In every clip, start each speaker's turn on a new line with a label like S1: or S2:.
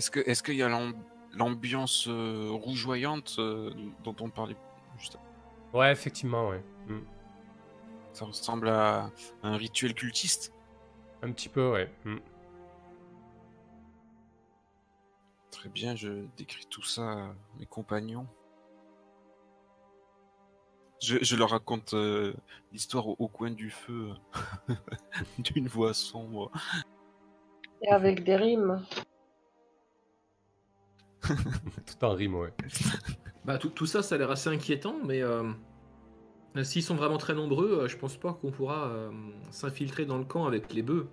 S1: Est-ce que est-ce qu'il y a l'am- l'ambiance euh, rougeoyante euh, dont on parlait juste avant
S2: Ouais, effectivement, ouais. Mm.
S1: Ça ressemble à un rituel cultiste?
S2: Un petit peu, ouais. Mm.
S1: Très bien, je décris tout ça à mes compagnons. Je, je leur raconte euh, l'histoire au, au coin du feu d'une voix sombre.
S3: Et avec des rimes.
S2: Tout en rime, ouais.
S4: Bah, tout, tout ça, ça a l'air assez inquiétant, mais euh, s'ils sont vraiment très nombreux, euh, je pense pas qu'on pourra euh, s'infiltrer dans le camp avec les bœufs.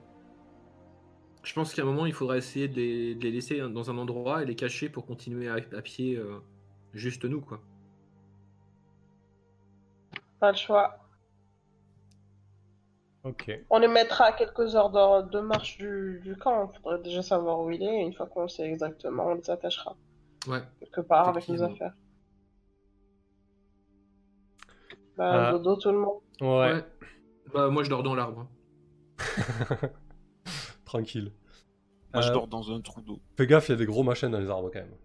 S4: Je pense qu'à un moment, il faudra essayer de les, de les laisser dans un endroit et les cacher pour continuer à, à pied euh, juste nous, quoi.
S3: Pas le choix. On les mettra à quelques heures de, de marche du, du camp. Il faudrait déjà savoir où il est. Et une fois qu'on sait exactement, on les attachera
S4: Ouais.
S3: quelque part avec nos
S4: Effectivement.
S3: affaires. Bah,
S2: Euh.
S3: dodo tout le monde.
S2: Ouais,
S4: Bah, moi, je dors dans l'arbre.
S2: tranquille.
S1: Moi, je
S2: Euh,
S1: dors dans un trou d'eau.
S2: Fais gaffe, il y a des gros machins dans les arbres quand même.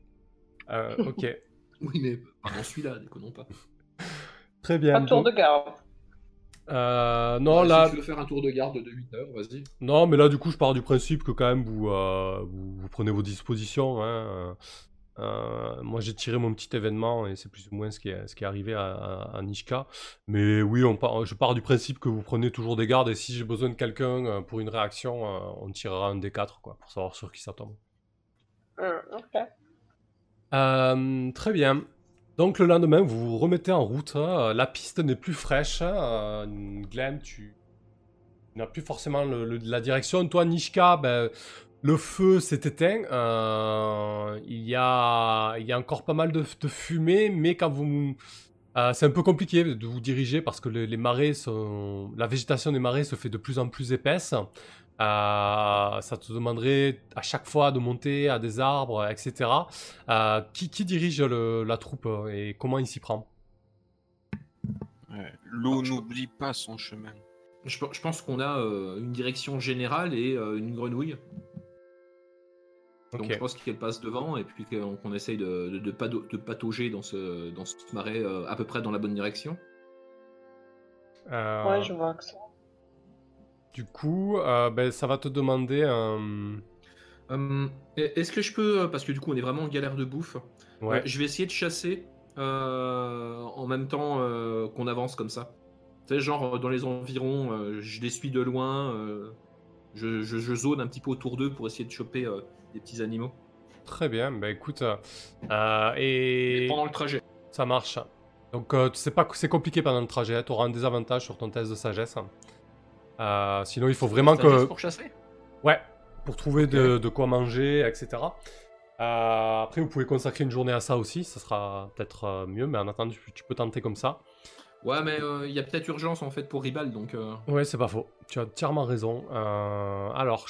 S2: Euh, ok.
S4: Oui, mais pas dans celui-là, déconnons pas.
S2: Très bien.
S3: Un tour
S2: donc-
S3: de garde.
S2: Euh, non,
S4: Ouais,
S2: là,
S4: Si tu veux faire un tour de garde de 8 heures, vas-y.
S2: non, mais là, du coup, je pars du principe que quand même vous, euh, vous, vous prenez vos dispositions. hein. Euh, moi, j'ai tiré mon petit événement et c'est plus ou moins ce qui est, ce qui est arrivé à, à- à Nishka. Mais oui, on part, je pars du principe que vous prenez toujours des gardes et si j'ai besoin de quelqu'un pour une réaction, on tirera un des quatre, quoi, pour savoir sur qui ça tombe.
S3: Hum, ok.
S2: Euh, très bien. Donc le lendemain, vous vous remettez en route. hein. La piste n'est plus fraîche. hein. Euh, Glenn, tu n'as plus forcément la direction. Toi, Nishka, ben, le feu s'est éteint. Euh, il, y a, encore pas mal de, fumée, mais euh, c'est un peu compliqué de vous diriger parce que les, marais. La végétation des marais se fait de plus en plus épaisse. Euh, ça te demanderait à chaque fois de monter à des arbres, etc. Euh, qui, qui dirige le- la troupe euh, et comment il s'y prend?
S1: Ouais. L'eau
S4: Ah, je-
S1: n'oublie pas son chemin.
S4: Je, pe- je pense qu'on a euh, une direction générale et euh, une grenouille. Donc je pense qu'elle passe devant et puis qu'on essaye de, de, de, pado- de patauger dans ce, dans ce marais euh, à peu près dans la bonne direction.
S2: Euh,
S3: Ouais, je vois que ça.
S2: Du coup, euh, ben, ça va te demander un...
S4: Hum, Est-ce que je peux, euh, parce que du coup on est vraiment en galère de bouffe,
S2: Ouais.
S4: euh, je vais essayer de chasser en même temps qu'on avance comme ça. Tu sais, genre dans les environs, je les suis de loin, je, je, je zone un petit peu autour d'eux pour essayer de choper des petits animaux.
S2: Très bien, ben écoute, et
S4: Pendant le trajet.
S2: ça marche. Donc euh, tu sais pas que c'est compliqué pendant le trajet, tu auras un désavantage sur ton test de sagesse. Euh, sinon, il faut vraiment que...
S4: pour chasser
S2: Ouais, pour trouver de, de quoi manger, etc. Euh, après, vous pouvez consacrer une journée à ça aussi, ça sera peut-être euh, mieux, mais en attendant, tu, tu peux tenter comme ça.
S4: Ouais, mais euh, il y a peut-être urgence en fait pour Ribal, donc. euh,
S2: Ouais, c'est pas faux. Tu as entièrement raison. Euh, alors,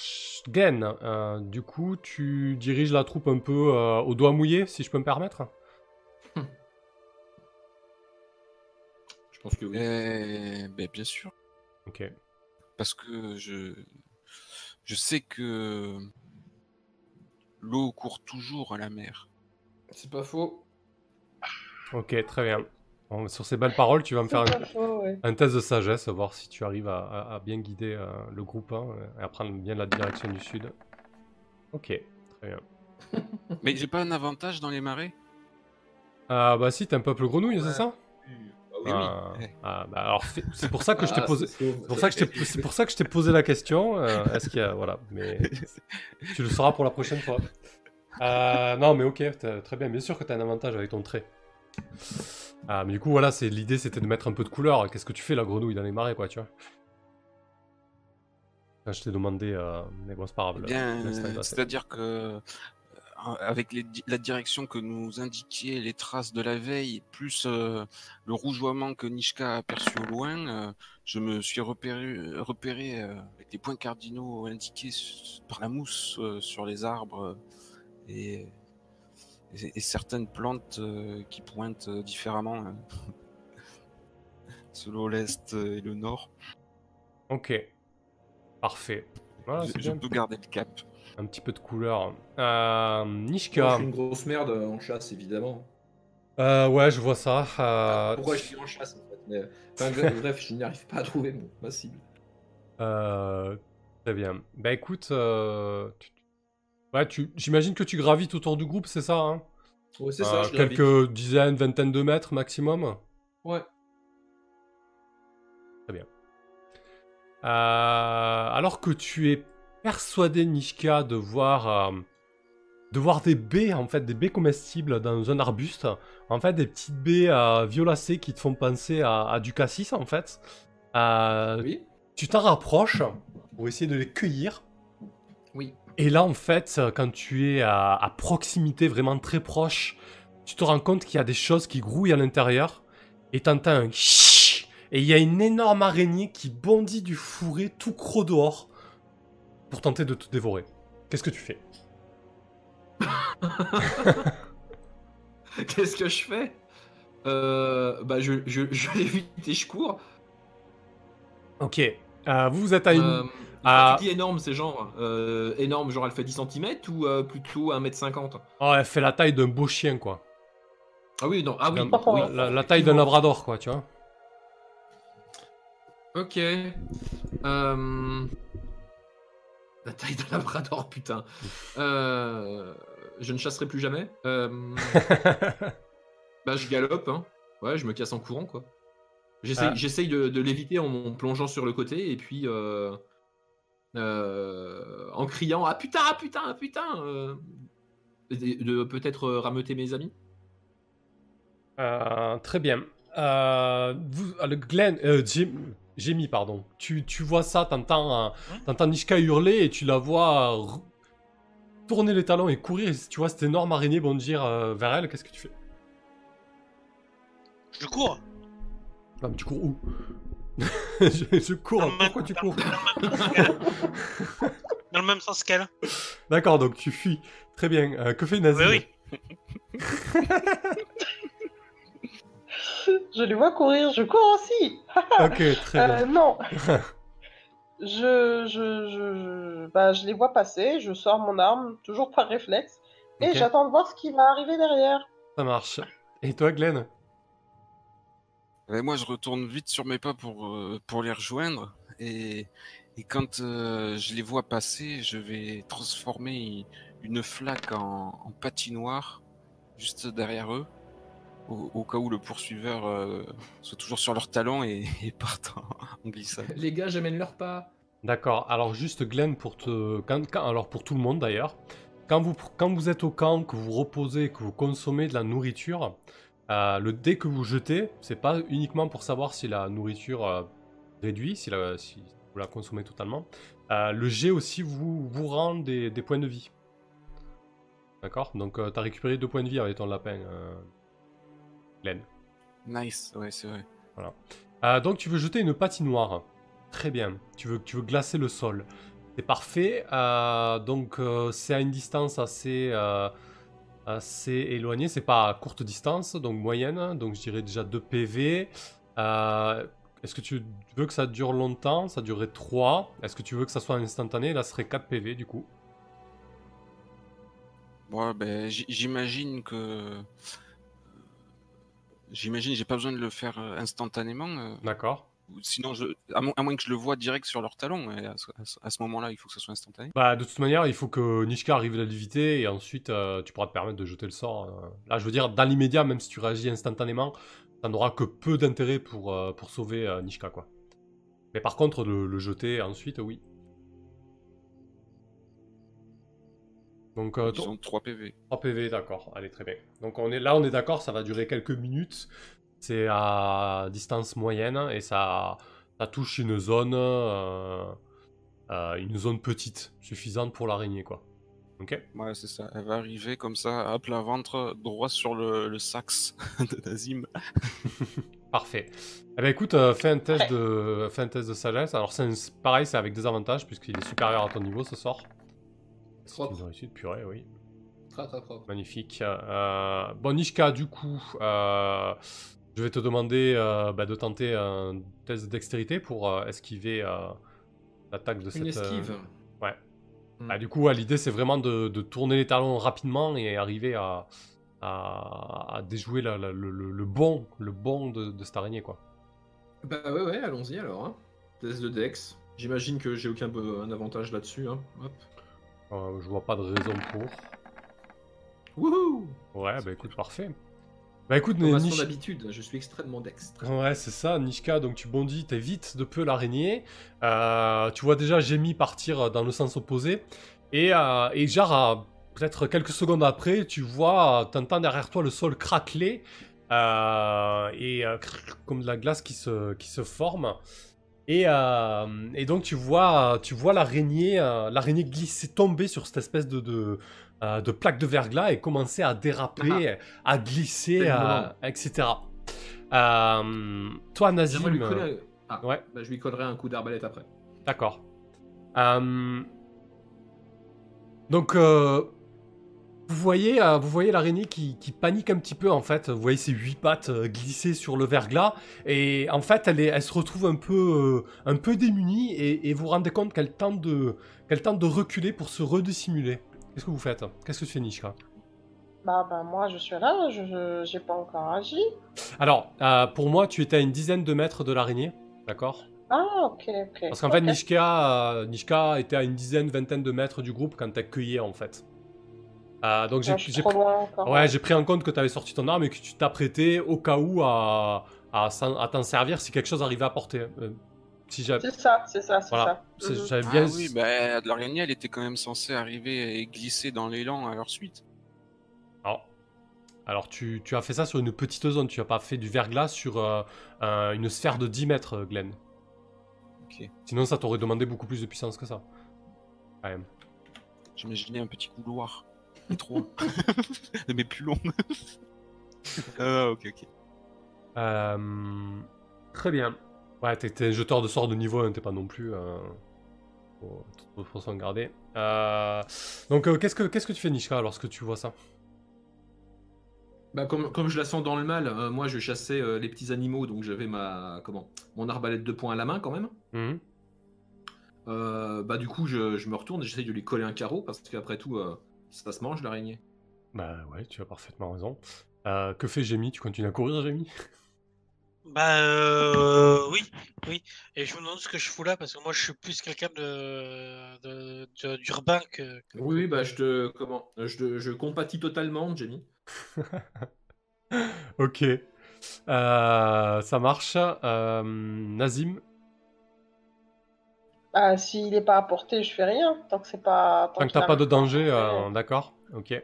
S2: euh, du coup, tu diriges la troupe un peu euh, au doigt mouillé, si je peux me permettre?
S4: Je pense que oui.
S1: Eh, ben, bien sûr,
S2: Ok.
S1: Parce que je, je sais que l'eau court toujours à la mer.
S4: C'est pas faux.
S2: Ok, très bien. Bon, sur ces belles paroles, tu vas me faire un,
S3: pas faux, ouais.
S2: un test de sagesse, voir si tu arrives à, à- à bien guider euh, le groupe hein, et à prendre bien la direction du sud. Ok, très bien.
S1: Mais j'ai pas un avantage dans les marais?
S2: Ah bah si, t'es un peuple grenouille, c'est ça?
S4: Oui,
S2: Ah,
S1: oui.
S2: ah, bah alors c'est pour ça que je t'ai
S4: Ah,
S2: posé.
S4: c'est
S2: pour ça que je t'ai- c'est pour ça que je t'ai posé la question. euh, Est-ce qu'il y a voilà, mais tu le sauras pour la prochaine fois. Euh, non, mais ok, t'as- très bien. Bien sûr que tu as un avantage avec ton trait. Ah, mais du coup, voilà, c'est l'idée, c'était de mettre un peu de couleur. Qu'est-ce que tu fais la grenouille dans les marais, quoi, tu vois? Je t'ai demandé, euh, mais bon, c'est pas grave.
S1: Eh bien, c'est-à-dire que avec les di- la direction que nous indiquiaient les traces de la veille, plus euh, le rougeoiement que Nishka a aperçu au loin, euh, je me suis repéré, repéré euh, avec les points cardinaux indiqués par la mousse euh, sur les arbres euh, et, et- et certaines plantes euh, qui pointent euh, différemment euh, selon l'est et le nord.
S2: Ok. Parfait. Voilà,
S1: je je peux garder le cap.
S2: Un petit peu de couleur. Euh,
S4: Moi,
S2: Nishka.
S4: je suis une grosse merde en chasse, évidemment.
S2: Euh, ouais, je vois ça. Euh,
S4: Pourquoi je suis en chasse en fait mais... enfin, bref, je n'arrive pas à trouver mon, ma cible.
S2: euh, très bien. Bah écoute, euh, ouais, tu... j'imagine que tu gravites autour du groupe, c'est ça hein?
S4: Ouais, c'est
S2: Euh,
S4: ça, je gravite.
S2: Quelques dizaines, vingtaines de mètres maximum?
S4: Ouais.
S2: Euh, alors que tu es persuadé, Nishka, de voir, euh, de voir des baies, en fait, des baies comestibles dans un arbuste. En fait, des petites baies euh, violacées qui te font penser à, à du cassis, en fait. Euh,
S4: Oui.
S2: Tu t'en rapproches pour essayer de les cueillir.
S4: Oui.
S2: Et là, en fait, quand tu es à, à proximité, vraiment très proche, tu te rends compte qu'il y a des choses qui grouillent à l'intérieur. Et t'entends un Et il y a une énorme araignée qui bondit du fourré tout croc dehors pour tenter de te dévorer. Qu'est-ce que tu fais
S4: Qu'est-ce que je fais euh, Bah, je, je, je l'évite et je cours.
S2: Ok. Euh, vous, vous êtes à une...
S4: Euh,
S2: Ah.
S4: Quand tu dis énorme, c'est genre euh, énorme, genre elle fait 10 cm ou plutôt 1m50
S2: Oh, elle fait la taille d'un beau chien, quoi.
S4: Ah oui, non, ah oui.
S2: La-
S4: oui,
S2: la, la taille d'un labrador, quoi, tu vois.
S4: Ok. Euh... La taille d'un labrador, putain. Euh... Je ne chasserai plus jamais. Euh... bah, je galope, hein. Ouais, je me casse en courant, quoi. J'essaye
S2: Ah.
S4: de, de l'éviter en, en plongeant sur le côté et puis euh... en criant Ah putain, ah putain, ah putain De, de peut-être rameuter mes amis.
S2: Très bien. Vous, le Glenn, euh, Jim- Jamie, pardon. Tu, tu vois ça, t'entends, euh, t'entends Nishka hurler et tu la vois euh, tourner les talons et courir. Et tu vois cette énorme araignée bondir euh, vers elle. Qu'est-ce que tu fais?
S5: Je cours.
S2: Non, mais tu cours où? Je, je cours. Pourquoi tu cours
S5: Dans le même sens qu'elle. Dans le même sens qu'elle.
S2: D'accord, donc tu fuis. Très bien. Euh, que fait Nazim?
S5: Oui, oui.
S3: Je les vois courir, je cours aussi.
S2: Ok, très
S3: Euh,
S2: bien.
S3: non. je, je, je, je- bah, je les vois passer, je sors mon arme, toujours par réflexe, et j'attends de voir ce qui va arriver derrière.
S2: Ça marche. Et toi, Glenn?
S1: Et moi, je retourne vite sur mes pas pour, euh, pour les rejoindre. Et, et quand euh, je les vois passer, je vais transformer une flaque en, en patinoire juste derrière eux, au, au cas où le poursuiveur euh, soit toujours sur leurs talons et, et parte en, glissade.
S4: Les gars, j'amène leur pas.
S2: D'accord. Alors juste Glenn pour te, quand- quand- alors pour tout le monde d'ailleurs, quand vous quand vous êtes au camp, que vous reposez, que vous consommez de la nourriture, euh, le dé que vous jetez, c'est pas uniquement pour savoir si la nourriture euh, réduit, si, la- si vous la consommez totalement. Euh, le jet aussi vous vous rend des, des points de vie. D'accord? Donc tu as récupéré deux points de vie avec ton lapin, euh, Glenn.
S1: Nice, ouais, c'est vrai.
S2: Euh, donc tu veux jeter une patinoire. Très bien. Tu veux, tu veux glacer le sol. C'est parfait. Euh, donc euh, c'est à une distance assez, assez éloignée. C'est pas à courte distance, donc moyenne. Donc je dirais déjà 2 PV. Est-ce que tu veux que ça dure longtemps? Ça durerait 3. Est-ce que tu veux que ça soit instantané? Là, ce serait 4 PV du coup.
S1: Bon, ben, j'imagine que. J'imagine, j'ai pas besoin de le faire euh, instantanément. euh,
S2: D'accord.
S1: Sinon, je, à, mo- à moins que je le vois direct sur leurs talons, et à, ce- à ce- à ce moment-là, il faut que ça soit instantané.
S2: Bah, de toute manière, il faut que Nishka arrive à l'éviter et ensuite euh, tu pourras te permettre de jeter le sort. euh. Là, je veux dire, dans l'immédiat, même si tu réagis instantanément, ça n'aura que peu d'intérêt pour, euh, pour sauver Nishka, quoi. Mais par contre, le, le jeter ensuite, oui. Donc, euh,
S1: Ils ont 3 PV.
S2: 3 PV, d'accord. Allez, très bien. Donc on est là, on est d'accord, ça va durer quelques minutes. C'est à distance moyenne et ça, ça touche une zone, euh, euh, une zone petite, suffisante pour l'araignée, quoi. Ok?
S1: Ouais, c'est ça. Elle va arriver comme ça, à plat ventre, droit sur le, le sax de Nazim.
S2: Parfait. Eh ben écoute, euh, fais un test de, fais un test de sagesse. Alors c'est pareil, c'est avec des avantages puisqu'il est supérieur à ton niveau ce sort. C'est
S4: Propre.
S2: une réussite purée, oui.
S4: Très très propre.
S2: Magnifique. Euh, bon, Nishka, du coup, euh, je vais te demander euh, bah, de tenter un test de dextérité pour euh, esquiver euh, l'attaque de cette.
S4: Une
S2: euh,
S4: esquive.
S2: ouais. Bah, du coup, ouais, l'idée c'est vraiment de, de tourner les talons rapidement et arriver à, à, à déjouer la- la- le, le- le bon, le bon de, de cette araignée, quoi.
S4: Bah ouais, ouais, allons-y alors. Hein. Test de Dex. J'imagine que j'ai aucun un avantage là-dessus. Hein. Hop.
S2: Euh, je vois pas de raison pour.
S4: Wouhou
S2: Ouais, bah écoute, parfait. Bah écoute,
S4: Comme
S2: Nish-
S4: son habitude, je suis extrêmement dextre.
S2: Ouais, c'est ça, Nishka. Donc tu bondis, t'évites de peu l'araignée. Euh, tu vois déjà Jamie partir dans le sens opposé. Et, euh, et genre, peut-être quelques secondes après, tu vois, t'entends derrière toi le sol craqueler. euh, et comme de la glace qui se, qui se forme. Et, euh, et donc tu vois, tu vois l'araignée, euh, l'araignée glisser, tomber sur cette espèce de, de, euh, de plaque de verglas et commencer à déraper, à glisser,
S4: le
S2: à-
S4: moment.
S2: etc. Euh, toi, Nazim,
S4: lui coller Ah,
S2: ouais.
S4: bah, je lui collerai un coup d'arbalète après.
S2: D'accord. Euh, Donc, vous voyez, euh, vous voyez l'araignée qui, qui panique un petit peu en fait. Vous voyez ses huit pattes euh, glisser sur le verglas et en fait, elle, est, elle se retrouve un peu, euh, un peu démunie et, et vous vous rendez compte qu'elle tente de, qu'elle tente de reculer pour se redissimuler. Qu'est-ce que vous faites? Qu'est-ce que tu fais, Nishka?
S3: Bah, bah, moi, je suis là, je j'ai pas encore agi.
S2: Alors, pour moi, tu étais à une dizaine de mètres de l'araignée, d'accord?
S3: Ah, ok, ok.
S2: Parce qu'en fait. Nishka, Nishka était à une dizaine, vingtaine de mètres du groupe quand t'as cueilli en fait. Euh, donc j'ai
S3: suis
S2: j'ai- ouais, pris en compte que tu avais sorti ton arme et que tu t'apprêtais au cas où à, à, s'en- à t'en servir si quelque chose arrivait à porter. Euh, si j'avais
S3: C'est ça, c'est ça, c'est
S2: voilà,
S3: ça.
S2: c'est-
S3: Mhm.
S1: Ah
S2: bien.
S1: oui, bah, l'araignée, elle était quand même censée arriver et glisser dans l'élan à leur suite.
S2: Alors, alors tu, tu as fait ça sur une petite zone, tu as pas fait du verglas sur euh, un- une sphère de 10 mètres, euh, Glenn.
S1: Ok.
S2: Sinon, ça t'aurait demandé beaucoup plus de puissance que ça. Quand même.
S1: J'imaginais un petit couloir. Trop. Mais plus long. ah, ok, ok.
S2: Euh, Très bien. Ouais, t'es t'es un jeteur de sorts de niveau 1, t'es pas non plus. Euh... Faut, faut- s'en garder. Euh, Donc, euh, qu'est-ce que qu'est-ce que tu fais, Nishka, lorsque tu vois ça?
S4: Bah, comme, comme je la sens dans le mal, euh, moi je chassais euh, les petits animaux, donc j'avais ma comment mon arbalète de poing à la main quand même.
S2: Mhm.
S4: Euh, bah du coup je, je me retourne et j'essaye de lui coller un carreau parce qu'après tout euh, ça se mange l'araignée.
S2: Bah ouais, tu as parfaitement raison. Euh, que fait Jamie? Tu continues à courir, Jamie?
S5: Bah euh, oui, oui. Et je me demande ce que je fous là parce que moi je suis plus quelqu'un de, d'urbain que. que-
S4: Oui, oui, bah je te comment je, te- je compatis totalement, Jamie.
S2: Ok. Euh, ça marche. Euh, Nazim?
S3: Bah, s'il est pas à portée, je fais rien. Tant que c'est pas.
S2: Tant que
S3: qu'il
S2: t'as pas de danger, euh,
S3: portée,
S2: d'accord. Ok.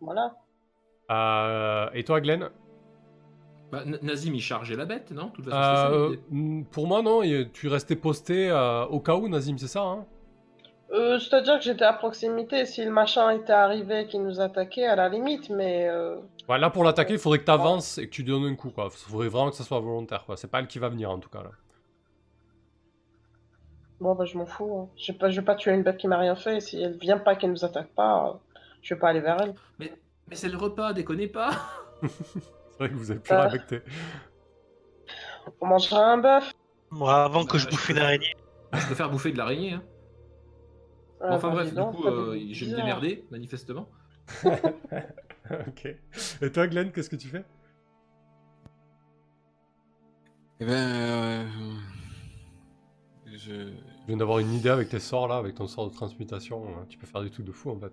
S3: Voilà.
S2: Euh, et toi, Glenn?
S4: Bah, Nazim il chargeait la bête, non? De toute façon, c'était ça,
S2: Euh,
S4: l'idée.
S2: Pour moi, non. et Tu restais posté euh, au cas où, Nazim, c'est ça hein?
S3: Euh, C'est-à-dire que j'étais à proximité. Si le machin était arrivé qui nous attaquait, à la limite, mais. euh,
S2: Ouais, là, pour l'attaquer, il faudrait que tu avances et que tu lui donnes un coup. quoi. Il faudrait vraiment que ça soit volontaire. quoi. C'est pas elle qui va venir, en tout cas. Là.
S3: Bon, bah, je m'en fous. hein. Je vais pas, je vais pas tuer une bête qui m'a rien fait. Si elle vient pas, qu'elle nous attaque pas, euh, je vais pas aller vers elle.
S4: Mais, mais c'est le repas, déconnez pas
S2: C'est vrai que vous avez plus
S3: Euh. On mangera un bœuf.
S5: Moi, avant que
S4: Bah,
S5: je
S4: je
S5: bouffe
S4: peux-
S5: une araignée.
S4: Je peux faire bouffer de l'araignée. Hein.
S3: Ah,
S4: enfin
S3: bah,
S4: bref, du coup euh, je vais me démerder, manifestement.
S2: ok. Et toi, Glenn, qu'est-ce que tu fais?
S1: Eh ben. euh, Je.
S2: Je viens d'avoir une idée avec tes sorts là, avec ton sort de transmutation. hein. Tu peux faire des trucs de fou en fait.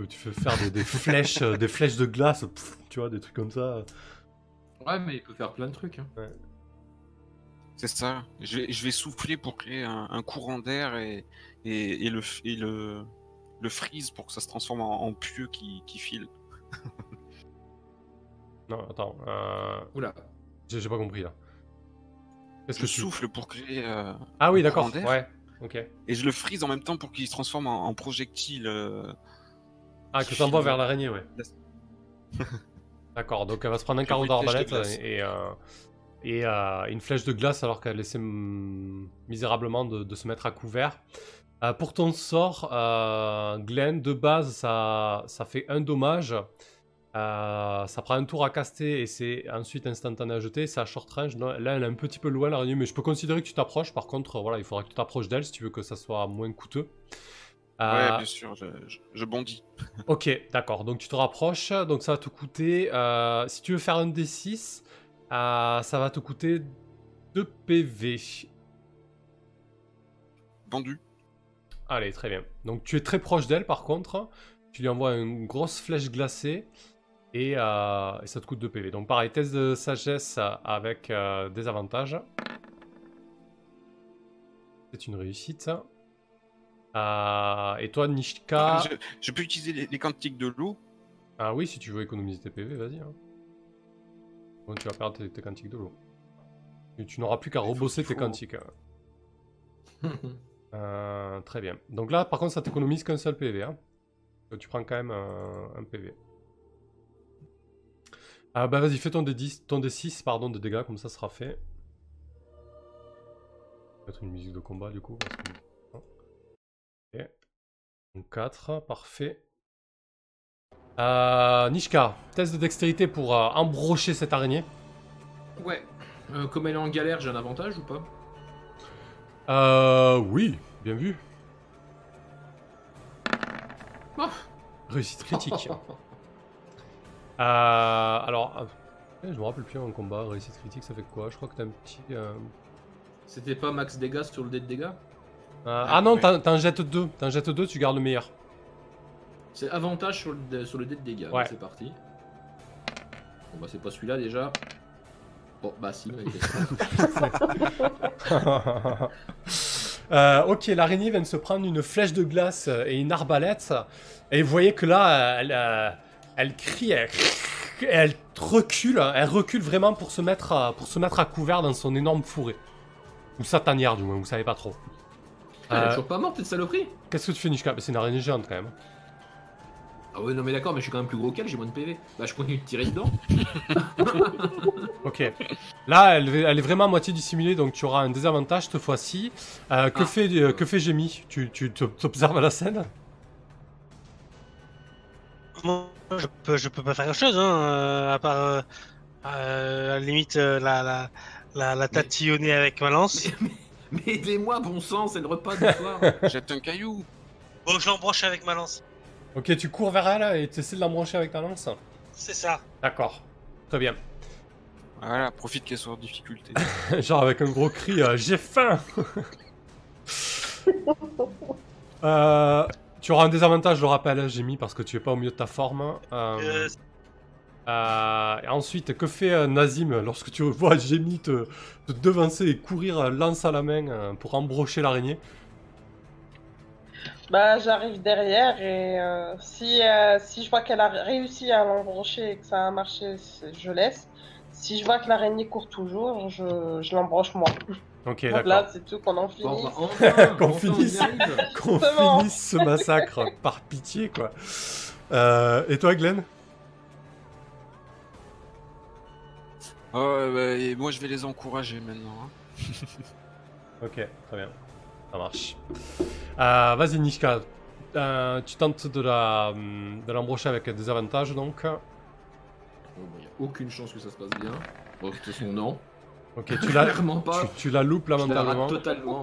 S2: Euh, Tu peux faire des, des flèches, euh, des flèches de glace, pff, tu vois, des trucs comme ça.
S4: Ouais, mais il peut faire plein de trucs. hein.
S1: C'est ça. Je vais, je vais souffler pour créer un, un courant d'air et, et, et le, et le, le freeze pour que ça se transforme en, en pieu qui, qui file.
S2: Non, attends, euh,
S4: Oula.
S2: j'ai pas compris là. Qu'est-ce
S1: Je
S2: que tu...
S1: souffle pour créer. euh,
S2: Ah oui, d'accord, ouais, ok.
S1: Et je le freeze en même temps pour qu'il se transforme en, en projectile. euh,
S2: Ah, que t'envoies vers l'araignée, ouais. D'accord, donc elle va se prendre un carreau d'arbalète
S1: glace.
S2: et, euh, et euh, une flèche de glace alors qu'elle essaie misérablement de, de se mettre à couvert. Euh, pour ton sort, euh, Glenn, de base, ça, ça fait un dommage. Euh, ça prend un tour à caster et c'est ensuite instantané à jeter. C'est à short range. Non, Là, elle est un petit peu loin l'araignée, mais je peux considérer que tu t'approches. Par contre, voilà, il faudra que tu t'approches d'elle si tu veux que ça soit moins coûteux. Euh,
S1: Ouais, bien sûr, je, je- je bondis.
S2: Ok, d'accord. Donc tu te rapproches. Donc ça va te coûter. euh, si tu veux faire un D6, euh, ça va te coûter 2 PV.
S1: Vendu.
S2: Allez, très bien. Donc tu es très proche d'elle par contre. Tu lui envoies une grosse flèche glacée. Et, euh, et ça te coûte 2 PV. Donc pareil, test de sagesse avec euh, des avantages. C'est une réussite. Euh, et toi, Nishka?
S1: Je, je peux utiliser les, les quantiques de l'eau.
S2: Ah oui, si tu veux économiser tes PV, vas-y. hein. Bon, tu vas perdre tes, tes quantiques de l'eau. Et tu n'auras plus qu'à rebosser tes hein. Euh, très bien. Donc là, par contre, ça t'économise qu'un seul PV. hein. Donc, tu prends quand même un, un PV. Ah bah vas-y, fais ton D10, ton D6 pardon, de dégâts, comme ça sera fait. Peut-être une musique de combat du coup. parce que- Ok. Donc 4, parfait. Euh, Nishka, test de dextérité pour euh, embrocher cette araignée.
S4: Ouais. Euh, comme elle est en galère, j'ai un avantage ou pas?
S2: Euh, oui, bien vu.
S4: Oh.
S2: Réussite critique. Euh, alors, euh, je me rappelle plus en combat, réussite critique, ça fait quoi? Je crois que t'as un petit. euh,
S4: C'était pas max dégâts sur le dé de dégâts?
S2: Euh, ah non,
S1: ouais.
S2: t'en jettes deux. T'en jettes deux, tu gardes le meilleur.
S4: C'est avantage sur le, dé- sur le dé de dégâts.
S2: Ouais.
S4: C'est parti. Bon bah c'est pas celui-là déjà. Bon bah si. mais-
S2: Euh, ok, l'araignée vient de se prendre une flèche de glace et une arbalète. Et vous voyez que là, elle, elle crie, elle, elle recule, elle recule vraiment pour se, mettre à, pour se mettre à couvert dans son énorme fourré. Ou sa tanière, du moins, vous savez pas trop.
S4: Elle est
S2: Euh,
S4: toujours pas morte cette saloperie?
S2: Qu'est-ce que tu fais, Nishka Bah, C'est une araignée géante quand même.
S4: Ah ouais non mais d'accord mais je suis quand même plus gros qu'elle, j'ai moins de PV. Bah je continue de tirer dedans.
S2: Ok. Là, elle, elle est vraiment à moitié dissimulée, donc tu auras un désavantage cette fois-ci. Euh, que,
S4: Ah.
S2: fait, euh, que fait Jamie Tu tu t'observes la scène?
S5: Moi, je peux, je peux pas faire grand chose, hein, euh, à part, euh, euh, à la limite, euh, la, la, la, la tatillonner avec ma lance.
S4: Mais, mais- mais aidez-moi bon sang, c'est le repas du soir.
S1: Jette un caillou.
S5: Bon, je l'embroche avec ma lance.
S2: Ok, tu cours vers elle et tu essaies de l'embrocher avec ta lance
S5: C'est ça.
S2: D'accord. Très bien.
S1: Voilà, profite qu'elle soit en difficulté.
S2: Genre avec un gros cri, euh, j'ai faim Euh, Tu auras un désavantage, je le rappelle, Jamie, parce que tu es pas au milieu de ta forme. Euh,
S5: Euh,
S2: euh, et ensuite, que fait euh, Nazim lorsque tu vois Jamie te, te devancer et courir lance à la main euh, pour embrocher l'araignée?
S3: Bah, j'arrive derrière et euh, si, euh, si je vois qu'elle a réussi à l'embrocher et que ça a marché, je laisse. Si je vois que l'araignée court toujours, je, je l'embroche moi.
S2: Ok,
S3: Donc
S2: d'accord.
S3: là, c'est tout qu'on en.
S4: Bon bah enfin,
S2: Qu'on finisse. Qu'on finisse ce massacre par pitié, quoi. Euh, et toi, Glenn?
S1: Oh, ouais, bah, et moi, je vais les encourager maintenant. hein.
S2: Ok, très bien. Ça marche. Euh, Vas-y, Nishka. Euh, tu tentes de la de l'embrocher avec des avantages, donc?
S4: Bon, bah, y a aucune chance que ça se passe bien. Bon, de toute façon, non.
S2: Ok, tu la,
S4: Clairement pas.
S2: tu, tu la loupes
S4: Je la
S2: lamentablement.
S4: rate totalement.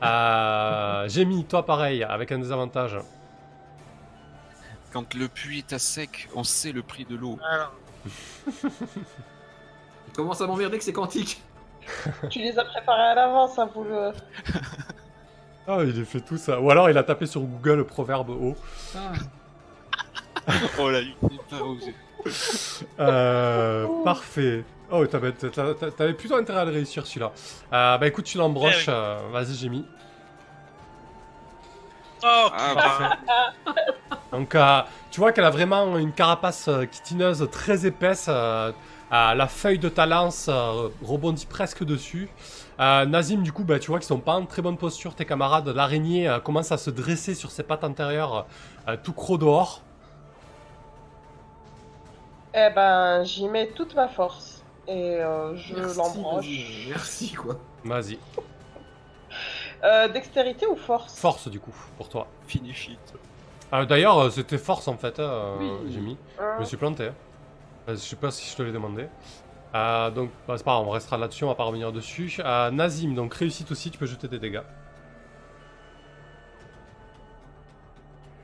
S4: voilà.
S2: Euh, J'ai mis toi pareil, avec un désavantage.
S1: Quand le puits est à sec, on sait le prix de l'eau.
S5: alors,
S4: Il commence à m'emmerder que c'est quantique.
S3: Tu les as préparés à l'avance, hein, vous le.
S2: Ah, il a fait tout ça. Ou alors il a tapé sur Google proverbe haut.
S4: Ah.
S1: Oh là, il est pas osé.
S2: Euh, parfait. Oh, t'avais plutôt intérêt à le réussir celui-là. Euh, bah écoute, tu l'embroches.
S5: Eh oui.
S2: euh, Vas-y, j'ai mis.
S5: Oh,
S1: Ah, bah,
S2: Donc, euh, tu vois qu'elle a vraiment une carapace euh, chitineuse très épaisse. euh, euh, la feuille de ta lance euh, rebondit presque dessus. Euh, Nazim, du coup, bah, tu vois qu'ils sont pas en très bonne posture. Tes camarades, l'araignée euh, commence à se dresser sur ses pattes antérieures, euh, tout croc dehors.
S3: Eh ben, j'y mets toute ma force. Et euh, je
S4: Merci,
S3: l'embroche.
S4: vas-y, Merci quoi.
S2: Vas-y.
S3: Euh, dextérité ou force?
S2: Force, du coup, pour toi.
S1: finish it.
S2: Euh, D'ailleurs, euh, c'était force en fait, hein, euh,
S4: Oui.
S2: j'ai mis.
S3: Hein
S2: Je me suis planté. hein. Euh, Je sais pas si je te l'ai demandé. Euh, donc, bah, c'est pas grave, on restera là-dessus, on va pas revenir dessus. Euh, Nazim, donc réussite aussi, tu peux jeter des dégâts.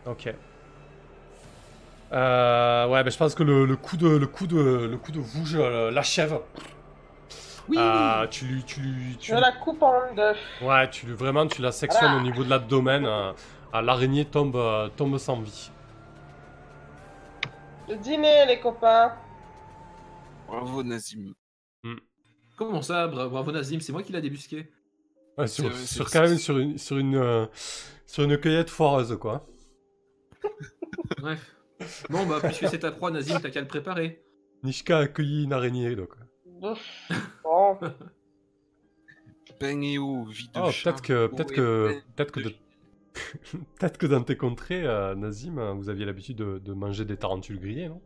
S2: Ok. Euh, ouais, ben je pense que le, le coup de le coup de le coup de vouge euh, l'achève.
S4: Oui,
S2: Euh, tu lui tu lui tu
S3: Je la coupe en deux.
S2: ouais tu lui vraiment tu la sectionnes
S3: Voilà.
S2: au niveau de l'abdomen. euh, L'araignée tombe euh, tombe sans vie.
S3: Le dîner, les copains.
S1: Bravo Nazim.
S4: Comment ça, bra- bravo Nazim, c'est moi qui l'a débusqué.
S2: Ouais, sur, sur quand même sur une sur une euh, sur une cueillette foireuse quoi.
S4: Bref. Bon, bah, puisque c'est ta proie, Nazim, t'as qu'à le préparer.
S2: Nishka a cueilli une araignée donc.
S1: Vie de
S2: Oh,
S1: chat.
S2: peut-être que peut-être
S1: et
S2: que peut-être que
S1: de
S2: peut-être que dans tes contrées, euh, Nazim, euh, vous aviez l'habitude de, de manger des tarentules grillées, non?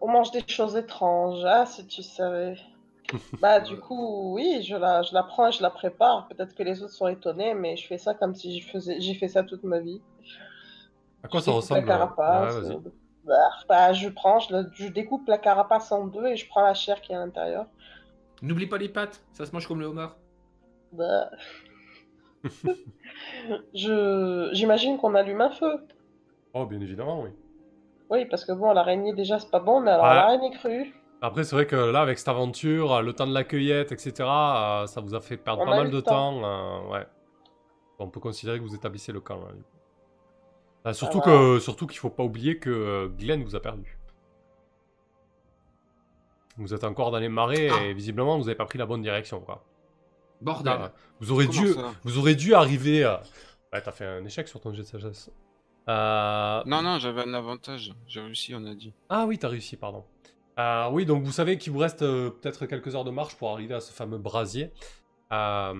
S3: On mange des choses étranges, ah, si tu savais. Bah, du coup, oui, je la, je la prends et je la prépare. Peut-être que les autres sont étonnés, mais je fais ça comme si j'ai fait ça toute ma vie.
S2: À quoi
S3: Je
S2: ça ressemble
S3: la
S2: euh,
S3: carapace.
S2: Ouais, vas-y.
S3: euh, bah, bah, je prends, je, découpe la carapace en deux et je prends la chair qui est à l'intérieur.
S4: N'oublie pas les pattes, ça se mange comme le homard.
S3: Bah. je, j'imagine qu'on allume un feu.
S2: Oh, bien évidemment, oui.
S3: Oui, parce que bon, l'araignée déjà c'est pas bon, mais alors
S2: Ouais.
S3: l'araignée crue.
S2: Après, c'est vrai que là, avec cette aventure, le temps de la cueillette, etc., euh, ça vous a fait perdre
S3: On
S2: pas
S3: a
S2: mal de
S3: temps.
S2: temps. euh, ouais. On peut considérer que vous établissez le camp. là, Euh, surtout
S3: va.
S2: que, surtout qu'il faut pas oublier que euh, Glenn vous a perdu. Vous êtes encore dans les marais
S3: Ah.
S2: et visiblement vous avez pas pris la bonne direction, quoi.
S4: Bordel.
S2: Ah, vous aurez
S1: Comment
S2: dû, vous aurez dû arriver. à... Ouais, t'as fait un échec sur ton jet de sagesse. Euh,
S1: Non, non, j'avais un avantage. J'ai réussi, on a dit.
S2: Ah oui, t'as réussi, pardon. Euh, oui, donc vous savez qu'il vous reste euh, peut-être quelques heures de marche pour arriver à ce fameux brasier. Euh,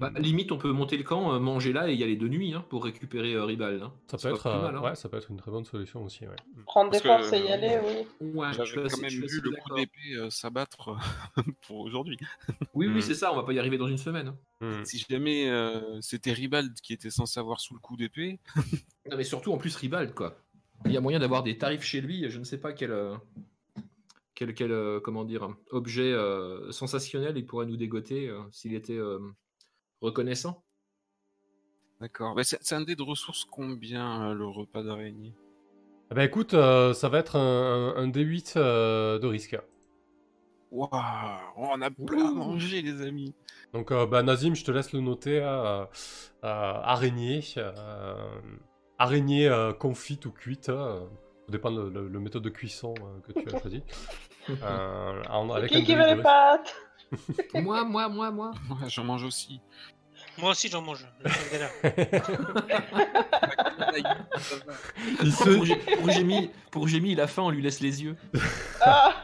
S4: Bah, limite, on peut monter le camp, euh, manger là et y aller de nuit hein, pour récupérer euh, Ribal. hein.
S2: ça peut être, euh,
S4: mal, hein.
S2: ouais, ça peut être une très bonne solution aussi. Ouais.
S3: Prendre des forces et y aller, oui.
S4: Ouais,
S1: J'avais quand même vu le coup d'épée euh, s'abattre pour aujourd'hui.
S4: Oui,
S2: Mm.
S4: oui, c'est ça, on va pas y arriver dans une semaine.
S2: Hmm.
S1: Si jamais euh, c'était Ribald qui était censé avoir sous le coup d'épée,
S4: Non, mais surtout, en plus, Ribald, quoi. Il y a moyen d'avoir des tarifs chez lui, je ne sais pas quel, euh, quel, quel, euh, comment dire, objet euh, sensationnel il pourrait nous dégoter euh, s'il était euh, reconnaissant?
S1: d'accord. Mais c'est un dé de ressources combien euh, le repas d'araignée?
S2: Eh ben écoute, euh, ça va être un, un- un D8 euh, de risque.
S1: Waouh, on a plein à
S4: Ouh.
S1: manger, les amis.
S2: Donc euh, bah, Nazim, je te laisse le noter. euh, euh, araignée. euh, araignée euh, confite ou cuite. Ça dépend de le, le méthode de cuisson euh, que tu as choisi. Euh, en-
S3: C'est
S2: avec
S3: qui qui
S2: D8
S3: veut les pâtes
S4: moi, moi, moi, moi.
S1: J'en mange aussi.
S5: Moi aussi, j'en mange.
S2: Il se-
S4: Pour, Gé- pour il a faim, on lui laisse les yeux.
S3: Ah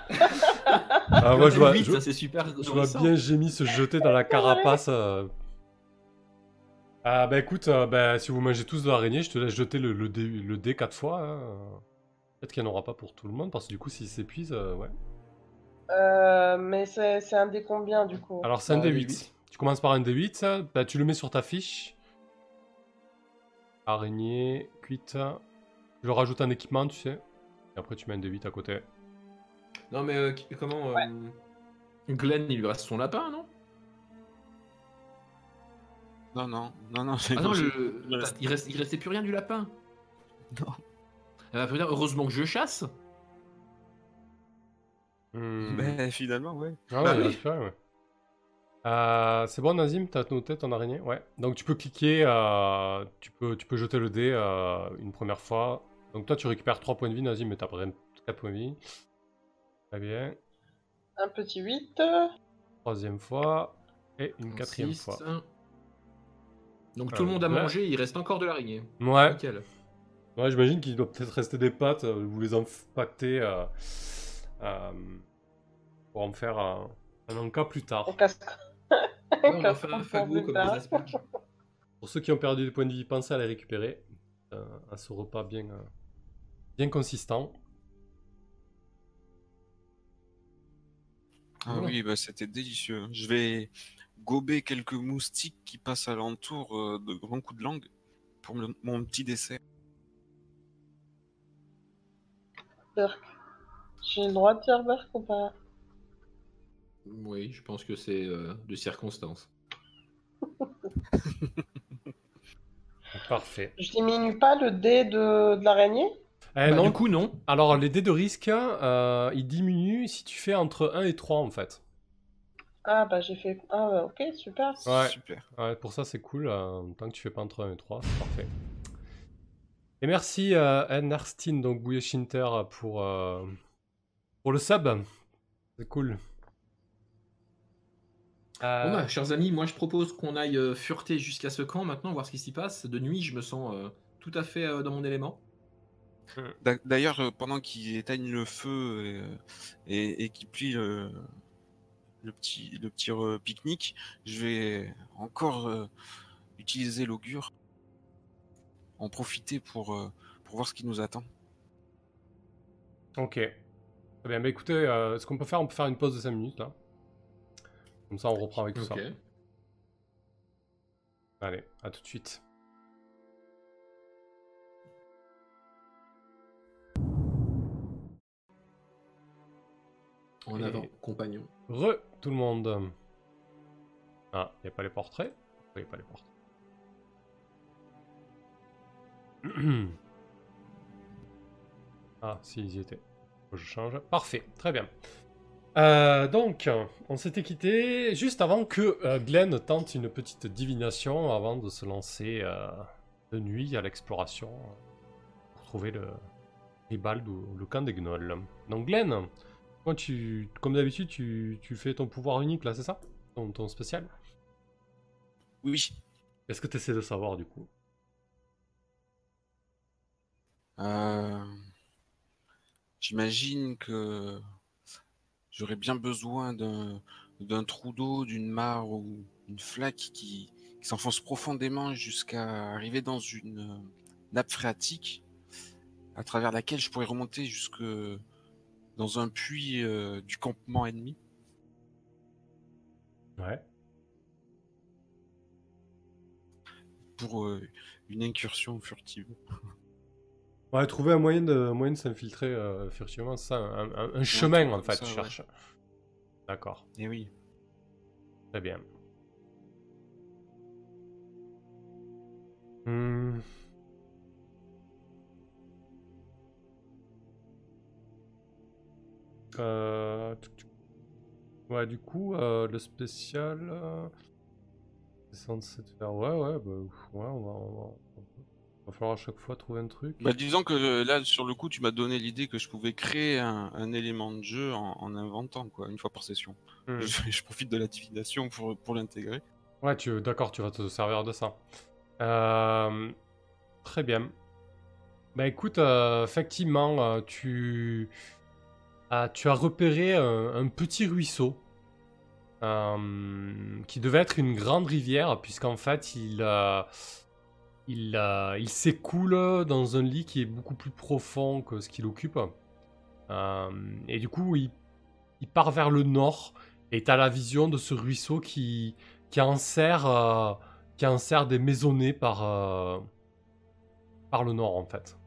S2: Ah, moi, je vois,
S4: Vite,
S2: je,
S4: ça, c'est super.
S2: je vois bien Jémy se jeter dans la carapace. euh. Ah bah écoute, euh, bah, si vous mangez tous de l'araignée, je te laisse jeter le, le, dé, le dé 4 fois. hein. Peut-être qu'il n'y en aura pas pour tout le monde, parce que du coup, s'il s'épuise, euh, ouais.
S3: Euh, mais c'est c'est un des combien du coup?
S2: Alors c'est un
S4: Euh,
S2: D8.
S4: D8.
S2: Tu commences par un D8, ça, bah, tu le mets sur ta fiche. Araignée, cuite. Tu le rajoutes un équipement, tu sais. Et après tu mets un D8 à côté.
S4: Non, mais euh, comment. euh, Glenn, il lui reste son lapin, non?
S1: Non, non, non, non.
S4: Ah non, le-
S1: il, reste,
S4: il restait plus rien du lapin.
S1: Non.
S4: Ah, bah, putain, heureusement que je chasse.
S2: Hmm.
S1: Ben, finalement, ouais.
S2: Ah
S4: Bah
S2: ouais,
S4: oui.
S2: ouais. Euh, c'est bon Nazim, t'as noté ton araignée? Ouais. Donc tu peux cliquer, euh, tu, peux, tu peux jeter le dé euh, une première fois. Donc toi tu récupères 3 points de vie Nazim, mais t'as pas 4 points de vie. Très bien.
S3: Un petit 8.
S2: Troisième fois. Et une quatrième fois.
S4: Donc
S2: Euh,
S4: tout le monde a
S2: ouais.
S4: mangé, il reste encore de l'araignée.
S2: Ouais,
S4: Nickel.
S2: Ouais j'imagine qu'il doit peut-être rester des pâtes, euh, vous les impactez euh, euh, pour en faire un, un encas plus tard.
S4: Ouais, on un
S3: pour
S4: fagot
S3: plus
S4: comme
S3: tard.
S4: des asperges.
S2: Pour ceux qui ont perdu des points de vie, pensez à les récupérer. euh, à ce repas bien, euh, bien consistant.
S1: Ah
S4: Voilà.
S1: oui, bah, c'était délicieux. Je vais gober quelques moustiques qui passent alentour euh, de grands coups de langue pour mon petit dessert.
S3: J'ai le droit de dire Berk ou pas?
S4: Oui, je pense que c'est euh, de circonstance.
S2: Parfait.
S3: Je diminue pas le dé de, de l'araignée?
S2: Eh
S4: Bah,
S2: non,
S4: du coup, non.
S2: Alors, les dés de risque, euh, ils diminuent si tu fais entre 1 et 3 en fait.
S3: Ah bah j'ai fait... Ah ok, super.
S2: Ouais.
S1: Super.
S2: Ouais, pour ça, c'est cool. euh, tant que tu fais pas entre 1 et 3, c'est parfait. Et merci euh, Anne Arstine, donc Bouillet-Shinter, pour, euh, pour le sub. C'est cool. Euh,
S4: Bon bah, chers amis, moi je propose qu'on aille euh, fureter jusqu'à ce camp maintenant, voir ce qui s'y passe. De nuit, je me sens euh, tout à fait euh, dans mon élément.
S1: D'a- D'ailleurs, pendant qu'il éteigne le feu et, et, et qu'il plie le, le petit, le petit euh, pique-nique, je vais encore euh, utiliser l'augure, en profiter pour, euh, pour voir ce qui nous attend.
S2: Ok. Très bien, bah écoutez, euh, ce qu'on peut faire, on peut faire une pause de 5 minutes là. Comme ça, on reprend avec tout ça.
S4: Ok.
S2: Allez, à tout de suite.
S4: En
S2: Et-
S4: avant, compagnon.
S2: Re, tout le monde. Ah, il n'y a pas les portraits il n'y a pas les portraits Ah, si, ils y étaient. Je change. Parfait, très bien. Euh, donc, on s'était quitté juste avant que euh, Glenn tente une petite divination avant de se lancer euh, de nuit à l'exploration euh, pour trouver le Ribald ou le camp des gnolls. Donc, Glenn, toi, tu, comme d'habitude, tu, tu fais ton pouvoir unique là, c'est ça? Ton, ton spécial?
S1: Oui.
S2: Qu'est-ce que tu essaies de savoir du coup?
S1: Euh, J'imagine que j'aurais bien besoin d'un trou d'eau, d'une mare ou une flaque qui, qui s'enfonce profondément jusqu'à arriver dans une euh, nappe phréatique à travers laquelle je pourrais remonter jusque dans un puits euh, du campement ennemi.
S2: Ouais.
S1: pour euh, une incursion furtive.
S2: Ouais, trouver un moyen de, un moyen de s'infiltrer euh, furtivement, c'est ça, un, un- un chemin en fait,
S1: ça,
S2: tu
S1: ouais.
S2: cherches. D'accord,
S1: Et oui.
S2: très bien. Hmm. Euh. Ouais, du coup, euh, le spécial. C'est censé faire. Ouais, ouais, bah, ouais, on va, on va, on va falloir à chaque fois trouver un truc.
S1: Bah, disons que euh, là, sur le coup, tu m'as donné l'idée que je pouvais créer un, un élément de jeu en, en inventant, quoi, une fois par session.
S2: Hmm.
S1: Je, je profite de la divination pour, pour l'intégrer.
S2: Ouais, tu, d'accord, tu vas te servir de ça. Euh, très bien. Bah écoute, euh, effectivement, euh, tu, ah, tu as repéré un, un petit ruisseau qui devait être une grande rivière, puisqu'en fait, il, il, euh, il s'écoule dans un lit qui est beaucoup plus profond que ce qu'il occupe. Euh, et du coup, il, il part vers le nord, et tu as la vision de ce ruisseau qui, qui enserre, euh, qui enserre des maisonnées par, euh, par le nord en fait.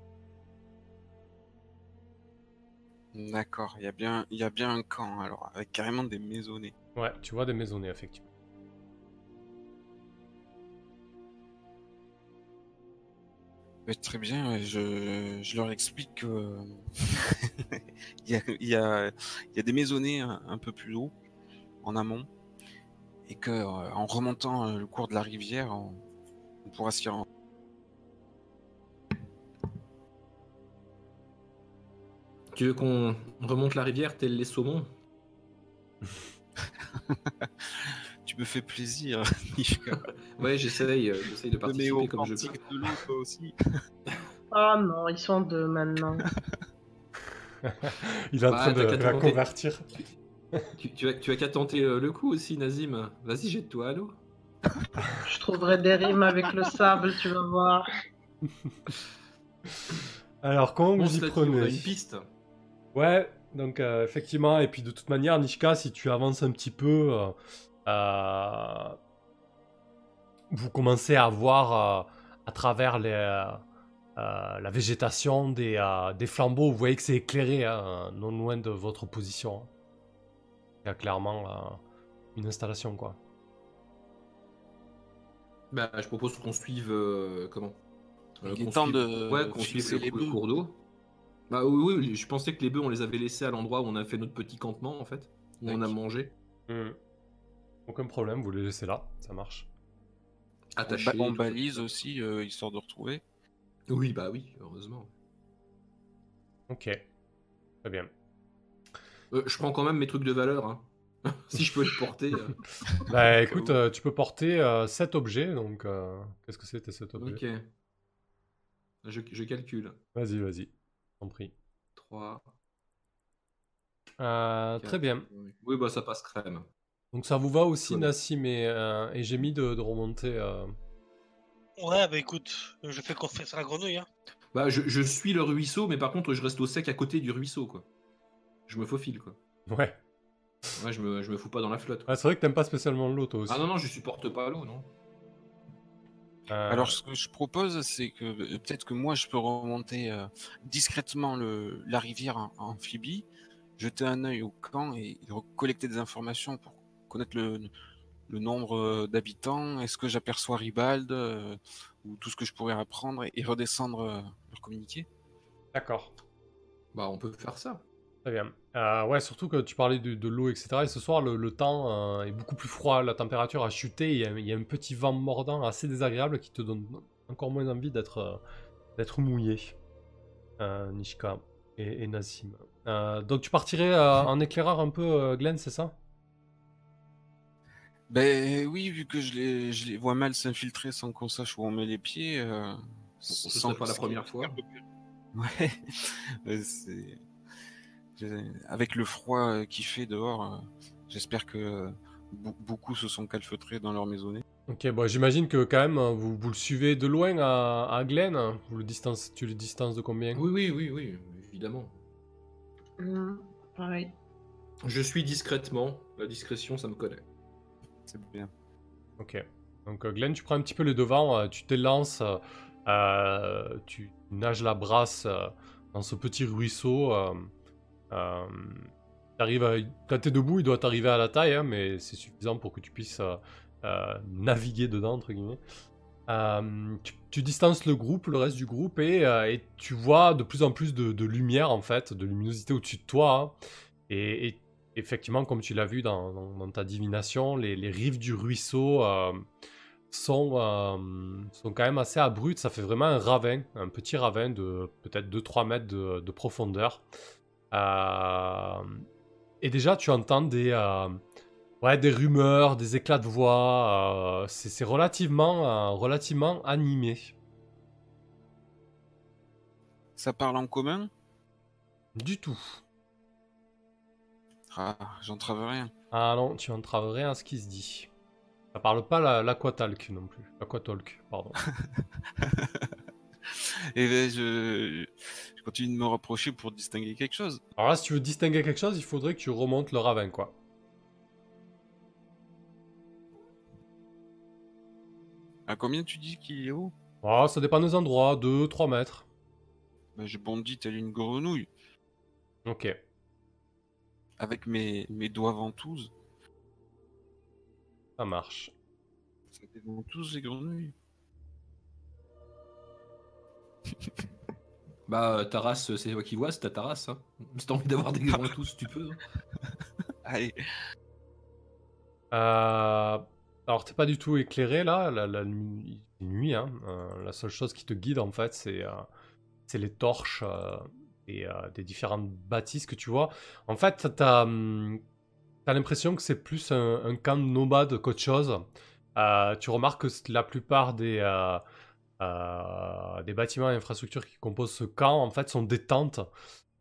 S1: D'accord, il y a bien, il y a bien un camp, alors, avec carrément des maisonnées.
S2: Ouais, tu vois des maisonnées effectivement.
S1: Très bien, je, je leur explique que il y, a, il y, a, il y a des maisonnées un, un peu plus haut, en amont, et que euh, en remontant euh, le cours de la rivière, on, on pourra s'y rendre.
S4: Tu veux qu'on remonte la rivière tel les saumons?
S1: Tu me fais plaisir, Nishka.
S4: Ouais, j'essaye, euh, j'essaye de participer comme je peux.
S1: de l'eau, aussi.
S3: Oh non, ils sont deux maintenant.
S2: Il est en
S4: Bah,
S2: train de la convertir.
S4: Tu, tu as, tu as qu'à tenter euh, le coup aussi, Nazim. Vas-y, jette-toi à l'eau.
S3: Je trouverai des rimes avec le sable, tu vas voir.
S2: Alors comment
S4: On
S2: vous y prenez
S4: une piste.
S2: Ouais, donc euh, effectivement, et puis de toute manière, Nishka, si tu avances un petit peu, euh, vous commencez à voir euh, à travers les, euh, euh, la végétation des, euh, des flambeaux. Vous voyez que c'est éclairé, hein, non loin de votre position. Il y a clairement euh, une installation, quoi.
S4: Bah, je propose qu'on suive. euh, comment? Euh,
S1: Il est
S4: qu'on
S1: temps
S4: suive-
S1: de
S4: Ouais, qu'on suive le,
S1: les
S4: cours d'eau. Bah oui, oui, je pensais que les bœufs, on les avait laissés à l'endroit où on a fait notre petit campement, en fait. Où on a mangé.
S2: Hmm. Aucun problème, vous les laissez là, ça marche.
S1: On,
S4: Attachés.
S1: ba- on
S4: tout
S1: balise aussi, euh, histoire de retrouver.
S4: Oui, bah oui, heureusement.
S2: Ok. Très bien.
S4: Euh, je prends quand même mes trucs de valeur. hein. si je peux les porter. euh.
S2: Bah écoute, euh, tu peux porter 7 objets, donc euh, qu'est-ce que c'est tes 7 objets?
S4: Ok. Je, je calcule.
S2: Vas-y, vas-y, t'en prie.
S4: 3.
S2: Euh, très bien.
S4: Oui, bah ça passe crème.
S2: Donc ça vous va aussi. Nassim et, euh, et j'ai mis de, de remonter. euh,
S5: Ouais, bah écoute, je fais confiance à la grenouille. Hein.
S4: Bah je, je suis le ruisseau, mais par contre je reste au sec à côté du ruisseau, quoi. Je me faufile, quoi.
S2: Ouais.
S4: Ouais, je me, je me fous pas dans la flotte.
S2: Ah, c'est vrai que t'aimes pas spécialement l'eau, toi aussi.
S4: Ah non, non, je supporte pas l'eau, non.
S2: Euh,
S1: Alors, ce que je propose, c'est que peut-être que moi, je peux remonter euh, discrètement le, la rivière en, en amphibie, jeter un œil au camp et collecter des informations pour connaître le, le nombre euh, d'habitants. Est-ce que j'aperçois Ribald euh, ou tout ce que je pourrais apprendre et, et redescendre euh, leur communiquer
S2: D'accord.
S4: Bah on peut faire ça.
S2: Très bien. Euh, ouais, surtout que tu parlais de, de l'eau, etc. Et ce soir, le, le temps euh, est beaucoup plus froid, la température a chuté, il y a, il y a un petit vent mordant assez désagréable qui te donne encore moins envie d'être euh, d'être mouillé. Euh, Nishka et, et. Euh, donc tu partirais euh, en éclaireur un peu, euh, Glenn, c'est ça?
S1: Ben oui, vu que je les, je les vois mal s'infiltrer sans qu'on sache où on met les pieds. Euh,
S4: Ce serait pas la première fois.
S1: Ouais, c'est. Avec le froid euh, qu'il fait dehors, euh, j'espère que euh, be- beaucoup se sont calfeutrés dans leur maisonnée.
S2: Ok, bon, j'imagine que quand même, euh, vous, vous le suivez de loin à, à Glenn. Vous le distance, tu le distances de combien?
S4: Oui, oui, oui, oui, évidemment.
S3: Pareil.
S4: Je suis discrètement. La discrétion, ça me connaît.
S1: Bien.
S2: Ok. Donc euh, Glenn, tu prends un petit peu les devants, euh, tu t'élances, euh, euh, tu nages la brasse dans ce petit ruisseau. Euh, t'arrives à- Quand t'es debout, il doit t'arriver à la taille, hein, mais c'est suffisant pour que tu puisses naviguer dedans, entre guillemets. Tu, distances le groupe, le reste du groupe, et, tu vois de plus en plus de, de lumière, en fait, de luminosité au-dessus de toi. hein. et, et effectivement, comme tu l'as vu dans, dans- dans ta divination, les, les rives du ruisseau euh, sont, euh, sont quand même assez abruptes. Ça fait vraiment un ravin, un petit ravin de peut-être 2-3 mètres de, de profondeur. Euh, et déjà, tu entends des, ouais, des rumeurs, des éclats de voix. c'est relativement, relativement animé.
S1: Ça parle en commun?
S2: Du tout.
S1: Ah, j'entrave rien.
S2: Ah non, tu entraves rien à ce qui se dit. Ça parle pas la- l'aquatalk non plus. L'aquatalk, pardon.
S1: Et ben, je... je continue de me rapprocher pour distinguer quelque chose.
S2: Alors là, si tu veux distinguer quelque chose, il faudrait que tu remontes le ravin, quoi.
S1: À combien tu dis qu'il est haut
S2: Ah, ça dépend des endroits, 2-3 mètres.
S1: ben, Je bondis telle une grenouille,
S2: Ok.
S1: Avec mes, mes doigts ventouses.
S2: Ça marche.
S1: Ça des ventouses, les grenouilles
S4: Bah, euh, ta race, c'est toi qui vois, c'est ta, ta race. Hein. Si t'as envie d'avoir des tous, tu peux. hein.
S1: Allez,
S2: Euh, Alors, t'es pas du tout éclairé là, la, la nuit, il fait nuit, hein. Euh, la seule chose qui te guide en fait, c'est euh, c'est les torches euh, euh, des différentes bâtisses que tu vois. En fait, t'as hum, t'as l'impression que c'est plus un, un camp de nomades qu'autre chose. Euh, tu remarques que la plupart des, euh, des bâtiments et infrastructures qui composent ce camp en fait sont des tentes.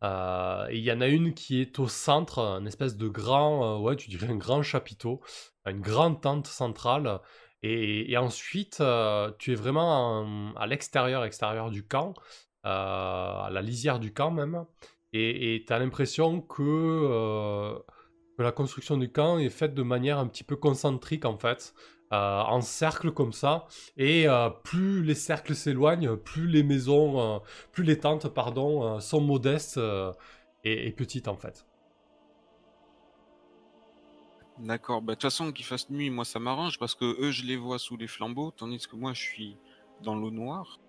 S2: Et il y en a une qui est au centre, une espèce de grand, ouais, tu dirais un grand chapiteau, une grande tente centrale. Et, ensuite, tu es vraiment en- à l'extérieur, extérieur du camp, à la lisière du camp même. Et tu as l'impression que, euh, que la construction du camp est faite de manière un petit peu concentrique en fait. euh, en cercle comme ça. Et euh, plus les cercles s'éloignent, plus les maisons, euh, plus les tentes, pardon, euh, sont modestes euh, et, et petites en fait.
S1: D'accord. Bah, de toute façon, qu'il fasse nuit, moi, ça m'arrange parce que eux, je les vois sous les flambeaux, tandis que moi, je suis dans l'eau noire.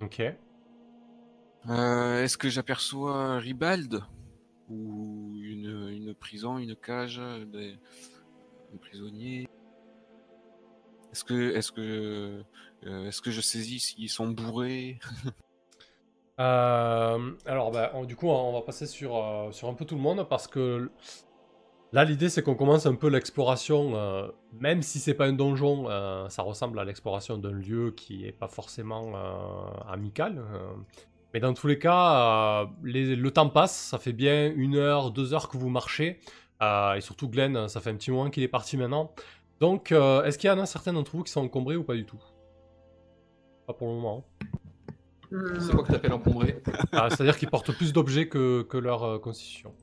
S2: Ok.
S1: Euh, Est-ce que j'aperçois Ribald ou une, une prison, une cage, des, un prisonnier Est-ce que, est-ce que, euh, est-ce que je saisis s'ils sont bourrés?
S2: Euh, alors, bah, on- du coup, on va passer sur, euh, sur un peu tout le monde parce que là, l'idée c'est qu'on commence un peu l'exploration, euh, même si c'est pas un donjon, euh, ça ressemble à l'exploration d'un lieu qui est pas forcément euh, amical. euh. mais dans tous les cas, euh, les- le temps passe, ça fait bien une heure, deux heures que vous marchez. euh, et surtout, Glenn, ça fait un petit moment qu'il est parti maintenant. Donc, euh, est-ce qu'il y en a certains d'entre vous qui sont encombrés ou pas du tout? Pas pour le moment.
S3: Hmm.
S4: C'est quoi que t'appelles encombré
S2: Ah, C'est-à-dire qu'ils portent plus d'objets que, que leur euh, constitution.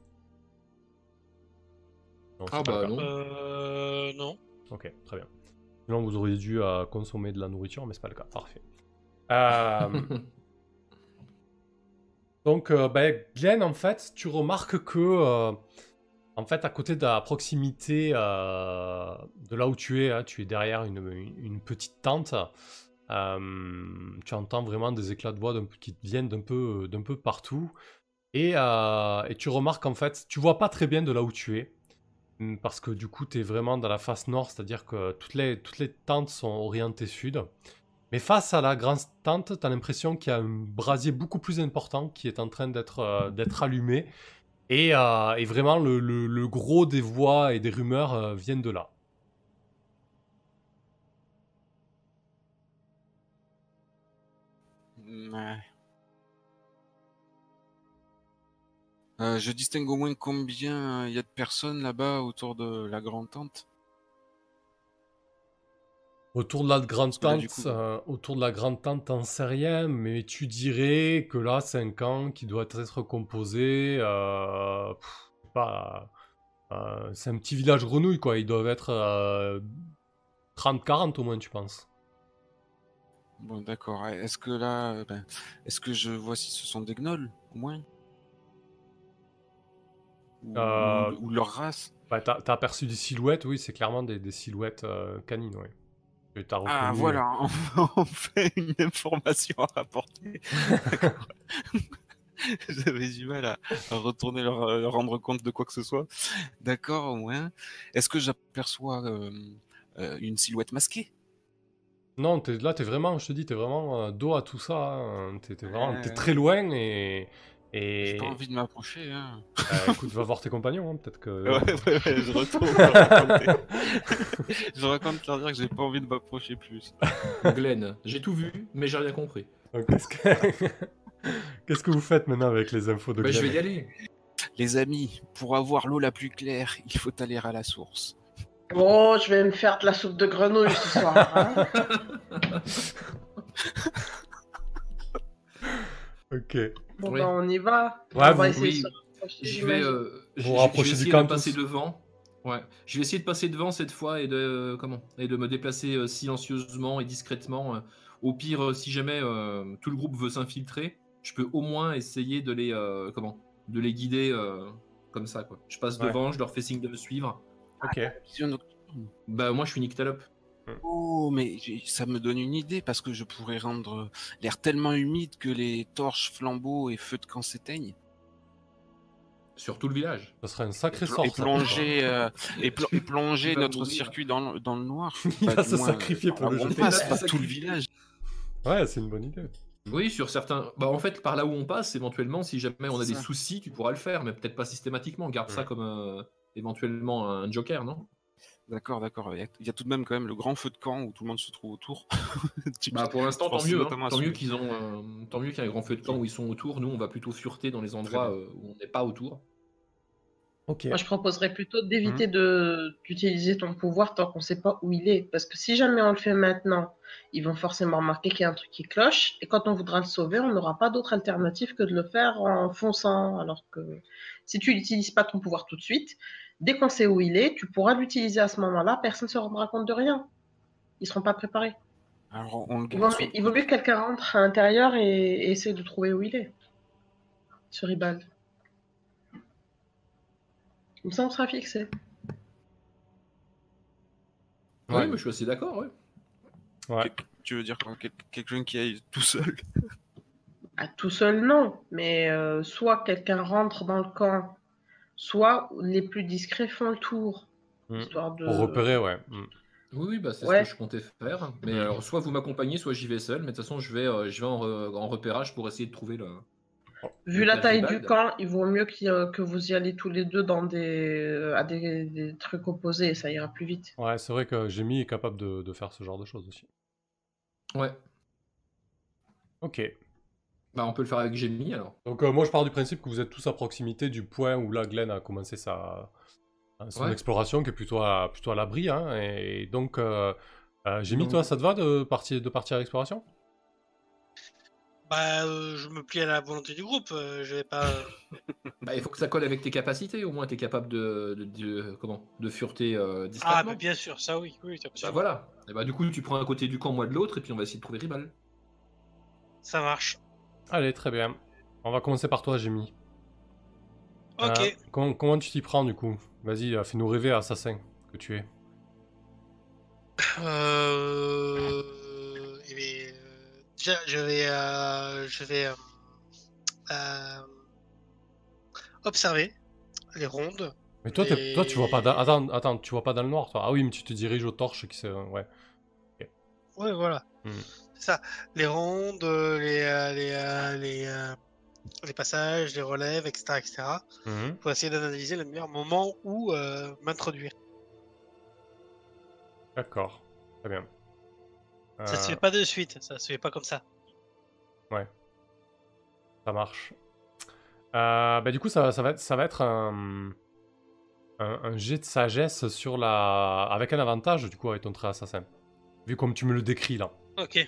S2: Non,
S4: Ah bah non.
S5: Euh, non.
S2: Ok, très bien. Sinon, vous auriez dû euh, consommer de la nourriture, mais c'est pas le cas. Parfait. Euh, donc, euh, ben, Glenn, en fait, tu remarques que, euh, en fait, à côté de la proximité euh, de là où tu es, hein, tu es derrière une, une- petite tente. euh, tu entends vraiment des éclats de voix qui te viennent d'un peu, d'un peu partout. Et, euh, et tu remarques, en fait, tu vois pas très bien de là où tu es. Mm, Parce que du coup, tu es vraiment dans la face nord, c'est-à-dire que toutes les, toutes les tentes sont orientées sud. Mais face à la grande tente, tu as l'impression qu'il y a un brasier beaucoup plus important qui est en train d'être euh, allumé. Et, euh, et vraiment, le, le- gros des voix et des rumeurs euh, viennent de là.
S1: Ouais. Euh, je distingue au moins combien il y a de personnes là-bas autour de la grande tente?
S2: Autour de la grande tente,
S1: coup-
S2: euh, autour de la grande tente, t'en sais rien, mais tu dirais que là, c'est un camp qui doit être composé. euh, pff, pas. euh, c'est un petit village grenouille, quoi. Ils doivent être euh, 30-40 au moins, tu penses.
S1: Bon, d'accord. Est-ce que là, euh, ben, est-ce que je vois si ce sont des gnolls, au moins? Ou,
S2: Euh,
S1: ou- ou leur race
S2: Bah, t'as t'as aperçu des silhouettes, oui, c'est clairement des, des silhouettes euh, canines, t'as
S1: Ah, voilà, enfin une information à rapporter. D'accord. J'avais du mal à, à retourner leur, euh, leur rendre compte de quoi que ce soit. D'accord, au moins. Est-ce que j'aperçois euh, euh, une silhouette masquée?
S2: Non, t'es- là, t'es vraiment, je te dis, t'es vraiment euh, dos à tout ça. hein. T'es t'es vraiment, t'es
S1: ouais.
S2: très loin et.
S1: J'ai pas envie de m'approcher. Hein.
S2: euh, écoute, va voir tes compagnons, hein, peut-être que.
S1: Ouais, ouais, ouais, je retourne je raconte leur dire que j'ai pas envie de m'approcher plus.
S4: Glenn, j'ai tout vu, mais j'ai rien compris.
S2: Donc, Qu'est-ce que... Qu'est-ce que vous faites maintenant avec les infos de
S4: Bah, je vais
S2: Glenn
S4: y aller.
S1: Les amis, pour avoir l'eau la plus claire, il faut aller à la source.
S3: Oh, je vais me faire de la soupe de grenouille ce soir. hein.
S2: Ok.
S3: Bon,
S4: Oui.
S3: bah, on y va.
S2: Ouais,
S3: on
S2: vous-
S3: va
S4: oui.
S3: se rapprocher,
S4: Je vais, euh, je-
S2: Vous
S4: vais
S2: du camp
S4: de passer devant. Ouais. Je vais essayer de passer devant cette fois et de euh, comment? Et de me déplacer euh, silencieusement et discrètement. euh. Au pire, euh, si jamais euh, tout le groupe veut s'infiltrer, je peux au moins essayer de les euh, comment? De les guider euh, comme ça quoi. Je passe
S2: Ouais.
S4: devant, je leur fais signe de me suivre.
S2: Ok.
S1: Nocturne.
S4: Bah moi je suis Nyctalope.
S1: Oh, mais ça me donne une idée parce que je pourrais rendre l'air tellement humide que les torches, flambeaux et feux de camp s'éteignent.
S4: Sur tout le village.
S2: Ça serait un sacré
S1: Et,
S2: sort.
S1: et
S2: ça.
S1: plonger, euh, et, plo- et plonger notre
S4: mourir.
S1: circuit dans le, dans le noir.
S2: Il va se sacrifier pour le
S1: où on passe, tout le village.
S2: Ouais, c'est une bonne idée.
S4: Oui, sur certains. Bah en fait, par là où on passe, éventuellement, si jamais on a des
S1: ça.
S4: soucis, tu pourras le faire, mais peut-être pas systématiquement. Garde ça comme euh, éventuellement un joker, non?
S1: D'accord, d'accord. Il y, a, il y a tout de même quand même le grand feu de camp où tout le monde se trouve autour.
S4: Bah pour l'instant, tant mieux. hein. Tant mieux qu'ils ont, euh, tant mieux qu'il y ait un grand feu de camp où ils sont autour. Nous, on va plutôt fureter dans les endroits euh, où on n'est pas autour.
S2: Ok.
S3: Moi, je proposerais plutôt d'éviter de d'utiliser ton pouvoir tant qu'on sait pas où il est. Parce que si jamais on le fait maintenant, ils vont forcément remarquer qu'il y a un truc qui cloche. Et quand on voudra le sauver, on n'aura pas d'autre alternative que de le faire en fonçant. Alors que si tu n'utilises pas ton pouvoir tout de suite, dès qu'on sait où il est, tu pourras l'utiliser à ce moment-là. Personne ne se rendra compte de rien. Ils seront pas préparés.
S1: Alors, on le
S3: Il vaut mieux,
S1: sur-
S3: il vaut mieux que quelqu'un rentre à l'intérieur et, et essaie de trouver où il est. Sur Ribald. Comme ça, on sera fixé.
S4: Oui, mais je suis assez d'accord, ouais.
S2: Ouais.
S1: Tu veux dire Quelqu'un qui aille tout seul?
S3: À tout seul, non. Mais euh, soit quelqu'un rentre dans le camp, soit les plus discrets font le tour.
S2: Mm.
S3: Histoire de...
S2: Pour repérer, ouais. Mm.
S4: Oui, oui, bah, c'est
S3: Ouais.
S4: ce que je comptais faire. Mais alors, soit vous m'accompagnez, soit j'y vais seul. Mais de toute façon, je vais, euh, je vais en, re- en repérage pour essayer de trouver le.
S3: Vu
S4: le
S3: la taille du camp, il vaut mieux que vous y allez tous les deux dans des, euh, à des, des trucs opposés, ça ira plus vite.
S2: Ouais, c'est vrai que Jimmy est capable de, de faire ce genre de choses aussi.
S4: Ouais.
S2: Ok.
S4: Bah, on peut le faire avec Gemini alors.
S2: Donc euh, moi je pars du principe que vous êtes tous à proximité du point où là Glenn a commencé sa son
S4: Ouais.
S2: exploration qui est plutôt à, plutôt à l'abri. Hein, et donc euh, euh, toi ça te va de partir, de partir à l'exploration?
S5: Bah, euh, je me plie à la volonté du groupe. euh, je vais pas.
S4: Bah, il faut que ça colle avec tes capacités. Au moins, t'es capable de, de, de- comment, de fureter euh,
S5: Ah, mais bien sûr, ça oui, oui,
S4: Bah, voilà. Et bah, du coup, tu prends un côté du camp, moi de l'autre, et puis on va essayer de trouver Ribal.
S5: Ça marche.
S2: Allez, très bien. On va commencer par toi, Jimmy.
S5: Ok.
S2: Euh, comment, comment tu t'y prends du coup? Vas-y, euh, fais-nous rêver, assassin que tu es.
S5: Euh... eh bien, déjà, je vais, euh, je vais euh, observer les rondes.
S2: Mais toi, toi tu vois pas dans... attends, attends, tu vois pas dans le noir toi? Ah oui, mais tu te diriges aux torches qui se... Ouais.
S5: Ouais, voilà. C'est ça. Les rondes, euh, les, euh, les, euh, les, euh, les passages, les relèves, etc., etc.
S2: Mhm.
S5: Pour essayer d'analyser le meilleur moment où m'introduire.
S2: D'accord. Très bien.
S5: Ça se fait pas de suite. Ça se fait pas comme ça.
S2: Ça marche. Bah, du coup, ça, ça va être, ça va être un, un, un jet de sagesse sur la... avec un avantage, du coup, avec ton trait assassin. Vu comme tu me le décris là.
S5: Ok.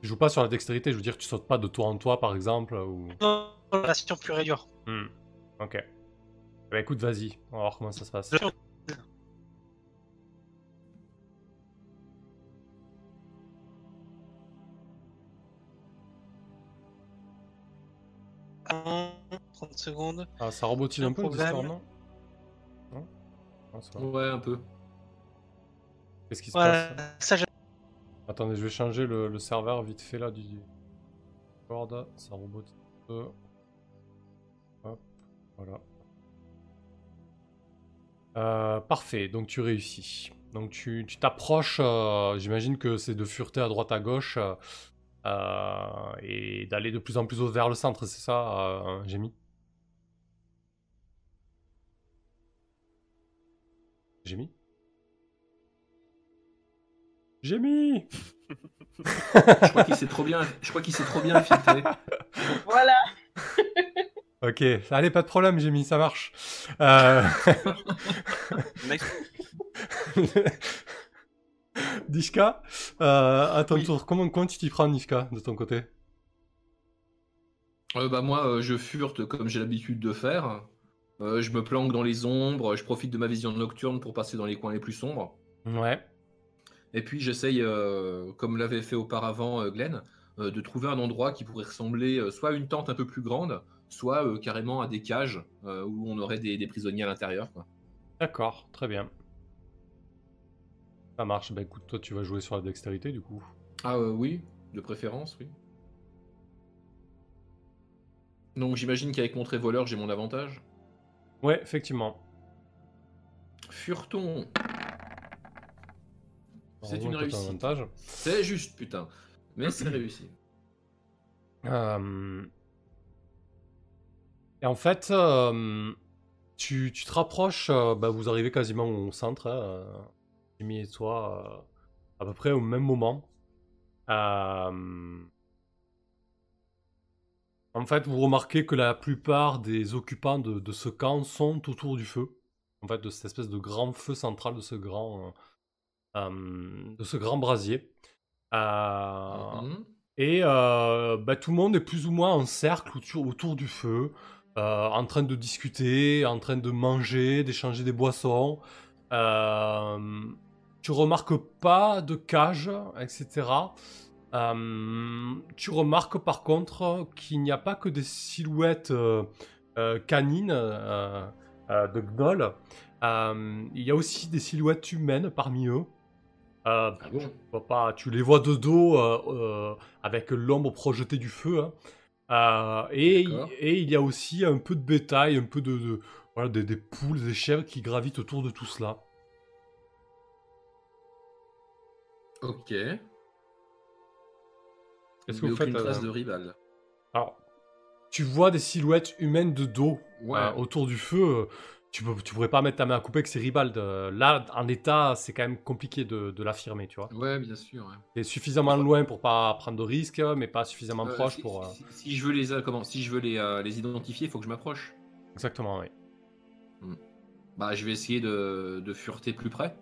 S2: Tu joues pas sur la dextérité, je veux dire, tu sautes pas de toi en toi, par exemple, ou...
S5: Non, relation pure et dure.
S2: Hmm. Ok. Bah écoute, vas-y, on va voir comment ça se passe.
S5: Un, 30 secondes.
S2: Ah, ça robotise
S5: Un
S2: un peu. Discord, non? Non? Ah.
S4: Ouais, un peu.
S2: Qu'est-ce qui se
S5: Voilà,
S2: passe
S5: ça j'ai-
S2: Attendez, je vais changer le, le serveur vite fait là du Discord. Ça un peu. Hop, voilà. Euh, parfait, donc tu réussis. Donc tu tu t'approches, euh, j'imagine que c'est de fureter à droite à gauche euh, et d'aller de plus en plus vers le centre, c'est ça, euh, Jémy Jémy Jémy
S4: Je crois qu'il s'est trop bien, je crois qu'il s'est trop bien infiltré.
S3: Voilà.
S2: Ok, allez, pas de problème, Jémy, ça marche. Euh... Euh, à ton
S4: Oui.
S2: tour, comment, comment tu t'y prends, Nishka, de ton côté?
S4: Euh, bah moi, euh, je furte comme j'ai l'habitude de faire. Euh, je me planque dans les ombres, je profite de ma vision nocturne pour passer dans les coins les plus sombres.
S2: Ouais.
S4: Et puis j'essaye, euh, comme l'avait fait auparavant euh, Glenn, euh, de trouver un endroit qui pourrait ressembler soit à une tente un peu plus grande, soit euh, carrément à des cages où on aurait des, des prisonniers à l'intérieur.
S2: D'accord, très bien. Ça marche. Bah écoute, toi, tu vas jouer sur la dextérité, du coup.
S4: Ah oui, de préférence, oui. Donc j'imagine qu'avec mon trait voleur, j'ai mon avantage?
S2: Ouais, effectivement.
S4: Fureton C'est une
S2: un
S4: réussite. C'est juste, putain. Mais c'est réussi.
S2: Euh, Et en fait, euh, tu, tu te rapproches, euh, bah, vous arrivez quasiment au centre, hein, Jimmy et toi, à peu près au même moment. En fait, vous remarquez que la plupart des occupants de, de ce camp sont autour du feu. En fait, de cette espèce de grand feu central, de ce grand, de ce grand brasier. Euh,
S4: Mhm.
S2: Et euh, bah, tout le monde est plus ou moins en cercle autour, autour du feu, euh, en train de discuter, en train de manger, d'échanger des boissons. Euh, tu remarques pas de cage, etc. Euh, tu remarques par contre qu'il n'y a pas que des silhouettes euh, euh, canines euh, euh, de gnolls. Euh, il y a aussi des silhouettes humaines parmi eux. Euh,
S4: Ah bon?
S2: tu, vois pas, tu les vois de dos euh, euh, avec l'ombre projetée du feu. hein. Euh, et, il y a aussi un peu de bétail, un peu de, de- voilà, des, des poules, des chèvres qui gravitent autour de tout cela.
S4: Ok.
S2: Qu'est-ce que vous faites
S4: aucune trace de rival.
S2: Alors, tu vois des silhouettes humaines de dos
S4: Ouais.
S2: euh, autour du feu. Tu, peux, tu pourrais pas mettre ta main à couper avec ces Ribald. euh, Là, en état, c'est quand même compliqué de, de l'affirmer, tu vois.
S4: Ouais, bien sûr. ouais.
S2: C'est suffisamment loin pour pas prendre de risques, mais pas suffisamment
S4: Euh,
S2: proche
S4: si,
S2: pour... euh,
S4: si- si je veux les, comment, si je veux les, euh, les identifier, il faut que je m'approche.
S2: Exactement, oui.
S4: Bah, je vais essayer de, de fureter plus près.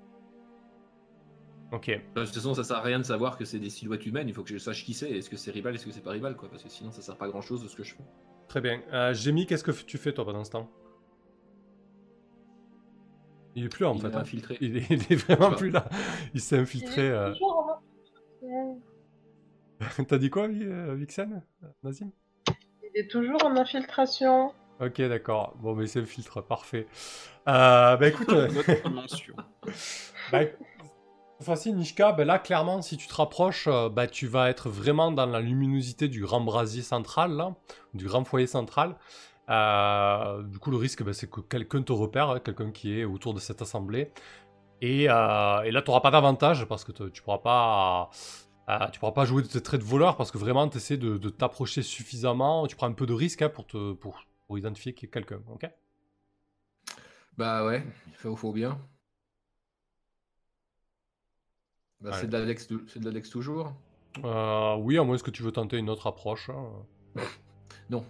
S2: Ok.
S4: De toute façon, ça sert à rien de savoir que c'est des silhouettes humaines. Il faut que je sache qui c'est. Est-ce que c'est rival, est-ce que c'est pas rival, quoi. Parce que sinon, ça sert pas à grand chose de ce que je fais.
S2: Très bien. Euh, Jémy, qu'est-ce que tu fais, toi, pendant ce temps? Il est plus là, en
S4: Il
S2: fait.
S4: est
S2: hein.
S4: infiltré.
S2: Il, est, il est vraiment plus là. Il s'est
S3: Il est
S2: infiltré. euh.
S3: toujours en infiltration.
S2: T'as dit quoi, euh, Vixen Nazim?
S3: Il est toujours en infiltration.
S2: Ok, d'accord. Bon, mais c'est le filtre, parfait. Euh, bah écoute, euh, bah, fois-ci, Nishka, bah là, clairement, si tu te rapproches, euh, bah, tu vas être vraiment dans la luminosité du grand brasier central, là, du grand foyer central. Euh, du coup, le risque, bah, c'est que quelqu'un te repère, hein, quelqu'un qui est autour de cette assemblée. Et, euh, et là, tu n'auras pas d'avantage parce que tu pourras pas. euh, tu pourras pas jouer de tes traits de voleur parce que vraiment tu essaies de, de t'approcher suffisamment, tu prends un peu de risque hein, pour, te, pour, pour identifier quelqu'un, ok?
S4: Bah ouais, il faut, faut bien. Bah,
S2: Ouais.
S4: C'est de l'Alex de toujours.
S2: Euh, Oui, à moins que tu veux tenter une autre approche. hein.
S4: Non.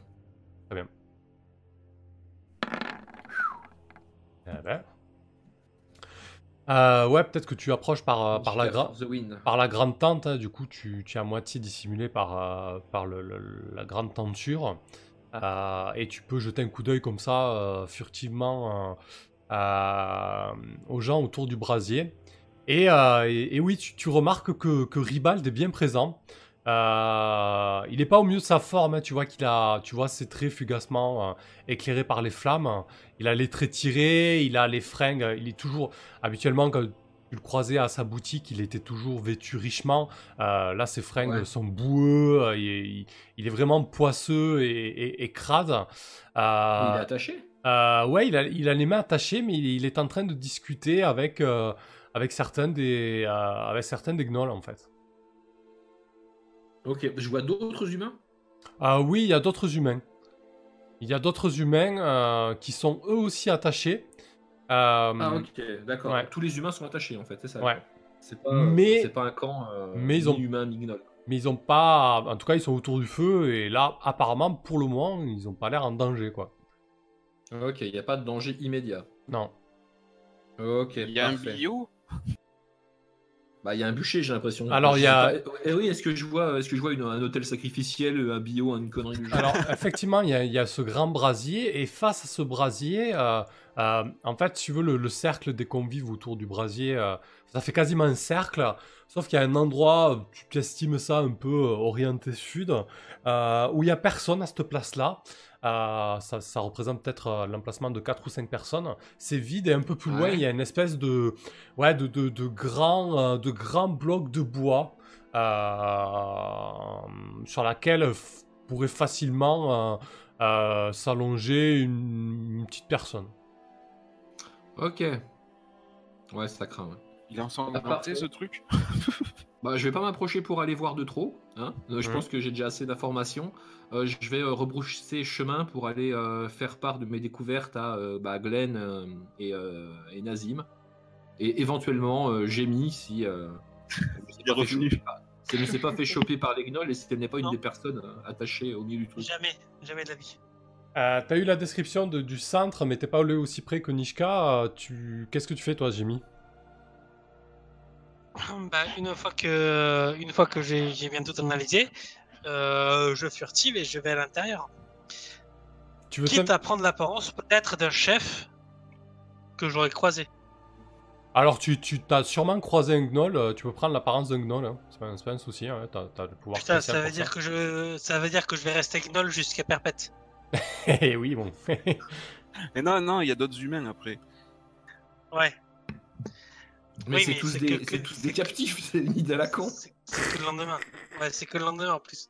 S2: Eh ben. Euh, ouais, peut-être que tu approches par, euh, par, la, gra- par grande tente, hein, du coup tu, tu es à moitié dissimulé par, euh, par le- le- la grande tenture. Euh, et tu peux jeter un coup d'œil comme ça, furtivement, aux gens autour du brasier. Et, et- et oui, tu, tu remarques que, que Ribald est bien présent. Euh, il n'est pas au mieux de sa forme, hein, tu vois qu'il a, tu vois ses traits fugacement euh, éclairés par les flammes. Il a les traits tirés, il a les fringues, il est toujours habituellement quand tu le croisais à sa boutique, il était toujours vêtu richement. Euh, là, ses fringues
S4: Ouais.
S2: sont boueux, euh, il, il- il est vraiment poisseux et, et- et crade. Euh,
S4: Il est attaché?
S2: euh, ouais, il a, il a les mains attachées, mais il, il est en train de discuter avec, euh, avec, certains des, euh, avec certains des gnolls, en fait.
S4: Ok, je vois d'autres humains?
S2: Ah oui, il y a d'autres humains. Il y a d'autres humains euh, qui sont eux aussi attachés. Euh,
S4: Ah ok, d'accord.
S2: ouais.
S4: Tous les humains sont attachés en fait, c'est ça
S2: ouais.
S4: C'est pas,
S2: Mais-
S4: c'est pas un camp euh,
S2: mais ils ont-
S4: humain ni gnoll.
S2: Mais ils ont pas. En tout cas, ils sont autour du feu. Et là, apparemment, pour le moment, ils ont pas l'air en danger, quoi.
S4: Ok, il n'y a pas de danger immédiat.
S2: Non.
S4: Ok,
S1: Il y a un bio
S4: Bah, il y a un bûcher, j'ai l'impression.
S2: Alors, il y a-
S4: Eh oui, est-ce que je vois, est-ce que je vois une- un hôtel sacrificiel, un bio, une connerie du genre
S2: Alors, effectivement, il y, y a ce grand brasier, et face à ce brasier, euh, euh, en fait, si tu veux, le, le cercle des convives autour du brasier, euh, ça fait quasiment un cercle, sauf qu'il y a un endroit, tu t'estimes ça un peu orienté sud, où il n'y a personne à cette place-là. Euh, ça, ça représente peut-être euh, l'emplacement de 4 ou 5 personnes. C'est vide et un peu plus loin,
S4: Ouais.
S2: il y a une espèce de, ouais, de, de, de grands euh, de grands blocs de bois euh, sur laquelle pourrait facilement euh, euh, s'allonger une, une petite personne.
S4: Ok. Ouais, ça craint. ouais.
S1: Il est ensanglanté
S4: parfait.
S1: ce truc
S4: Bah, je vais pas m'approcher pour aller voir de trop. Hein. Euh, je pense que j'ai déjà assez d'informations. Euh, je vais euh, rebrousser chemin pour aller euh, faire part de mes découvertes à euh, bah, Glenn euh, et, euh, et Nazim. Et éventuellement, euh, Jamie, si, euh, je sais
S1: Il est
S4: pas, fait chaud,
S1: revenu.
S4: je sais pas, Si elle ne s'est pas fait choper par les gnolls et si elle n'est pas une des personnes attachées au milieu du truc.
S5: Jamais, jamais de la vie.
S2: Euh, T'as eu la description de- du centre, mais t'es pas allé aussi près que Nishka. tu... Qu'est-ce que tu fais, toi, Jimmy
S5: Bah, une fois que, une fois que j'ai bien tout analysé, euh, je furtive et je vais à l'intérieur.
S2: Tu veux
S5: Quitte à prendre l'apparence peut-être d'un chef que j'aurais croisé.
S2: Alors, tu, tu t'as sûrement croisé un gnoll. euh, tu peux prendre l'apparence d'un gnoll. hein. C'est pas, un- c'est pas un souci. Hein. T'as t'as le pouvoir
S5: Putain, ça veut dire que je, ça veut dire que je vais rester gnoll jusqu'à perpète.
S2: Eh oui, bon.
S1: Mais non, non, il y a d'autres humains après.
S5: Ouais.
S4: Mais
S5: Oui,
S4: c'est tous, des,
S5: que-
S4: c'est
S5: que-
S4: tous
S5: c'est
S4: des
S5: que-
S4: captifs, c'est une idée à la con.
S5: C'est que le lendemain. Ouais, c'est que le lendemain en plus.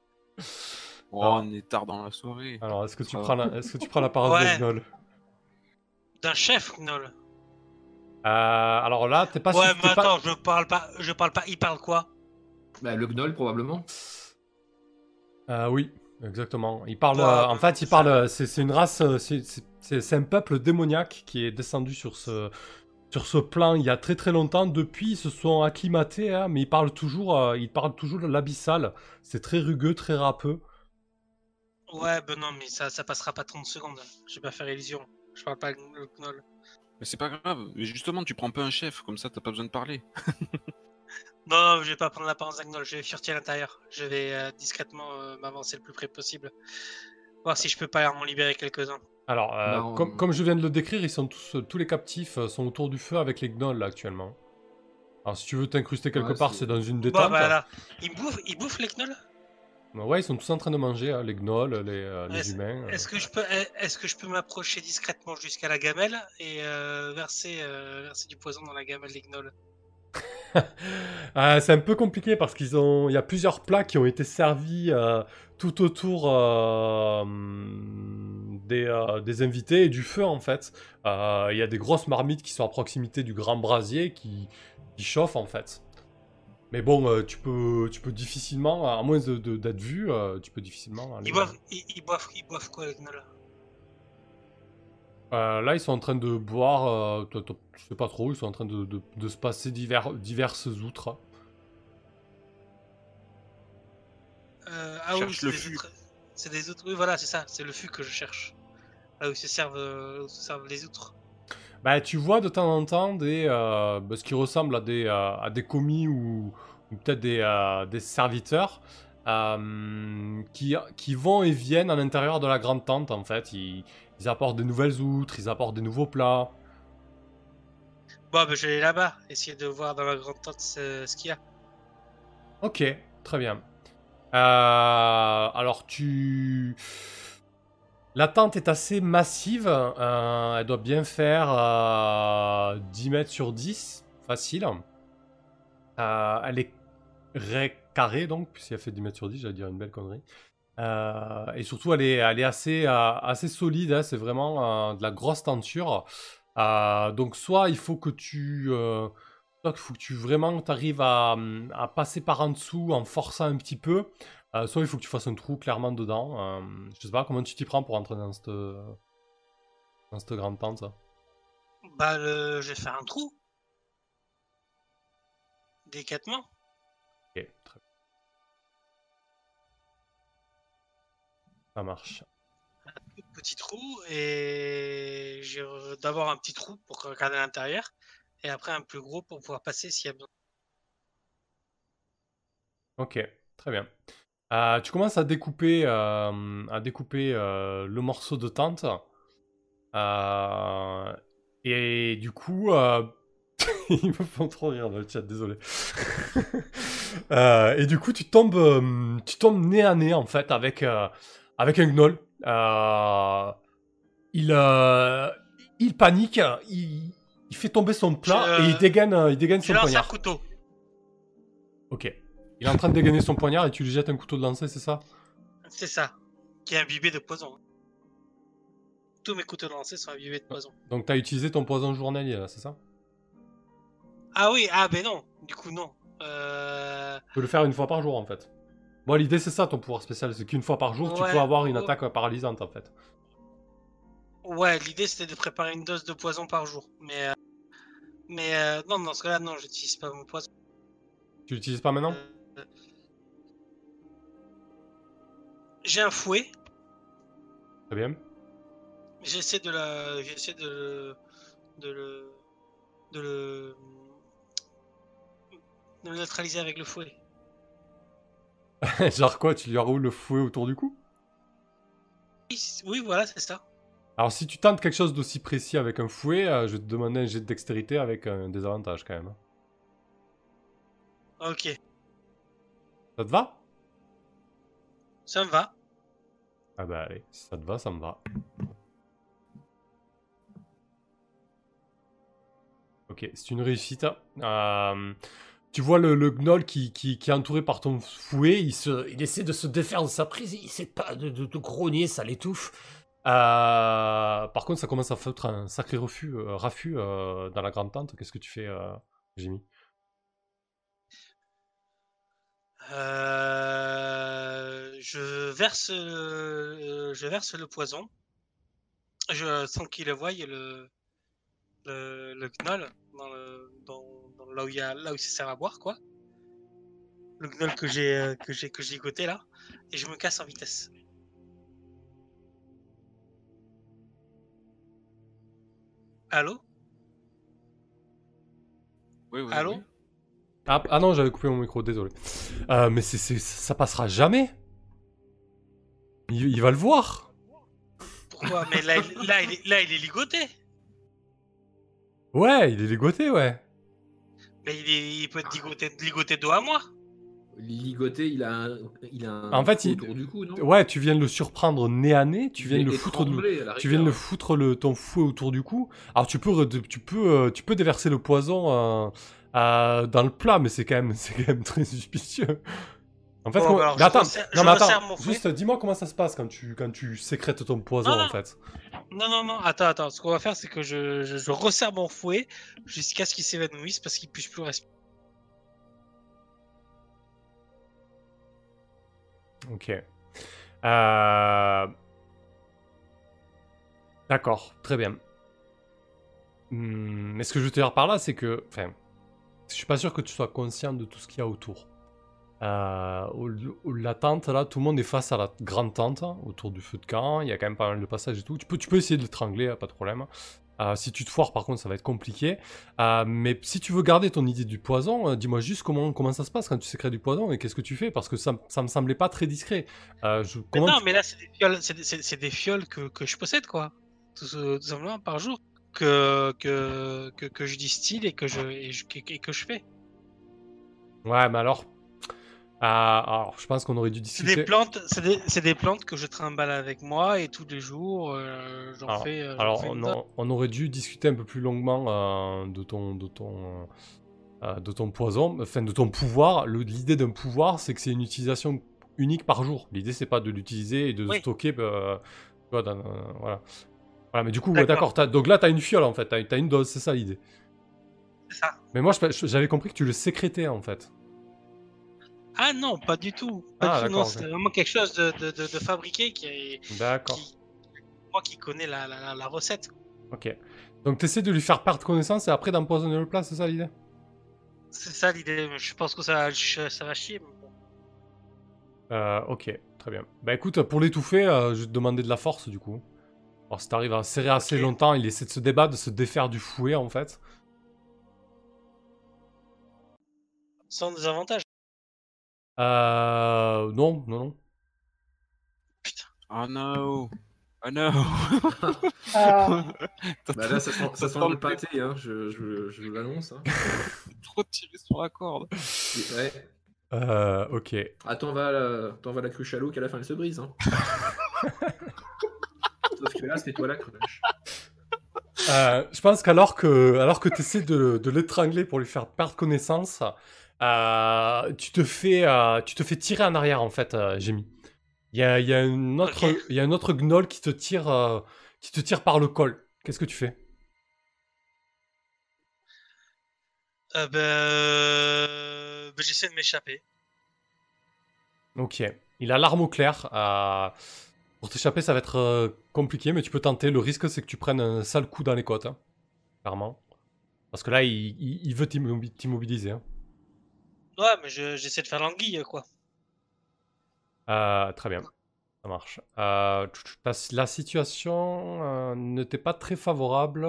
S1: Oh, on est tard dans la soirée.
S2: Alors, est-ce que tu prends la... est-ce que tu prends l'apparence
S5: Ouais.
S2: d'un gnoll
S5: D'un chef gnoll.
S2: Euh, Alors là, t'es pas
S5: ouais, mais
S2: pas-
S5: attends, je parle pas, je parle pas. Il parle quoi?
S4: Bah, le gnoll, probablement.
S2: Euh, oui, exactement. Il parle.
S5: Ouais,
S2: euh, en fait, il parle. C'est une race. c'est un peuple démoniaque qui est descendu sur ce sur ce plan il y a très très longtemps. Depuis, ils se sont acclimatés, hein, mais ils parlent toujours. euh, ils parlent toujours de l'abyssal. C'est très rugueux, très râpeux.
S5: Ouais, ben non, mais ça, ça passera pas 30 secondes. Je vais pas faire illusion. Je parle pas le gnoll.
S1: Mais c'est pas grave. Mais justement, tu prends pas un chef, comme ça, t'as pas besoin de parler.
S5: Non, non, je vais pas prendre l'apparence d'un gnoll. Je vais furtier à l'intérieur. Je vais euh, discrètement euh, m'avancer le plus près possible. Voir si je peux pas en libérer quelques-uns.
S2: Alors, euh,
S4: Bah, on-
S2: comme, je viens de le décrire, ils sont tous tous les captifs euh, sont autour du feu avec les gnolls là, actuellement. Alors, si tu veux t'incruster quelque
S4: Ouais,
S2: part,
S4: c'est-
S2: dans une
S5: Bon,
S2: détente.
S5: bah là. Ils bouffent, ils bouffent les gnolls?
S2: Bah ouais, ils sont tous en train de manger, hein, les gnolls, les, euh, humains. euh.
S5: Est-ce que je peux, est-ce que je peux m'approcher discrètement jusqu'à la gamelle et euh, verser, euh, verser du poison dans la gamelle des gnolls?
S2: Ah, c'est un peu compliqué parce qu'ils ont, il y a plusieurs plats qui ont été servis euh, tout autour euh, des, euh, des invités et du feu en fait. Euh, Il y a des grosses marmites qui sont à proximité du grand brasier qui, qui chauffent en fait. Mais bon, tu peux, tu peux difficilement, à moins de- de- d'être vu, tu peux difficilement. aller-
S5: Ils boivent, ils, ils boivent, ils boivent quoi les gnolls
S2: Euh, là, ils sont en train de boire, je sais pas trop, ils sont en train de, de- de se passer divers, diverses outres.
S5: Euh, ah oui, c'est
S1: le
S5: des. C'est des outres. Oui, voilà, c'est ça. C'est le fût que je cherche. Là où se servent, euh, où se servent les outres.
S2: Bah, tu vois de temps en temps des, euh, bah, ce qui ressemble à des, euh, à des commis ou, ou peut-être des, euh, des serviteurs euh, qui, qui vont et viennent à l'intérieur de la grande tente en fait. Ils, ils apportent des nouvelles outres, ils apportent des nouveaux plats.
S5: Bon, ben je vais aller là-bas, essayer de voir dans la grande tente ce, ce qu'il y a.
S2: Ok, très bien. Euh, alors tu... La tente est assez massive, euh, elle doit bien faire euh, 10 mètres sur 10, facile. Euh, elle est ré- carrée donc, puisqu'elle fait 10 mètres sur 10, j'allais dire une belle connerie. Euh, et surtout, elle est, elle assez, euh, solide, hein, c'est vraiment euh, de la grosse tenture. Euh, donc soit il faut que tu... soit il faut que tu vraiment t'arrives à, hum, à passer par en dessous en forçant un petit peu. Euh, soit il faut que tu fasses un trou clairement dedans. Euh, je sais pas comment tu t'y prends pour entrer dans cette, dans cette grande tente. ça?
S5: Bah, le- je vais faire un trou. Délicatement.
S2: Ok, très bien. Ça marche.
S5: Petit trou. Et j'ai d'abord un petit trou pour regarder à l'intérieur. Et après un plus gros pour pouvoir passer s'il y a besoin.
S2: Ok, très bien. Euh, tu commences à découper, euh, à découper euh, le morceau de tente. Et du coup, ils me font trop rire dans le chat, désolé. Et du coup, tu tombes, tu tombes nez à nez en fait avec, avec un gnoll. Il, il panique, il, il fait tomber son plat
S5: Je-
S2: et il dégaine, euh, il dégaine son
S5: lance un
S2: poignard.
S5: couteau.
S2: Ok. Il est en train de dégainer son poignard et tu lui jettes un couteau de lancer, c'est ça?
S5: C'est ça. Qui est imbibé de poison. Tous mes couteaux de lancer sont imbibés de poison.
S2: Donc t'as utilisé ton poison journalier là, c'est ça?
S5: Ah oui, ah ben non. Du coup, non. Euh...
S2: Tu peux le faire une fois par jour en fait. Bon, l'idée c'est ça ton pouvoir spécial, c'est qu'une fois par jour tu peux avoir une attaque paralysante en fait.
S5: Ouais, l'idée c'était de préparer une dose de poison par jour. Mais, euh, mais euh, non, dans ce cas-là, non, j'utilise pas mon poison.
S2: Tu l'utilises pas maintenant?
S5: Euh, j'ai un fouet.
S2: Très bien.
S5: J'essaie de la, j'essaie de le, de le, de le, neutraliser avec le fouet.
S2: Genre quoi Tu lui roules le fouet autour du cou?
S5: Oui, voilà, c'est ça.
S2: Alors si tu tentes quelque chose d'aussi précis avec un fouet, euh, je vais te demander un jet de dextérité avec un désavantage quand même. hein.
S5: Ok.
S2: Ça te va?
S5: Ça me va.
S2: Ah bah allez, si ça te va, ça me va. Ok, c'est une réussite. Euh, tu vois le, le gnoll qui, qui, qui est entouré par ton fouet, il, se, il essaie de se défaire de sa prise, il essaie pas de, de, de grogner, ça l'étouffe. Euh, par contre, ça commence à foutre un sacré refus, euh, euh, dans la grande tente. Qu'est-ce que tu fais, euh, Jimmy?
S5: Je verse, le- poison. Je sans qu'il le voie le le, le gnoll dans le dans, là où il se sert à boire quoi. Le gnoll que j'ai que j'ai que j'ai goûté là et je me casse en vitesse. Allô?
S1: Oui, oui,
S5: Allô?
S1: oui.
S2: ah, ah non, j'avais coupé mon micro, désolé. Euh, mais c'est, c'est- ça passera jamais. Il, il va le voir.
S5: Pourquoi? Mais là, il- là, il est, là il est ligoté.
S2: Ouais, il est ligoté, ouais.
S5: Mais il, est, il peut être ligoté, ligoté dos à moi.
S4: Ligoté, il a un, il a un
S2: En fait, il-
S4: autour du cou, non?
S2: Ouais, tu viens de le surprendre nez à nez, tu viens de le foutre, tu viens de le foutre le, ton fouet autour du cou. Alors tu peux, tu peux, euh, tu peux déverser le poison euh, euh, dans le plat, mais c'est quand même, c'est quand même très suspicieux. En fait,
S5: Bon,
S2: comment-
S5: bah alors,
S2: mais
S5: je
S2: attends,
S5: resserre-
S2: non
S5: je
S2: mais attends, juste dis-moi comment ça se passe quand tu, quand tu sécrètes ton poison
S5: Non,
S2: en fait.
S5: Non, non, non, attends, attends. Ce qu'on va faire, c'est que je, je, je resserre mon fouet jusqu'à ce qu'il s'évanouisse parce qu'il puisse plus respirer.
S2: Ok. Euh, D'accord, très bien. Hmm, mais ce que je veux te dire par là, c'est que, enfin, je suis pas sûr que tu sois conscient de tout ce qu'il y a autour. Euh, la tente, là, tout le monde est face à la grande tente, hein, autour du feu de camp. Il y a quand même pas mal de passages et tout. Tu peux, tu peux essayer de l'étrangler, hein, pas de problème. Euh, si tu te foires, par contre, ça va être compliqué. Euh, mais si tu veux garder ton idée du poison, euh, dis-moi juste comment, comment ça se passe quand tu sécrètes du poison et qu'est-ce que tu fais? Parce que ça, ça me semblait pas très discret. Je,
S5: Mais non,
S2: tu-
S5: mais là, c'est des fioles, c'est des, c'est- c'est des fioles que, que je possède, quoi. Tout, simplement par jour. Que, que, que, que je distille et que je, et je- et que je fais.
S2: Ouais, mais alors. Euh, alors, je pense qu'on aurait dû
S5: C'est
S2: discuter.
S5: des plantes, c'est des, plantes que je trimballe avec moi et tous les jours, euh, j'en fais. euh,
S2: alors,
S5: fais
S2: on, a- aurait dû discuter un peu plus longuement euh, de ton, de ton, euh, de ton poison, enfin de ton pouvoir. L'idée d'un pouvoir, c'est que c'est une utilisation unique par jour. L'idée, c'est pas de l'utiliser et de
S5: Oui.
S2: stocker. voilà. Voilà, mais du coup,
S5: D'accord.
S2: donc là, t'as une fiole en fait. T'as as une dose, c'est ça l'idée.
S5: C'est ça.
S2: Mais moi, j'avais compris que tu le sécrétais en fait.
S5: Ah non, pas du tout. Pas
S2: Ah,
S5: du tout, c'est vraiment quelque chose de, de, de, de fabriqué qui est.
S2: D'accord.
S5: qui- moi qui connais la, la, recette.
S2: Ok. Donc, t'essaies de lui faire perdre connaissance et après d'empoisonner le plat, c'est ça l'idée?
S5: C'est ça l'idée. Je pense que ça, ça va chier. mais bon.
S2: Euh, ok, très bien. Bah écoute, pour l'étouffer, euh, je vais te demander de la force du coup. Alors si t'arrives à serrer assez longtemps, il essaie de se débattre, de se défaire du fouet en fait.
S5: Sans désavantage.
S2: Euh... Non, non, non.
S5: Putain.
S1: Oh no Oh no
S3: Ah,
S4: Bah là, ça sent, ça sent
S1: T'as
S4: le pâté, hein, je, je, je vous l'annonce. Hein.
S1: trop tiré sur la corde.
S4: Ouais.
S2: Euh, ok.
S4: Attends, va la, t'en vas la cruche à l'eau qu'à la fin elle se brise. Hein. Sauf que là, c'est toi la cruche.
S2: Euh, je pense qu'alors que, alors que tu essaies de, de l'étrangler pour lui faire perdre connaissance, euh, tu, te fais, euh, tu te fais tirer en arrière en fait, euh, Jamie. Il y a, y, y un autre gnoll qui te tire, euh, qui te tire par le col. Qu'est-ce que tu fais?
S5: Euh, ben, euh, ben, j'essaie de m'échapper.
S2: Ok. Il a l'arme au clair. euh, Pour t'échapper, ça va être euh, compliqué, mais tu peux tenter. Le risque, c'est que tu prennes un sale coup dans les côtes. hein, Clairement. Parce que là, il, il- il veut t'immobi- t'immobiliser. hein.
S5: Ouais, mais je- j'essaie de faire l'anguille, quoi.
S2: Euh, très bien. Ça marche. Euh, la situation euh, n'était pas très favorable.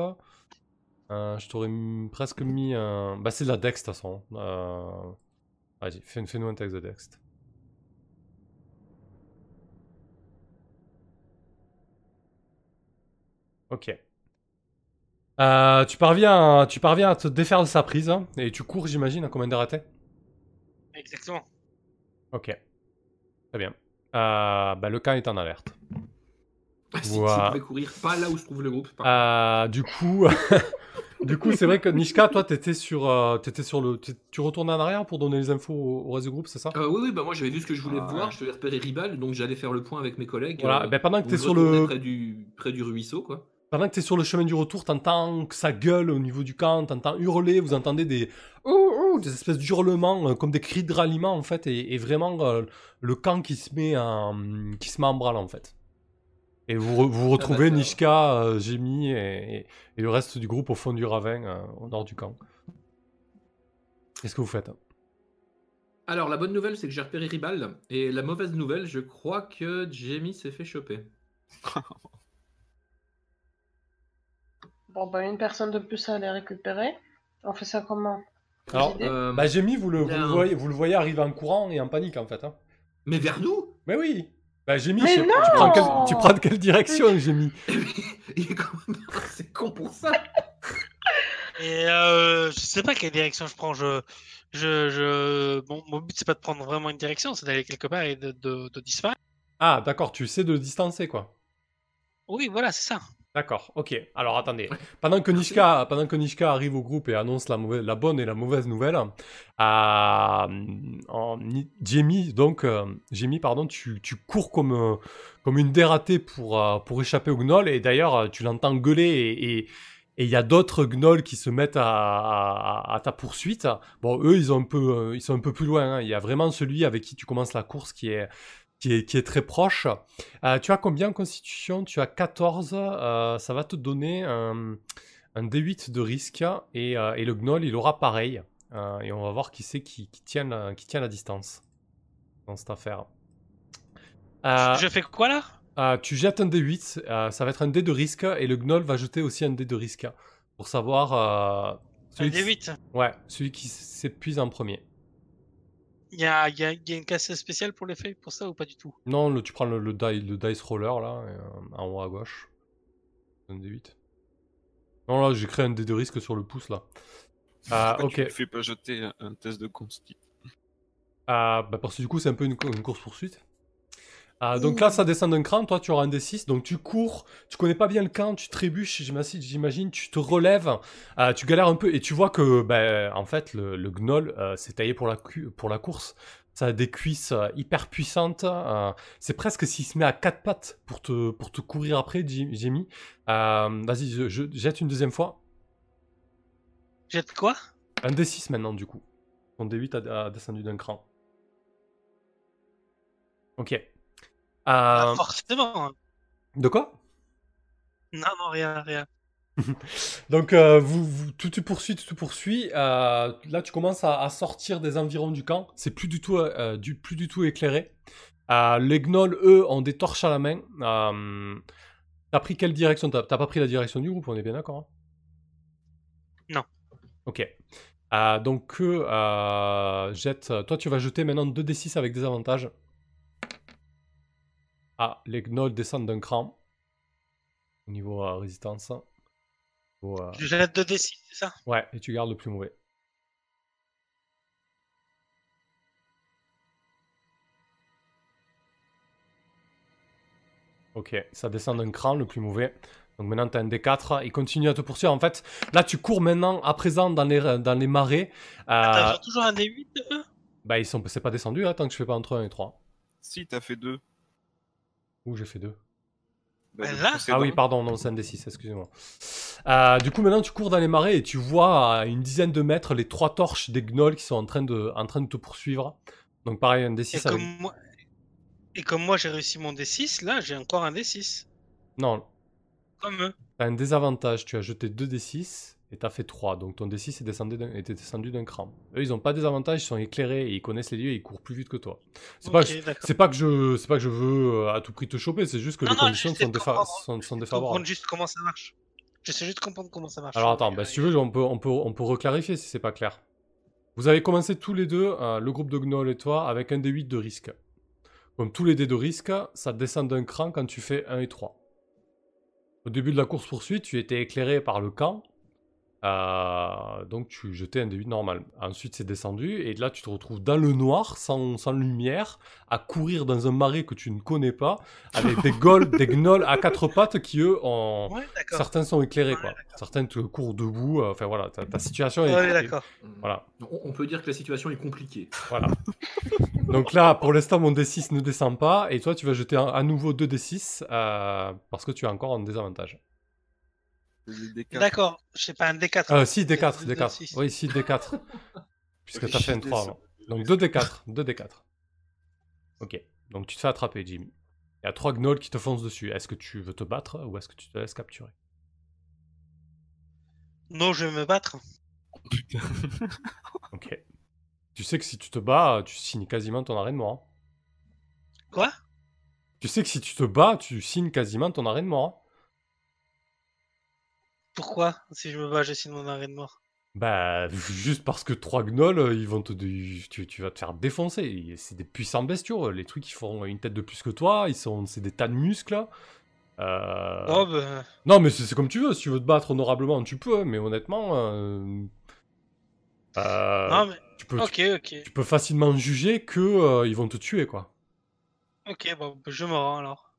S2: Euh, je t'aurais presque mis un. Bah, c'est de la Dex, de toute façon. Vas-y, fais- fais-nous un texte de Dex. Ok. Tu, parviens, à- tu parviens à te défaire de sa prise hein, et tu cours, j'imagine, à combien de ratés
S5: Exactement.
S2: Ok. Très bien. Euh, bah, le camp est en alerte.
S4: Si
S2: Ouah.
S4: tu pouvais courir pas là où se trouve le groupe.
S2: Euh, du coup, du coup, c'est vrai que Nishka, toi, t'étais sur, euh, t'étais sur le, tu retournais en arrière pour donner les infos au, au reste du groupe, c'est ça?
S4: Euh, oui, oui, bah moi j'avais vu ce que je voulais
S1: Ah,
S4: voir, je devais repérer Ribal, donc j'allais faire le point avec mes collègues.
S2: Voilà.
S4: euh,
S2: ben, pendant que t'es sur le,
S4: près du, près du ruisseau, quoi.
S2: Pendant que t'es sur le chemin du retour, t'entends que ça gueule au niveau du camp, t'entends hurler, vous entendez des, ouh, ouh, des espèces d'hurlements euh, comme des cris de ralliement en fait, et, et vraiment euh, le camp qui se met en, qui se met en branle en fait. Et vous re- vous retrouvez. Nishka, euh, Jimmy et, et- et le reste du groupe au fond du ravin, euh, au nord du camp. Qu'est-ce que vous faites?
S4: Alors la bonne nouvelle c'est que j'ai repéré Ribal, et la mauvaise nouvelle, je crois que Jamie s'est fait choper.
S3: Bon, bah, une personne de plus à aller récupérer. On fait ça comment?
S2: Alors,
S3: idées?
S4: Euh,
S2: Bah, Jamie, vous le, vous, le voyez, vous le voyez arriver en courant et en panique en fait. Hein.
S4: Mais vers nous?
S2: Mais oui Bah, Jamie,
S3: Mais
S2: je sais-
S3: non
S2: tu, prends quelle, tu prends quelle direction, Jamie
S4: Il est quand même c'est con pour ça
S5: Et euh, je sais pas quelle direction je prends. Je, je, je... Bon, mon but c'est pas de prendre vraiment une direction, c'est d'aller quelque part et de, de, de disparaître.
S2: Ah, d'accord, tu sais de distancer, quoi.
S5: Oui, voilà, c'est ça.
S2: D'accord, ok. Alors attendez. Pendant que Nishka, pendant que Nishka arrive au groupe et annonce la, mauvaise, la bonne et la mauvaise nouvelle, euh, en, Jamie, donc, euh, Jamie, pardon, tu, tu cours comme, euh, comme une dératée pour, euh, pour échapper au gnoll et d'ailleurs, euh, tu l'entends gueuler et. et et il y a d'autres gnolls qui se mettent à, à- à ta poursuite. Bon, eux, ils, ont un peu, ils sont un peu plus loin. hein. Il y a vraiment celui avec qui tu commences la course qui est, qui est, qui est très proche. Euh, tu as combien en constitution? Tu as 14. euh, ça va te donner un, un D8 de risque. Et, euh, et le gnoll, il aura pareil. Et on va voir qui c'est qui, qui, tient la, qui tient la distance dans cette affaire.
S5: Je fais quoi là?
S2: tu jettes un D8. euh, ça va être un dé de risque. Et le gnoll va jeter aussi un dé de risque. Pour savoir.
S5: Un
S2: celui qui-
S5: D8.
S2: Ouais, celui qui s'épuise en premier.
S5: Il y a, il y, a, il y a une casse spéciale pour feuilles pour ça ou pas du tout?
S2: Non, le- tu prends le, le, die- le dice roller là, et, euh, en haut à gauche. Un D8. Non, là, j'ai créé un dé de risque sur le pouce là. Ah, ok.
S1: Tu ne fais pas jeter un- test de consti.
S2: Ah, bah parce que du coup, c'est un peu une, une course-poursuite. Ah, donc là, ça descend d'un cran, toi tu auras un D6, donc tu cours, tu connais pas bien le camp, tu trébuches, j'imagine, j'imagine, tu te relèves, ah, tu galères un peu et tu vois que, ben, en fait, le, le gnoll euh, s'est taillé pour la, cu- pour la course. Ça a des cuisses euh, hyper puissantes, euh, c'est presque s'il se met à quatre pattes pour te, pour te courir après, Jim- Jamie. Euh, Vas-y, je, je jette une deuxième fois.
S5: Jette quoi?
S2: Un D6 maintenant, du coup. Ton D8 a, a descendu d'un cran. Ok.
S5: Ah,
S2: Euh,
S5: Forcément. hein.
S2: de quoi?
S5: Non, non, rien, rien.
S2: Donc, euh, vous, vous- tout tu poursuis, tout tu poursuis. Euh, là, tu commences à, à sortir des environs du camp. C'est plus du tout, euh, du, plus du tout éclairé. Les gnolls, eux, ont des torches à la main. T'as pris quelle direction? T'as t'as pas pris la direction du groupe, on est bien d'accord hein?
S5: Non.
S2: Ok. Donc, jettent- Toi, tu vas jeter maintenant 2d6 avec des avantages. Ah, les gnolls descendent d'un cran. Au niveau euh, résistance. Au, euh,
S5: Je jette 2d6, c'est ça?
S2: Ouais, et tu gardes le plus mauvais. Ok, ça descend d'un cran, le plus mauvais. Donc maintenant, tu as un D4. Il continue à te poursuivre. En fait, là, tu cours maintenant, à présent, dans les, dans les marais. Euh,
S5: T'as toujours un D8 eux?
S2: Bah, ils sont, c'est pas descendu, hein, tant que je fais pas entre 1 et 3.
S1: Si, t'as fait deux.
S2: Ouh, j'ai fait 2.
S1: Bah, le
S5: Là.
S2: Ah oui, pardon, non, c'est un D6, excusez-moi. Euh, du coup, maintenant, tu cours dans les marais et tu vois à une dizaine de mètres les trois torches des gnolls qui sont en train de, en train de te poursuivre. Donc, pareil, un
S5: Et
S2: D6 avec...
S5: comme moi, et comme moi j'ai réussi mon D6, là j'ai encore un D6.
S2: Non,
S5: Comme eux.
S2: t'as un désavantage. Tu as jeté 2 D6 Et t'as fait 3, donc ton D6 est descendu d'un, était descendu d'un cran. Eux, ils ont pas des avantages, ils sont éclairés, et ils connaissent les lieux et ils courent plus vite que toi. C'est pas, c'est pas que je, c'est pas que je veux euh, à tout prix te choper, c'est juste que
S5: Non,
S2: les
S5: non,
S2: conditions sont,
S5: de
S2: défa-
S5: comprendre.
S2: sont, sont
S5: Je
S2: défavorables.
S5: juste comment ça marche. J'essaie juste de comprendre comment ça marche.
S2: Alors attends, bah, si tu veux, on peut, on peut, on peut reclarifier si c'est pas clair. Vous avez commencé tous les deux, euh, le groupe de Gnoll et toi, avec un D8 de risque. Comme tous les dés de risque, ça descend d'un cran quand tu fais 1 et 3. Au début de la course-poursuite, tu étais éclairé par le camp. Euh, donc tu jetais un D8 normal. Ensuite c'est descendu et là tu te retrouves dans le noir, sans, sans lumière, à courir dans un marais que tu ne connais pas, avec des gnolls, des gnolls à quatre pattes qui eux ont,
S5: Ouais, d'accord.
S2: Certains sont éclairés,
S5: Ouais,
S2: quoi. Certains te courent debout. euh, Enfin voilà, ta, ta situation est.
S5: Ouais.
S2: Voilà,
S4: On, peut dire que la situation est compliquée.
S2: voilà. Donc là, pour l'instant, mon D6 ne descend pas. Et toi, tu vas jeter un- à nouveau 2 D6 euh, parce que tu es encore en désavantage.
S1: Des D4.
S5: D'accord, je sais pas, un D4.
S2: Euh, si, D4,
S5: Deux- deux,
S2: D4.
S5: six.
S2: Oui, si, D4. Puisque tu as fait un
S1: Chier,
S2: 3
S1: ça.
S2: avant. Donc 2 D4, 2 D4. Ok, donc tu te fais attraper, Jimmy. Il y a 3 gnolls qui te foncent dessus. Est-ce que tu veux te battre ou est-ce que tu te laisses capturer?
S5: Non, je vais me battre.
S2: Ok. Tu sais que si tu te bats, tu signes quasiment ton arrêt de mort. hein.
S5: Quoi?
S2: Tu sais que si tu te bats, tu signes quasiment ton arrêt de mort. hein.
S5: Pourquoi Si je me bats, je signe mon arrêt de mort?
S2: Bah, juste parce que trois gnolls, euh, ils vont te, tu, tu vas te faire défoncer. C'est des puissants bestiaux. Les trucs, ils font une tête de plus que toi. Ils sont, c'est des tas de muscles. Euh,
S5: Oh, bah.
S2: Non, mais c'est comme tu veux. Si tu veux te battre honorablement, tu peux. Mais honnêtement, euh, euh,
S5: Non, mais.
S2: tu, peux,
S5: Ok, ok.
S2: tu peux facilement juger que euh, ils vont te tuer, quoi.
S5: Ok, bon, bah, je me rends alors.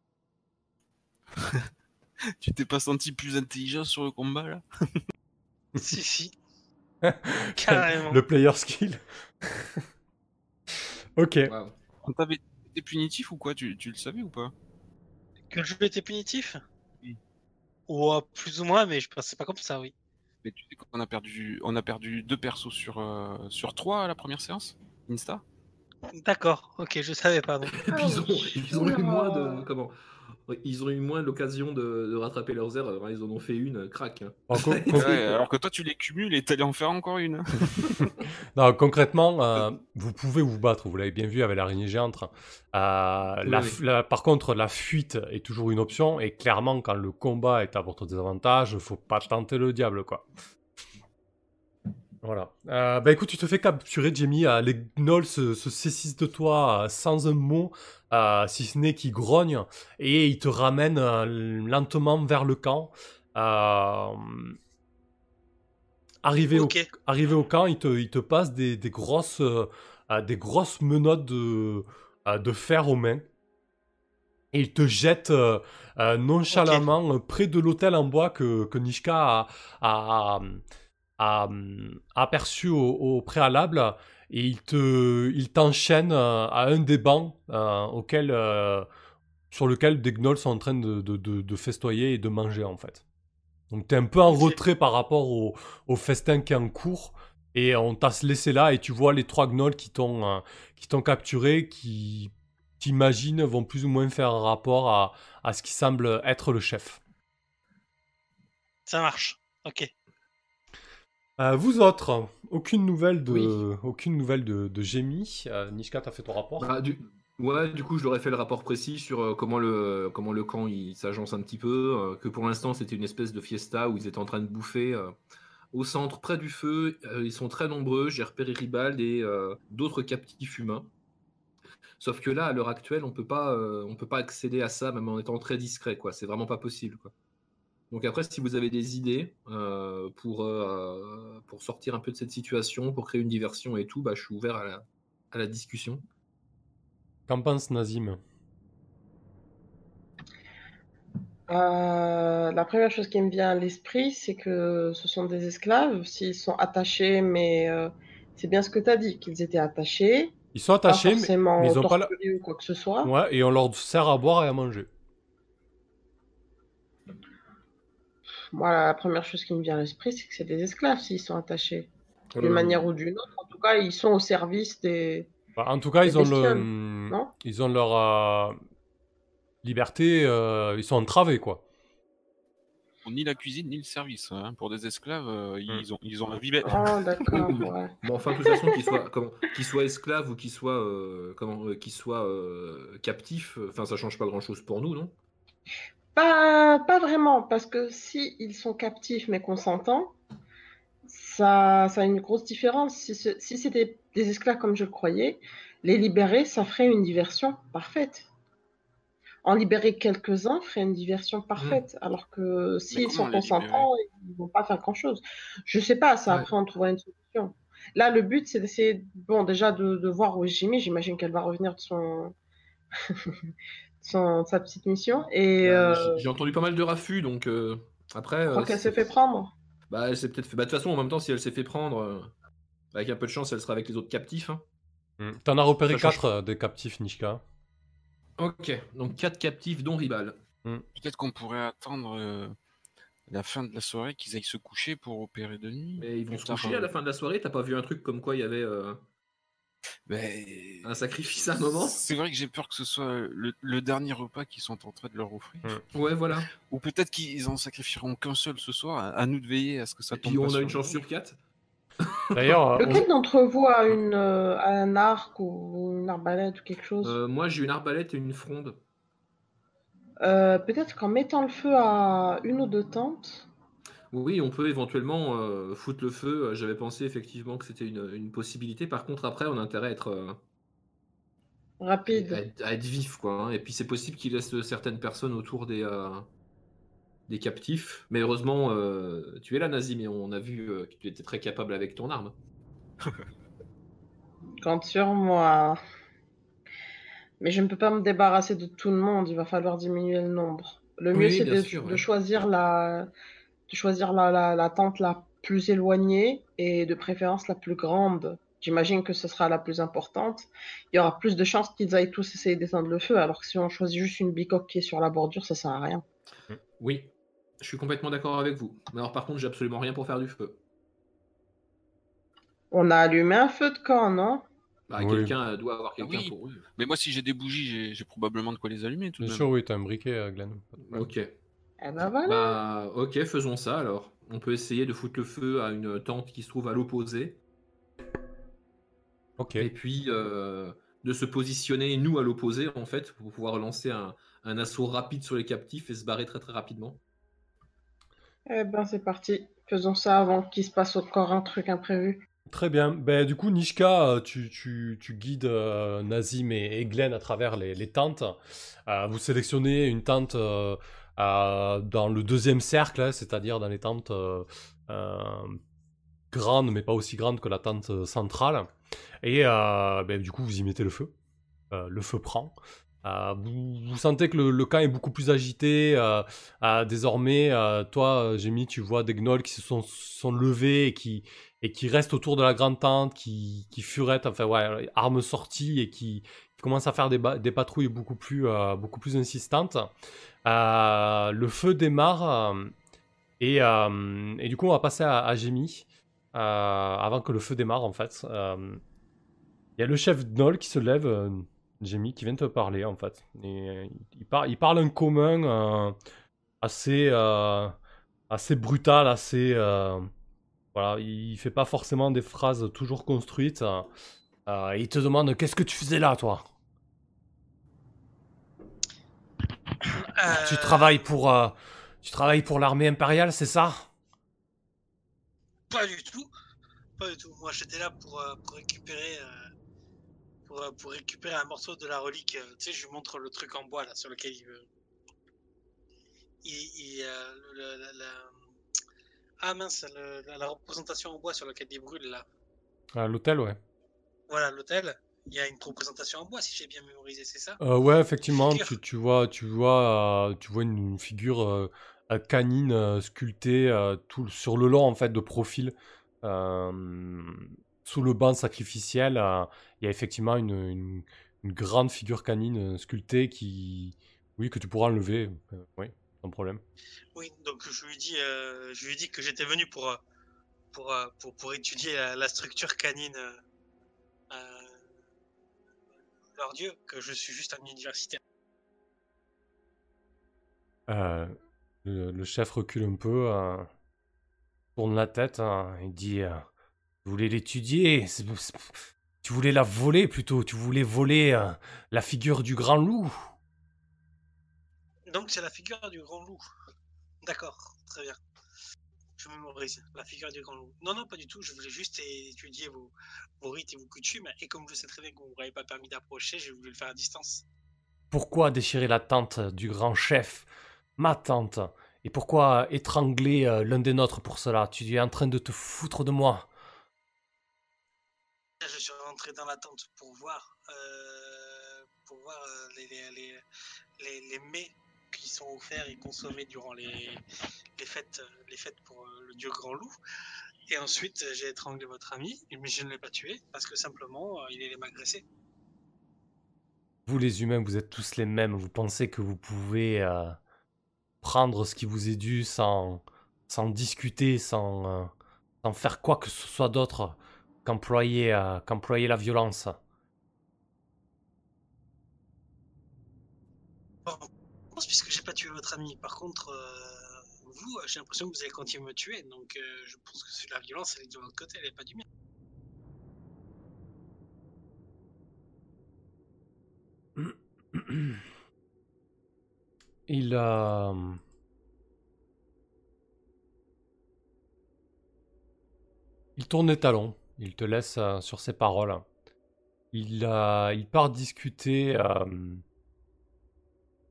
S1: Tu t'es pas senti plus intelligent sur le combat là?
S5: Si, si. Carrément.
S2: Le player skill. ok.
S4: Waouh.
S1: On t'avait été punitif ou quoi? Tu, tu le savais ou pas?
S5: Que le jeu était punitif?
S1: Oui.
S5: Ouais, plus ou moins, mais je pensais pas comme ça, oui.
S1: Mais tu sais qu'on a perdu, on a perdu deux persos sur, euh, sur trois à la première séance Insta?
S5: D'accord, ok, je savais pas. donc.
S4: Et puis ils ont, ils ont eu moins de
S3: Oula.
S4: comment? Ils ont eu moins l'occasion de, de rattraper leurs erreurs. hein. Ils en ont fait une, euh, crac. hein.
S2: Alors, con- con-
S1: Ouais, alors que toi tu les cumules et t'allais en faire encore une. hein.
S2: non, concrètement, euh, vous pouvez vous battre, vous l'avez bien vu avec l'araignée géante. Euh, la
S4: Oui,
S2: f- la- par contre, la fuite est toujours une option, et clairement, quand le combat est à votre désavantage, faut pas tenter le diable, quoi. Voilà. Euh, bah écoute, tu te fais capturer, Jamie. euh, les gnolls se, se saisissent de toi euh, sans un mot, si ce n'est qu'ils grognent, et ils te ramènent lentement vers le camp. Arrivé, au, arrivé au camp, ils te, ils te passent des, des grosses, des grosses menottes de, de fer aux mains. Et ils te jettent nonchalamment près de l'hôtel en bois que, que Nishka a, a- a, aperçu au, au préalable. Et il te, il t'enchaîne euh, à un des bancs euh, auquel, euh, sur lequel des gnolls sont en train de, de, de- de festoyer et de manger en fait. Donc t'es un peu en retrait par rapport au, au festin qui est en cours. Et on t'a laissé là et tu vois les trois gnolls qui t'ont euh, qui t'ont capturé, qui t'imagines vont plus ou moins faire un rapport à, à ce qui semble être le chef.
S5: Ça marche. Ok.
S2: Euh, vous autres, aucune nouvelle de,
S4: Oui.
S2: aucune nouvelle de, de Jamie. Euh, Nishka, t'as fait ton rapport?
S4: Bah, du... Ouais, du coup, je leur ai fait le rapport précis sur euh, comment, le, comment le camp il s'agence un petit peu. euh, que pour l'instant, c'était une espèce de fiesta où ils étaient en train de bouffer euh, au centre, près du feu. Euh, ils sont très nombreux. J'ai repéré Ribald et euh, d'autres captifs humains. Sauf que là, à l'heure actuelle, on peut pas, euh, on peut pas accéder à ça, même en étant très discret. quoi. C'est vraiment pas possible. Quoi. Donc après, si vous avez des idées euh, pour, euh, pour sortir un peu de cette situation, pour créer une diversion et tout, bah, je suis ouvert à la, à la discussion.
S2: Qu'en pense Nazim?
S3: Euh, la première chose qui me vient à l'esprit, c'est que ce sont des esclaves. S'ils sont attachés, mais euh, c'est bien ce que tu as dit, qu'ils étaient attachés,
S2: Ils sont
S3: pas
S2: attachés, mais,
S3: forcément
S2: mais ils ont pas la...
S3: ou quoi que ce soit.
S2: ouais, et on leur sert à boire et à manger.
S3: Moi, la première chose qui me vient à l'esprit, c'est que c'est des esclaves s'ils sont attachés. D'une
S4: Euh,
S3: manière ou d'une autre. En tout cas, ils sont au service des.
S2: Bah, en tout cas, ils ont, le,
S3: non?
S2: ils ont leur euh, liberté, euh, ils sont entravés, quoi.
S1: ni la cuisine ni le service. hein. Pour des esclaves, euh,
S2: Hmm.
S1: ils, ont, ils ont la vie belle.
S3: Ah, d'accord, ouais.
S4: Bon, enfin, de toute façon, qu'il soit, comment, qu'il soit esclave ou qu'il soit, euh, comment, euh, qu'il soit euh, captif, euh, enfin, ça change pas grand-chose pour nous, non?
S3: Pas, pas vraiment, parce que si ils sont captifs mais consentants, ça, ça a une grosse différence. Si, c'était des esclaves comme je le croyais, les libérer, ça ferait une diversion parfaite. En libérer quelques-uns ferait une diversion parfaite, alors que s'ils sont consentants, ils vont pas faire grand-chose. Je sais pas, ça
S4: Ouais.
S3: après on trouvera une solution. Là, le but, c'est d'essayer, bon, déjà de, de voir où est Jimmy. J'imagine qu'elle va revenir de son, son, sa petite mission. Et
S4: Bah,
S3: euh,
S4: j'ai- entendu pas mal de raffus, donc euh, après.
S3: je crois
S4: euh,
S3: qu'elle
S4: c'est-
S3: s'est fait prendre.
S4: Bah, elle s'est peut-être fait. Bah, de toute façon, en même temps, si elle s'est fait prendre, euh, avec un peu de chance, elle sera avec les autres captifs. hein.
S2: Hmm. T'en as repéré
S4: Ça change
S2: 4 des captifs, Nishka.
S4: Ok, donc 4 captifs, dont Ribal.
S1: Peut-être qu'on pourrait attendre euh, la fin de la soirée, qu'ils aillent se coucher pour opérer de nuit.
S4: Mais ils vont se coucher à
S1: euh,
S4: la fin de la soirée. T'as pas vu un truc comme quoi il y avait euh,
S1: ben,
S4: un sacrifice à un moment
S1: C'est vrai que j'ai peur que ce soit le, le dernier repas qu'ils sont en train de leur offrir.
S4: Ouais, voilà.
S1: Ou peut-être qu'ils en sacrifieront qu'un seul ce soir. À, à nous de veiller à ce que ça
S4: Et
S1: tombe
S4: puis on a une chance sur 4.
S2: D'ailleurs, euh,
S3: Lequel d'entre vous a une, euh, un arc ou une arbalète ou quelque chose
S4: Euh, moi, j'ai une arbalète et une fronde.
S3: Euh, Peut-être qu'en mettant le feu à une ou deux tentes,
S4: Oui, on peut éventuellement euh, foutre le feu. Euh, J'avais pensé effectivement que c'était une, une possibilité. Par contre, après, on a intérêt à être, euh, à
S3: rapide.
S4: être, à être vif, quoi. hein. Et puis, c'est possible qu'il laisse certaines personnes autour des, euh, des captifs. Mais heureusement, euh, tu es là, Nazim, et on a vu euh, que tu étais très capable avec ton arme.
S3: Compte sur moi. Mais je ne peux pas me débarrasser de tout le monde, il va falloir diminuer le nombre. Le mieux,
S4: Oui,
S3: c'est
S4: bien
S3: de,
S4: sûr,
S3: de
S4: ouais.
S3: choisir la, de choisir la, la, la tente la plus éloignée et de préférence la plus grande. J'imagine que ce sera la plus importante. Il y aura plus de chances qu'ils aillent tous essayer d'éteindre le feu, alors que si on choisit juste une bicoque qui est sur la bordure, ça sert à rien.
S4: Oui, je suis complètement d'accord avec vous. Mais alors, par contre, j'ai absolument rien pour faire du feu.
S3: On a allumé un feu de camp, non?
S4: Bah,
S2: Oui.
S4: Quelqu'un euh, doit avoir quelqu'un
S1: oui.
S4: pour. oui.
S1: Mais moi, si j'ai des bougies, j'ai- probablement de quoi les allumer tout
S2: bien
S1: même.
S2: sûr, oui, t'as un briquet, euh, Glenn.
S4: Ok.
S3: Eh ben voilà.
S4: Bah, ok, faisons ça alors. On peut essayer de foutre le feu à une tente qui se trouve à l'opposé.
S2: Ok.
S4: Et puis euh, de se positionner, nous, à l'opposé, en fait, pour pouvoir lancer un, un assaut rapide sur les captifs et se barrer très très rapidement.
S3: Eh ben c'est parti. Faisons ça avant qu'il se passe encore un truc imprévu.
S2: Très bien. Ben, du coup, Nishka, euh, tu, tu, tu guides euh, Nazim et, et Glenn à travers les, les tentes. Euh, vous sélectionnez une tente dans le deuxième cercle, hein, c'est-à-dire dans les tentes euh, euh, grandes, mais pas aussi grandes que la tente euh, centrale. Et euh, ben, du coup, vous y mettez le feu. Euh, le feu prend. Euh, vous, sentez que le, camp est beaucoup plus agité. euh, euh, désormais, euh, toi, euh, Jémy, tu vois des gnolls qui se sont, sont levés et qui, et qui restent autour de la grande tente, qui, qui furettent, enfin ouais, armes sorties et qui, qui commencent à faire des, patrouilles beaucoup plus, euh, insistantes. Euh, le feu démarre euh, et, du coup on va passer à, à avant que le feu démarre en fait. Il y a le chef Gnoll qui se lève, Jémy, qui vient te parler en fait. Il, par- il parle un commun assez, brutal, assez... voilà, il fait pas forcément des phrases toujours construites. il te demande qu'est-ce que tu faisais là, toi? Tu
S5: Euh,
S2: travailles pour, euh, tu travailles pour l'armée impériale, c'est ça?
S5: Pas du tout. Pas du tout. Moi, j'étais là pour, euh, pour récupérer. euh, pour, euh, pour récupérer un morceau de la relique. tu sais, je lui montre le truc en bois là sur lequel il veut. Il, il, le- le- la- Ah mince, le- la, la représentation en bois sur laquelle il brûle là.
S2: À l'hôtel, ouais.
S5: Voilà, l'hôtel. Il y a une représentation en bois si j'ai bien mémorisé, c'est ça?
S2: Euh, ouais, effectivement, tu, tu vois, tu vois, euh, tu vois une, une figure euh, euh, canine sculptée tout sur le long en fait de profil. Sous le banc sacrificiel, il y a effectivement une, une- une grande figure canine sculptée qui, oui, que tu pourras enlever, oui, sans problème.
S5: Oui, donc je lui dis, je lui dis que j'étais venu pour, pour, pour, pour étudier la, la structure canine leur dieu, que je suis juste un universitaire.
S2: Euh, Le, le chef recule un peu, euh, tourne la tête, hein, il dit euh, Tu voulais l'étudier, tu voulais la voler plutôt, tu voulais voler euh, la figure du grand loup.
S5: Donc c'est la figure du grand loup. D'accord, très bien. Je mémorise la figure du grand loup. Non, non, pas du tout. Je voulais juste étudier vos, vos rites et vos coutumes. Et comme je sais très bien que vous ne m'avez pas permis d'approcher, j'ai voulu le faire à distance.
S2: Pourquoi déchirer la tente du grand chef, ma tante Et pourquoi étrangler euh, l'un des nôtres pour cela? Tu es en train de te foutre de moi.
S5: Je suis rentré dans la tente pour voir, euh, pour voir euh, les, les, les, les, les mets qui sont offerts et consommés durant les, les fêtes, les fêtes pour euh, le dieu grand loup. Et ensuite, euh, j'ai étranglé votre ami, mais je ne l'ai pas tué parce que simplement, euh, il allait m'agresser.
S2: Vous les humains, vous êtes tous les mêmes. Vous pensez que vous pouvez prendre ce qui vous est dû sans, sans discuter, sans, sans faire quoi que ce soit d'autre qu'employer euh, la violence.
S5: Bon, puisque j'ai pas tué votre ami. Par contre, euh, vous, euh, j'ai l'impression que vous allez continuer à me tuer. Donc, euh, je pense que la violence, elle est de votre côté, elle est pas du mien.
S2: Il Il tourne les talons. Il te laisse sur ses paroles. Il, il part discuter.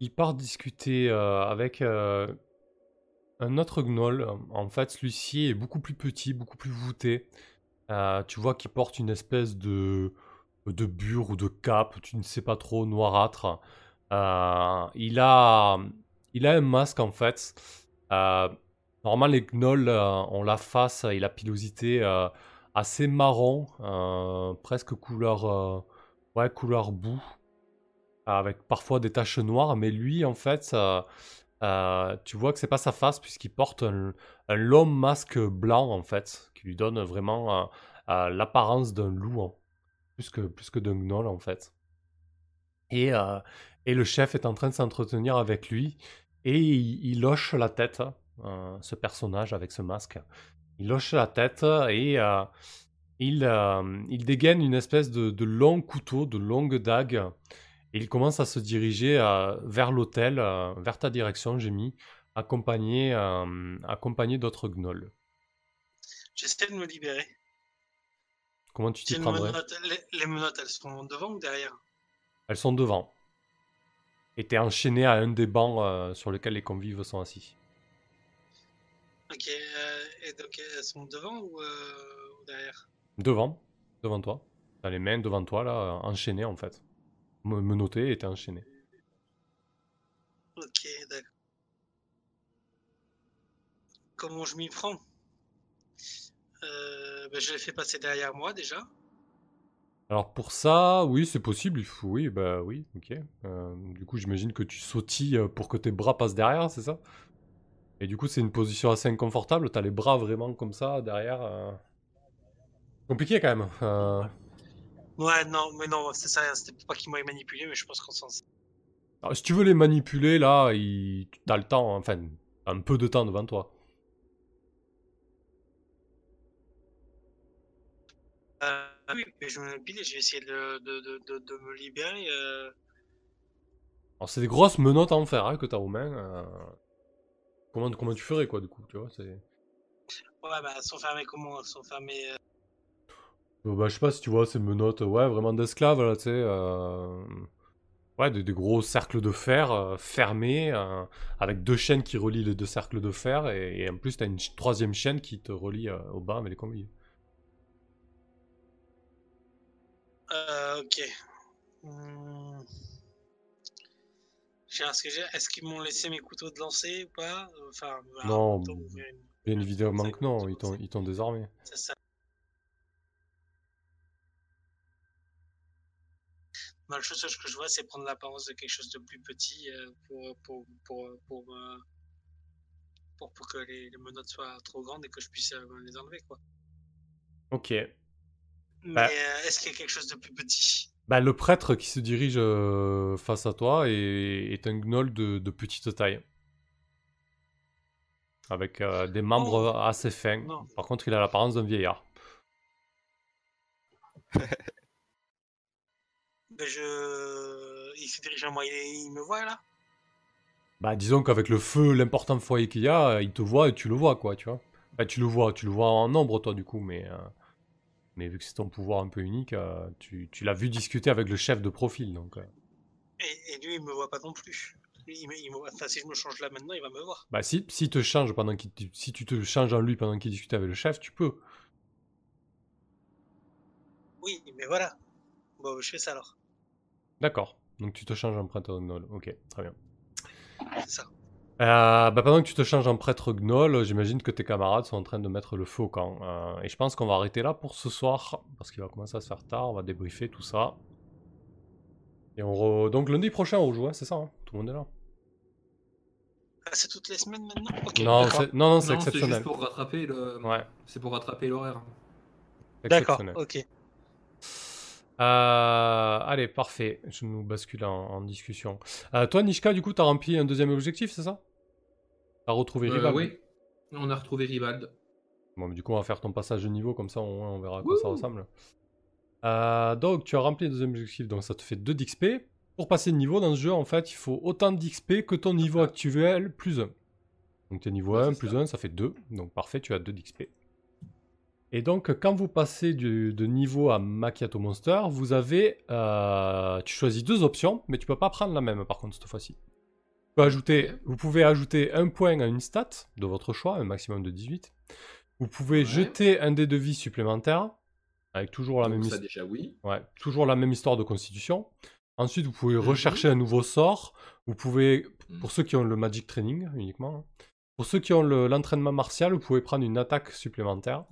S2: Il part discuter euh, avec euh, un autre gnoll. En fait, celui-ci est beaucoup plus petit, beaucoup plus voûté. Euh, tu vois qu'il porte une espèce de, de bure ou de cape, tu ne sais pas trop, noirâtre. Il, a, il a un masque en fait. Normalement, les gnolls ont la face et la pilosité assez marron, presque couleur, ouais, couleur boue, avec parfois des taches noires. Mais lui, en fait, euh, euh, tu vois que c'est pas sa face puisqu'il porte un, long masque blanc en fait, qui lui donne vraiment euh, l'apparence d'un loup, hein, plus que, plus que d'un gnoll en fait. Et, et le chef est en train de s'entretenir avec lui et il, hoche la tête, euh, ce personnage avec ce masque. Il hoche la tête et il, il dégaine une espèce de, de long couteau, de longue dague. Et il commence à se diriger euh, vers l'hôtel, euh, vers ta direction, Jémy, accompagné, euh, accompagné d'autres gnolls.
S5: J'essaie de me libérer.
S2: Comment tu t'y prendrais?
S5: les, les menottes, elles sont devant ou derrière?
S2: Elles sont devant. Et t'es enchaîné à un des bancs sur lesquels les convives sont assis.
S5: Ok, et donc elles sont devant ou, ou derrière?
S2: Devant, devant toi. T'as les mains devant toi, là, enchaînées en fait. Me menotté et t'es enchaîné.
S5: Ok, d'accord. Comment je m'y prends? Euh, ben, Je les fais passer derrière moi déjà.
S2: Alors pour ça, oui, c'est possible. Il faut, oui, bah oui, ok. Euh, du coup, j'imagine que tu sautilles euh, pour que tes bras passent derrière, c'est ça? Et du coup, c'est une position assez inconfortable. T'as les bras vraiment comme ça derrière. euh. Compliqué quand même.
S5: Ouais, non, mais non, c'est ça, c'était pas qu'ils m'avaient manipulé, mais je pense qu'on s'en
S2: alors, si tu veux les manipuler, là, il... t'as le temps, enfin, un peu de temps devant toi.
S5: Euh, oui, mais je vais me piler, je vais essayer de, de, de, de, de me libérer. euh.
S2: Alors, c'est des grosses menottes en fer hein, que t'as aux mains. euh. Comment, comment tu ferais, quoi, du coup, tu vois c'est...
S5: Ouais, bah, elles sont fermées comment Elles sont fermées. Euh,
S2: Euh, bah, je sais pas si tu vois ces menottes, ouais, vraiment d'esclaves, là, tu sais. euh, Ouais, des, des gros cercles de fer euh, fermés, euh, avec deux chaînes qui relient les deux cercles de fer, et, et en plus, t'as une ch- troisième chaîne qui te relie euh, au bas avec les.
S5: Euh, ok. Hmm. Est-ce qu'ils m'ont laissé mes couteaux de lancer ou pas? Enfin,
S2: Non, Bien évidemment que non, ils t'ont désarmé.
S5: C'est ça. Bah, la chose que je vois, c'est prendre l'apparence de quelque chose de plus petit euh, pour, pour, pour, pour, euh, pour, pour que les, les menottes soient trop grandes et que je puisse euh, les enlever. Quoi.
S2: Ok.
S5: Mais
S2: Bah.
S5: est-ce qu'il y a quelque chose de plus petit?
S2: Bah, le prêtre qui se dirige euh, face à toi est, est un gnoll de, de petite taille. avec euh, des membres assez fins.
S5: Non.
S2: Par contre, il a l'apparence d'un vieillard.
S5: Ben, je... Il se dirige à moi, il, il me voit là
S2: Bah, disons qu'avec le feu, l'important foyer qu'il y a, il te voit et tu le vois, quoi, tu vois. Bah, tu le vois, tu le vois en nombre, toi, du coup, mais... euh, Mais vu que c'est ton pouvoir un peu unique, euh, tu, tu l'as vu discuter avec le chef de profil, donc... euh.
S5: et, et lui, il me voit pas non plus. Lui, il me- il me voit- Enfin, si je me change là maintenant, il va me voir.
S2: Bah, si, si, te change pendant si tu te changes en lui pendant qu'il discute avec le chef, tu peux.
S5: Oui, mais voilà. Bon, je fais ça alors.
S2: D'accord. Donc tu te changes en prêtre gnoll. Ok, très bien.
S5: C'est ça.
S2: Euh, bah, pendant que tu te changes en prêtre gnoll, j'imagine que tes camarades sont en train de mettre le feu au camp. Euh, et je pense qu'on va arrêter là pour ce soir, parce qu'il va commencer à se faire tard, on va débriefer tout ça. Et on re- Donc lundi prochain on rejoue, hein, c'est ça hein Tout le monde est là.
S5: Ah, c'est toutes les semaines maintenant? Ok,
S2: non, c'est... non, non, c'est
S4: Non, c'est
S2: exceptionnel.
S4: juste pour rattraper le.
S2: Ouais,
S4: C'est pour rattraper l'horaire.
S5: D'accord,
S2: exceptionnel.
S5: ok.
S2: Euh, allez, parfait. Je nous bascule en, en discussion. Euh, toi, Nishka, du coup, t'as rempli un deuxième objectif, c'est ça? T'as retrouvé
S4: Euh, oui, on a retrouvé Rivald.
S2: Bon, mais du coup, on va faire ton passage de niveau, comme ça, on verra à quoi ça ressemble. Euh, donc, tu as rempli le deuxième objectif, donc ça te fait 2 d'XP. Pour passer de niveau dans ce jeu, en fait, il faut autant d'XP que ton niveau actuel plus 1. Donc, tu es niveau
S4: Ouais,
S2: 1
S4: c'est
S2: plus
S4: ça.
S2: 1, ça fait 2. Donc, parfait, tu as 2 d'XP. Et donc, quand vous passez du- de niveau à Macchiato Monster, vous avez. euh, tu choisis deux options, mais tu peux pas prendre la même par contre cette fois-ci. Ajouter, vous pouvez ajouter un point à une stat de votre choix, un maximum de 18. Vous pouvez
S4: Ouais.
S2: jeter un dé de vie supplémentaire, avec toujours la,
S4: Donc
S2: même,
S4: ça déjà oui.
S2: ouais, toujours la même histoire de constitution. Ensuite, vous pouvez
S4: Mhm.
S2: rechercher un nouveau sort. Vous pouvez,
S4: Mhm.
S2: pour ceux qui ont le Magic Training uniquement, hein. pour ceux qui ont le- l'entraînement martial, vous pouvez prendre une attaque supplémentaire.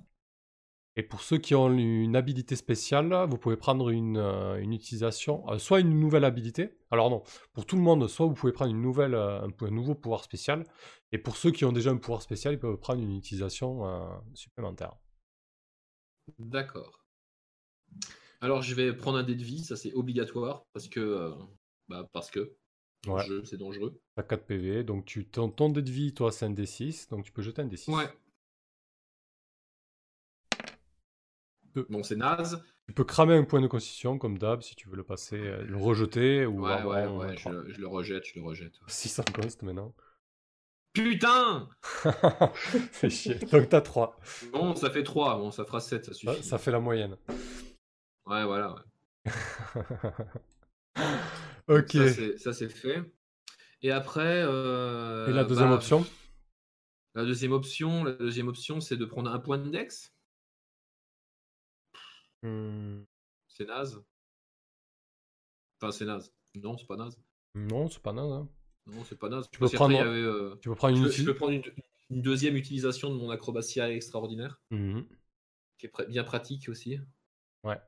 S2: Et pour ceux qui ont une habilité spéciale, vous pouvez prendre une, euh, une utilisation, euh, soit une nouvelle habilité. Alors non, pour tout le monde, soit vous pouvez prendre une nouvelle, euh, un, un nouveau pouvoir spécial. Et pour ceux qui ont déjà un pouvoir spécial, ils peuvent prendre une utilisation supplémentaire.
S4: D'accord. Alors je vais prendre un dé de vie, ça c'est obligatoire parce que bah parce que
S2: Ouais.
S4: c'est dangereux.
S2: T'as 4 PV, donc tu, ton, ton dé de vie, toi, c'est un D6, donc tu peux jeter un D6.
S4: Ouais. Bon c'est naze.
S2: Tu peux cramer un point de constitution, comme d'hab, si tu veux le passer, euh, le rejeter, ou
S4: Ouais ouais ouais,
S2: 23.
S4: je, je le rejette, je le rejette.
S2: 600 cost maintenant.
S4: Putain
S2: Fais chier. Donc t'as 3.
S4: Bon ça fait 3, bon ça fera 7, ça
S2: Ça,
S4: suffit.
S2: ça fait la moyenne.
S4: Ouais voilà. ouais.
S2: ok.
S4: Ça, c'est- Ça c'est fait. Et après. euh,
S2: Et la deuxième
S4: bah,
S2: option?
S4: La deuxième option, la deuxième option, c'est de prendre un point de dex.
S2: Hmm,
S4: C'est naze. Enfin, c'est naze. Non, c'est pas naze.
S2: Non, c'est pas naze. hein.
S4: Non, c'est pas naze.
S2: Tu peux prendre-
S4: avait, euh,
S2: Tu peux prendre une
S4: je peux prendre une, une deuxième utilisation de mon acrobatia extraordinaire,
S2: Mhm.
S4: qui est pr- bien pratique aussi.
S2: Ouais.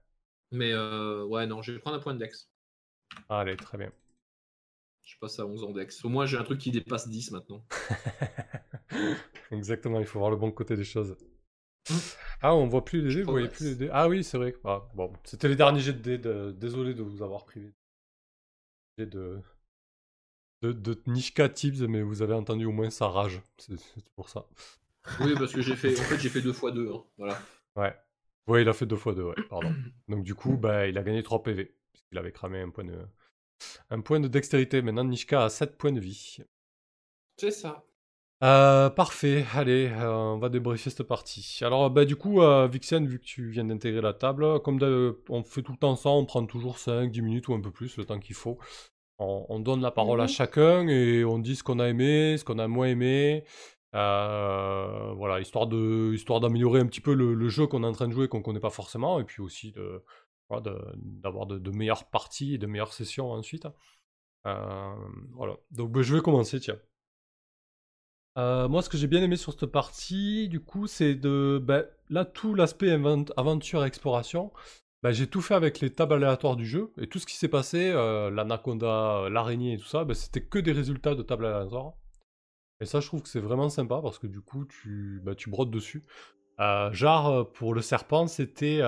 S4: Mais euh, ouais, non, je vais prendre un point de dex.
S2: Allez, très bien.
S4: Je passe à 11 en dex. Au moins, j'ai un truc qui dépasse 10 maintenant.
S2: Exactement, il faut voir le bon côté des choses. Ah, on voit plus les dés, vous voyez plus les dés. Ah oui, c'est vrai. Ah, bon, c'était les derniers jets de dés. de- Désolé de vous avoir privé. Jets de... De, de Nishka Tips, mais vous avez entendu au moins sa rage. C'est c'est pour ça.
S4: Oui, parce que j'ai fait, en fait, j'ai fait 2 fois 2. Voilà.
S2: Ouais. Ouais, il a fait deux fois deux, ouais, pardon. Donc du coup, bah, il a gagné 3 PV. Puisqu'il avait cramé un point de... Un point de dextérité. Maintenant, Nishka a 7 points de vie.
S4: C'est ça.
S2: Euh, parfait, allez, euh, on va débriefer cette partie. Alors, bah, du coup, euh, Vixen, vu que tu viens d'intégrer la table, comme on fait tout le temps ça, on prend toujours 5, 10 minutes ou un peu plus, le temps qu'il faut. On, on donne la parole à
S3: Mhm.
S2: chacun et on dit ce qu'on a aimé, ce qu'on a moins aimé. Voilà, histoire de, histoire d'améliorer un petit peu le, le jeu qu'on est en train de jouer, qu'on connaît pas forcément, et puis aussi de, voilà, d'avoir de, de meilleures parties et de meilleures sessions ensuite. Voilà, donc bah, je vais commencer, tiens. Euh, moi, ce que j'ai bien aimé sur cette partie, du coup, c'est de. bah, là, tout l'aspect aventure, exploration, bah, j'ai tout fait avec les tables aléatoires du jeu. Et tout ce qui s'est passé, euh, l'anaconda, euh, l'araignée et tout ça, bah, c'était que des résultats de tables aléatoires. Et ça, je trouve que c'est vraiment sympa parce que du coup, tu, tu brodes dessus. Euh, genre, pour le serpent, c'était.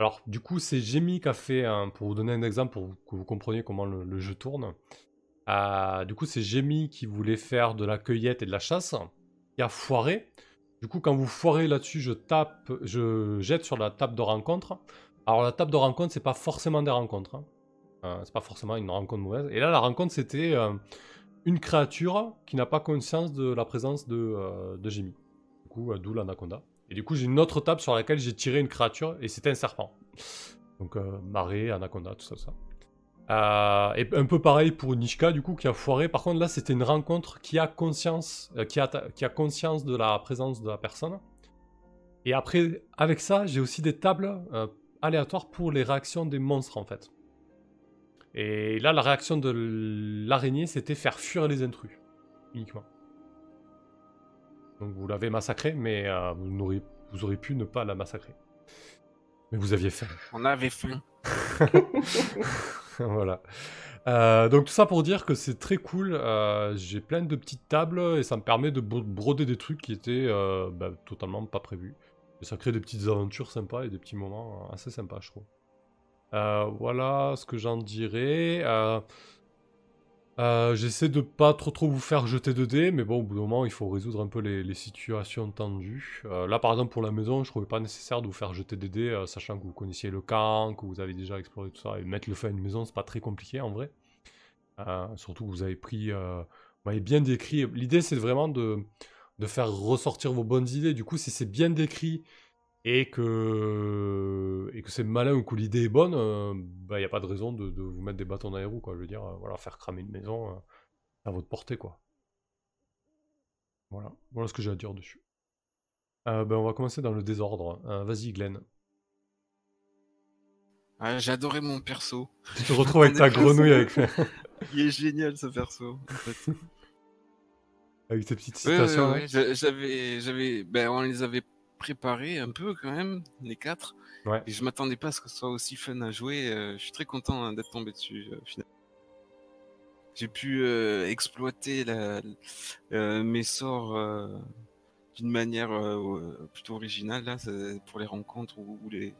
S2: Alors, du coup, c'est Jamie qui a fait, pour vous donner un exemple, pour que vous compreniez comment le jeu tourne. Euh, du coup, c'est Jamie qui voulait faire de la cueillette et de la chasse. qui a foiré. Du coup, quand vous foirez là-dessus, je tape, je jette sur la table de rencontre. Alors la table de rencontre, c'est pas forcément des rencontres. Hein. Euh, c'est pas forcément une rencontre mauvaise. Et là, la rencontre, c'était euh, une créature qui n'a pas conscience de la présence de, de. Du coup, d'où l'anaconda. Et du coup, j'ai une autre table sur laquelle j'ai tiré une créature et c'était un serpent. Donc, marée, anaconda, tout ça, ça. Et un peu pareil pour Nishka, du coup, qui a foiré. Par contre, là, c'était une rencontre qui a conscience, qui, a, qui a conscience de la présence de la personne. Et après, avec ça, j'ai aussi des tables aléatoires pour les réactions des monstres, en fait. Et là, la réaction de l'araignée, c'était faire fuir les intrus, uniquement. Donc vous l'avez massacré, mais euh, vous, auriez, vous auriez pu ne pas la massacrer. Mais vous aviez faim.
S1: On avait faim.
S2: voilà. Euh, donc tout ça pour dire que c'est très cool. Euh, j'ai plein de petites tables et ça me permet de broder des trucs qui étaient bah, totalement pas prévus. Et ça crée des petites aventures sympas et des petits moments assez sympas, je trouve. Euh, voilà ce que j'en dirais. Euh, euh, j'essaie de pas trop trop vous faire jeter de dés, mais bon, au bout d'un moment, il faut résoudre un peu les, situations tendues. là, par exemple, pour la maison, je trouvais pas nécessaire de vous faire jeter des dés, sachant que vous connaissiez le camp, que vous avez déjà exploré tout ça, et mettre le feu à une maison, c'est pas très compliqué en vrai. surtout vous avez pris, vous bien décrit. L'idée, c'est vraiment de, de faire ressortir vos bonnes idées. Du coup, si c'est bien décrit et que, et que c'est malin ou que l'idée est bonne, il euh, n'y bah, a pas de raison de, vous mettre des bâtons dans les roues, quoi. Je veux dire, euh, voilà, faire cramer une maison euh, à votre portée, quoi. Voilà, voilà ce que j'ai à dire dessus. ben, on va commencer dans le désordre. Vas-y, Glenn.
S1: Ah, j'ai adoré mon perso.
S2: Tu te retrouves avec ta grenouille avec.
S1: Il est génial ce perso. En fait.
S2: Avec tes petites citations.
S1: j'avais, j'avais, ben, on les avait préparé un peu quand même, les quatre. Et je m'attendais pas à ce que ce soit aussi fun à jouer. Euh, je suis très content hein, d'être tombé dessus euh, finalement. J'ai pu euh, exploiter la, mes sorts d'une manière plutôt originale là, pour les rencontres ou, les,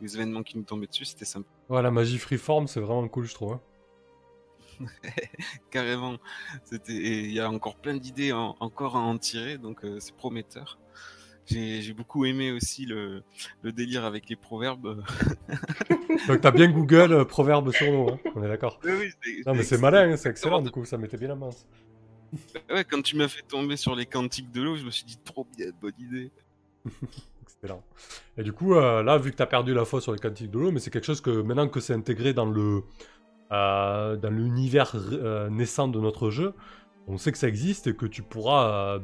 S1: événements qui nous tombaient dessus, c'était sympa.
S2: Ouais, la magie freeform, c'est vraiment cool, je trouve.
S1: Hein. Carrément. Il y a encore plein d'idées encore à en tirer, donc c'est prometteur. J'ai beaucoup aimé aussi le, délire avec les proverbes.
S2: Donc t'as bien Google euh, proverbes sur l'eau, hein on est d'accord
S1: Oui, oui.
S2: Non mais c'est malin, hein, c'est excellent du coup, ça mettait bien la main.
S1: Ouais, quand tu m'as fait tomber sur les cantiques de l'eau, je me suis dit trop bien, bonne idée.
S2: excellent. Et du coup, euh, là, vu que t'as perdu la foi sur les cantiques de l'eau, mais c'est quelque chose que maintenant que c'est intégré dans le euh, dans l'univers naissant de notre jeu, on sait que ça existe et que tu pourras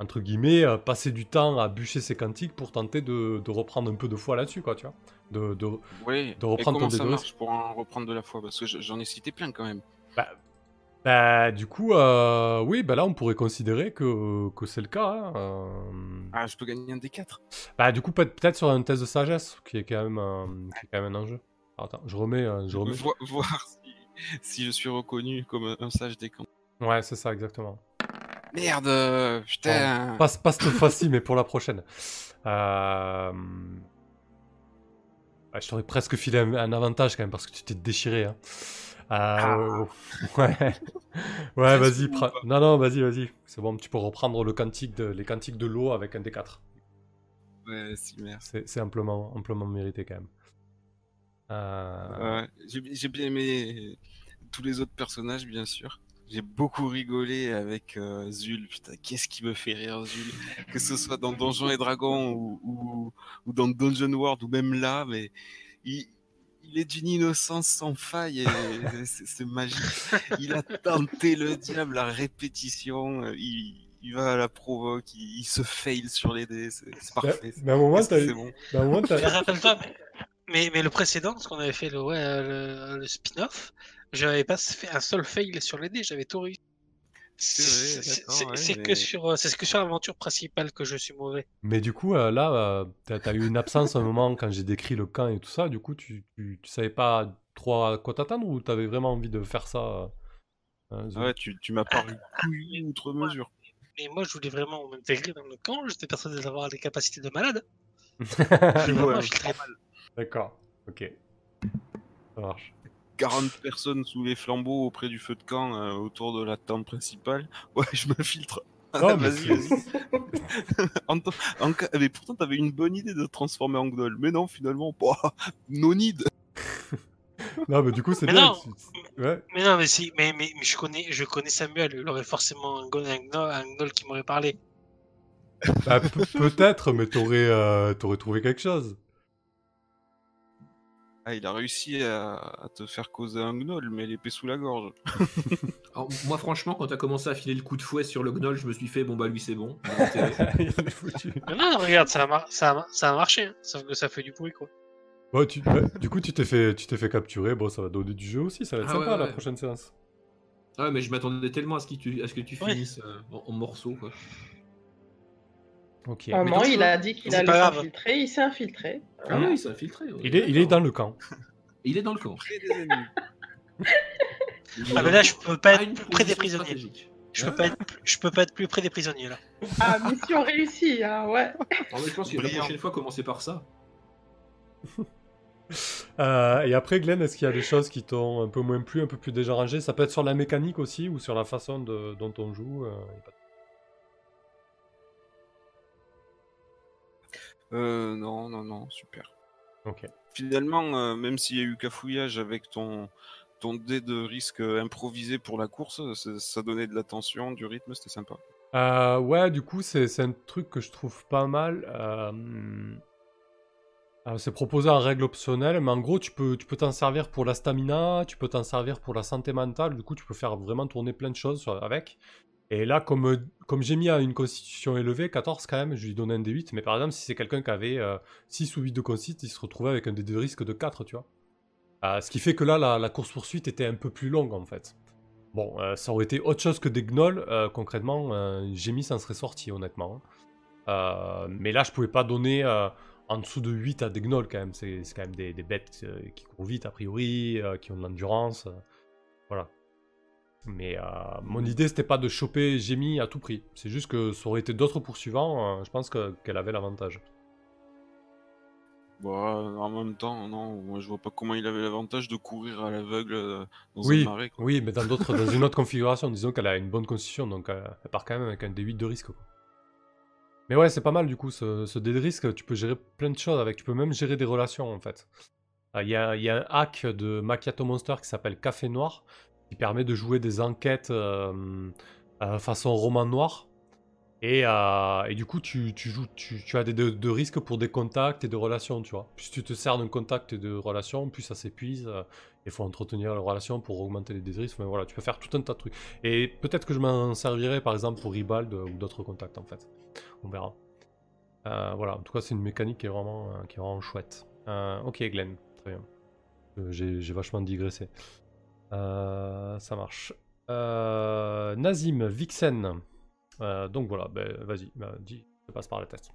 S2: entre guillemets, euh, passer du temps à bûcher ses cantiques pour tenter de, reprendre un peu de foi là-dessus, quoi, tu vois. De, de,
S1: oui. de reprendre Et comment ça marche pour en reprendre de la foi? Parce que j'en ai cité plein quand même.
S2: Bah, bah du coup, euh, oui, bah là, on pourrait considérer que, que c'est le cas. Hein, euh.
S1: Ah, je peux gagner un des quatre?
S2: Bah, du coup, peut-être sur un test de sagesse, qui est quand même, qui est quand même un enjeu. attends, je remets. je remets.
S1: voir si, si, je suis reconnu comme un sage des camps.
S2: Ouais, c'est ça, exactement.
S1: Merde, putain.
S2: passe, passe cette fois-ci, mais pour la prochaine. Euh... je t'aurais presque filé un, avantage quand même parce que tu t'es déchiré. Hein. Euh, ah. Ouais, ouais vas-y. Non, non, vas-y, vas-y. C'est bon, tu peux reprendre le cantique de, les cantiques de l'eau avec un D4.
S1: Ouais.
S2: C'est amplement, amplement mérité quand même.
S1: Euh... Ouais, J'ai bien aimé tous les autres personnages, bien sûr. J'ai beaucoup rigolé avec euh, Zul. Putain, qu'est-ce qui me fait rire, Zul? Que ce soit dans Donjons et Dragons ou, ou, dans Dungeon World ou même là, mais il, est d'une innocence sans faille et c'est magique. Il a tenté le diable à répétition. Euh, il, il va à la provoque, il, se fail sur les dés, c'est parfait.
S2: Mais à un moment, t'as bon?
S5: Rappelle-toi, mais, mais, le précédent, ce qu'on avait fait le, ouais, le, le spin-off, j'avais pas fait un seul fail sur les dés, j'avais tout réussi. C'est que sur euh, c'est que sur l'aventure principale que je suis mauvais.
S2: Mais du coup euh, là euh, t'as as eu une absence un moment quand j'ai décrit le camp et tout ça. Du coup tu, tu, savais pas trop à quoi t'attendre ou t'avais vraiment envie de faire ça
S1: hein, Ouais tu, tu m'as paru couillu outre mesure.
S5: Mais moi je voulais vraiment m'intégrer dans le camp. J'étais persuadé d'avoir les capacités de malade.
S2: D'accord. Ok. Ça marche.
S1: 40 personnes sous les flambeaux auprès du feu de camp euh, autour de la tente principale. Ouais, je me filtre
S2: Non, mais
S1: vas-y, vas-y. En t- en ca- mais pourtant, t'avais une bonne idée de te transformer en gnoll. Mais non, finalement, pas. No need.
S2: non, mais du coup, c'est
S5: Mais
S2: bien.
S5: non.
S2: tu- Ouais.
S5: Mais non, mais si, mais, mais, mais je connais, je connais Samuel. Il aurait forcément un gnoll, un qui m'aurait parlé.
S2: Bah, pe- peut-être, mais t'aurais euh, t'aurais trouvé quelque chose.
S1: Ah, il a réussi à, à te faire causer un gnoll, mais l'épée sous la gorge.
S4: Alors, moi, franchement, quand t'as commencé à filer le coup de fouet sur le gnoll, je me suis fait bon bah lui c'est bon. il
S2: est foutu.
S5: Mais non, regarde, ça a, mar- ça a, ça a marché. hein. Sauf que ça fait du bruit, quoi.
S2: Bon, tu- ouais, du coup, tu t'es fait, tu t'es fait capturer. Bon, ça va donner du jeu aussi. Ça va être
S4: Ah
S2: sympa
S4: ouais,
S2: la prochaine séance.
S4: Ah ouais, mais je m'attendais tellement à ce, que tu, à ce que tu
S5: Ouais.
S4: finisses euh, en, en morceaux quoi.
S2: Ok.
S3: Maman,
S4: donc,
S3: il a dit qu'il allait s'infiltrer, il s'est infiltré.
S4: Ah oui, il s'est infiltré. ouais,
S2: Il est, il est dans le camp.
S4: Il est dans le camp.
S1: Près des ennemis.
S5: Ah, mais là, je peux pas
S4: Ah,
S5: être plus près des prisonniers. Je peux pas être, plus- je peux pas être plus près des prisonniers, là.
S3: Ah, mission réussie, hein, ouais.
S4: Ah, mais je pense que la
S1: Brillant.
S4: prochaine fois, commencer par ça.
S2: Euh, et après, Glenn, est-ce qu'il y a des choses qui t'ont un peu moins plu, un peu plus dérangé Ça peut être sur la mécanique aussi ou sur la façon de- dont on joue. euh, y a pas de-
S1: Euh, non, non, non, super.
S2: Ok.
S1: Finalement, euh, même s'il y a eu cafouillage avec ton, ton dé de risque improvisé pour la course, ça, donnait de la tension, du rythme, c'était sympa.
S2: Euh, ouais, du coup, c'est un truc que je trouve pas mal. euh, c'est proposé en règle optionnelle, mais en gros, tu peux tu peux t'en servir pour la stamina, tu peux t'en servir pour la santé mentale. Du coup, tu peux faire vraiment tourner plein de choses avec. Et là, comme, euh, comme j'ai mis à une constitution élevée, 14 quand même, je lui donne un D8. Mais par exemple, si c'est quelqu'un qui avait euh, 6 ou 8 de consit, il se retrouvait avec un dé de risque de 4, tu vois. Euh, ce qui fait que là, la, course-poursuite était un peu plus longue en fait. Bon, euh, ça aurait été autre chose que des gnolls, euh, concrètement, euh, j'ai mis ça en serait sorti, honnêtement. Euh, mais là, je pouvais pas donner euh, en dessous de 8 à des gnolls, quand même. C'est quand même des, des bêtes euh, qui courent vite, a priori, euh, qui ont de l'endurance. Mais euh, mon idée, c'était pas de choper Jamie à tout prix. C'est juste que ça aurait été d'autres poursuivants, euh, je pense que- qu'elle avait l'avantage.
S1: Bon, euh, en même temps, non, moi je vois pas comment il avait l'avantage de courir à l'aveugle euh, dans
S2: Oui,
S1: un marais. quoi.
S2: oui, mais dans d'autres, dans une autre configuration, disons qu'elle a une bonne constitution, donc elle part quand même avec un D8 de risque. Quoi. Mais ouais, c'est pas mal du coup, ce, ce dé de risque, tu peux gérer plein de choses avec, tu peux même gérer des relations en fait. Euh, Il y, y a un hack de Macchiato Monster qui s'appelle Café Noir, permet de jouer des enquêtes euh, euh, façon roman noir. Et, euh, et du coup, tu, tu joues, tu, as des de, de risques pour des contacts et des relations, tu vois. Plus tu te sers d'un contact et de relations, plus ça s'épuise. euh, Il faut entretenir la relation pour augmenter les désrisques. Mais voilà, tu peux faire tout un tas de trucs. Et peut-être que je m'en servirai par exemple pour Ribald ou d'autres contacts en fait. On verra. Voilà, en tout cas, c'est une mécanique qui est vraiment, qui est vraiment chouette. Ok, Glenn, très bien. J'ai vachement digressé. Euh, ça marche. Euh, Nazim, Vixen. Euh, donc voilà, ben, vas-y, bah, dis, je passe par la tête.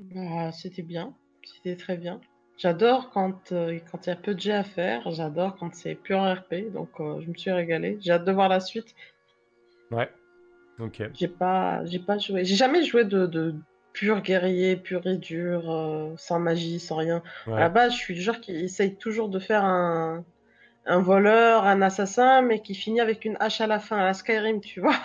S3: Bah, c'était bien, c'était très bien. J'adore quand euh, quand il y a peu de jets à faire, j'adore quand c'est pur RP, donc euh, je me suis régalée. J'ai hâte de voir la suite.
S2: Ouais. Ok.
S3: J'ai pas j'ai pas joué, j'ai jamais joué de, de pur guerrier, pur et dur, euh, sans magie, sans rien. À la
S2: Ouais.
S3: base, je suis du genre qui essaye toujours de faire un un voleur, un assassin, mais qui finit avec une hache à la fin, à la Skyrim, tu vois.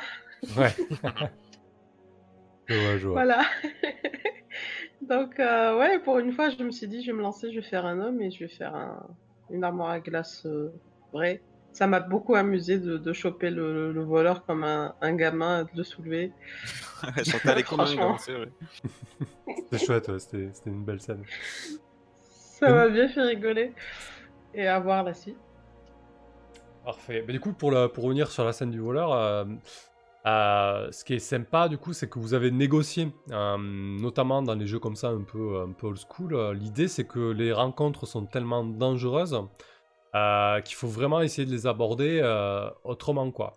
S2: Ouais. je vois, je vois.
S3: Voilà. Donc, euh, ouais, pour une fois, je me suis dit, je vais me lancer, je vais faire un homme et je vais faire un- une armoire à glace euh, vraie. Ça m'a beaucoup amusé de, de choper le, le- le voleur comme un, un gamin, de le soulever.
S1: Comme un
S3: Franchement.
S1: c'est vrai.
S2: C'était chouette, ouais, c'était c'était une belle scène.
S3: Ça m'a bien fait rigoler. Et à voir la suite.
S2: Parfait. Du coup, pour, revenir sur la scène du voleur, euh, euh, ce qui est sympa, du coup, c'est que vous avez négocié, euh, notamment dans les jeux comme ça, un peu, old school. L'idée, c'est que les rencontres sont tellement dangereuses qu'il faut vraiment essayer de les aborder autrement, quoi.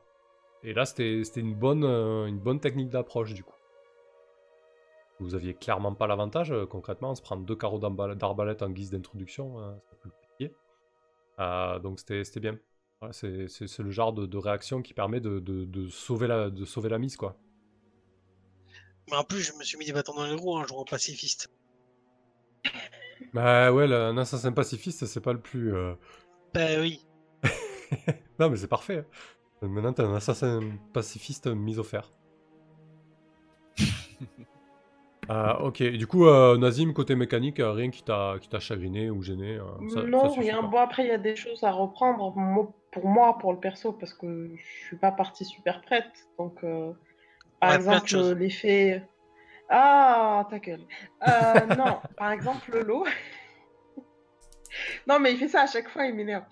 S2: Et là, c'était une bonne, technique d'approche, du coup. Vous aviez clairement pas l'avantage, concrètement, on se prend deux carreaux d'arbalète en guise d'introduction, donc c'était bien. C'est c'est- c'est le genre de, de réaction qui permet de, de- de sauver la, de sauver la mise, quoi.
S5: Mais en plus, je me suis mis des bâtons dans les roues en jouant pacifiste.
S2: Bah ouais, un assassin pacifiste, c'est pas le plus... euh,
S5: Ben oui.
S2: non, mais c'est parfait. Maintenant, t'es un assassin pacifiste mis au fer. Euh, ok, du coup, euh, Nazim, côté mécanique, rien qui t'a qui t'a chagriné ou gêné euh, ça-
S3: non,
S2: ça
S3: rien.
S2: pas.
S3: Bon, après, il y a des choses à reprendre pour moi, pour le perso, parce que je suis pas partie super prête. Donc, euh, par
S5: Ouais,
S3: exemple,
S5: choses.
S3: l'effet. Ah, ta gueule. Euh, non, par exemple, l'eau. non, mais il fait ça à chaque fois, il m'énerve.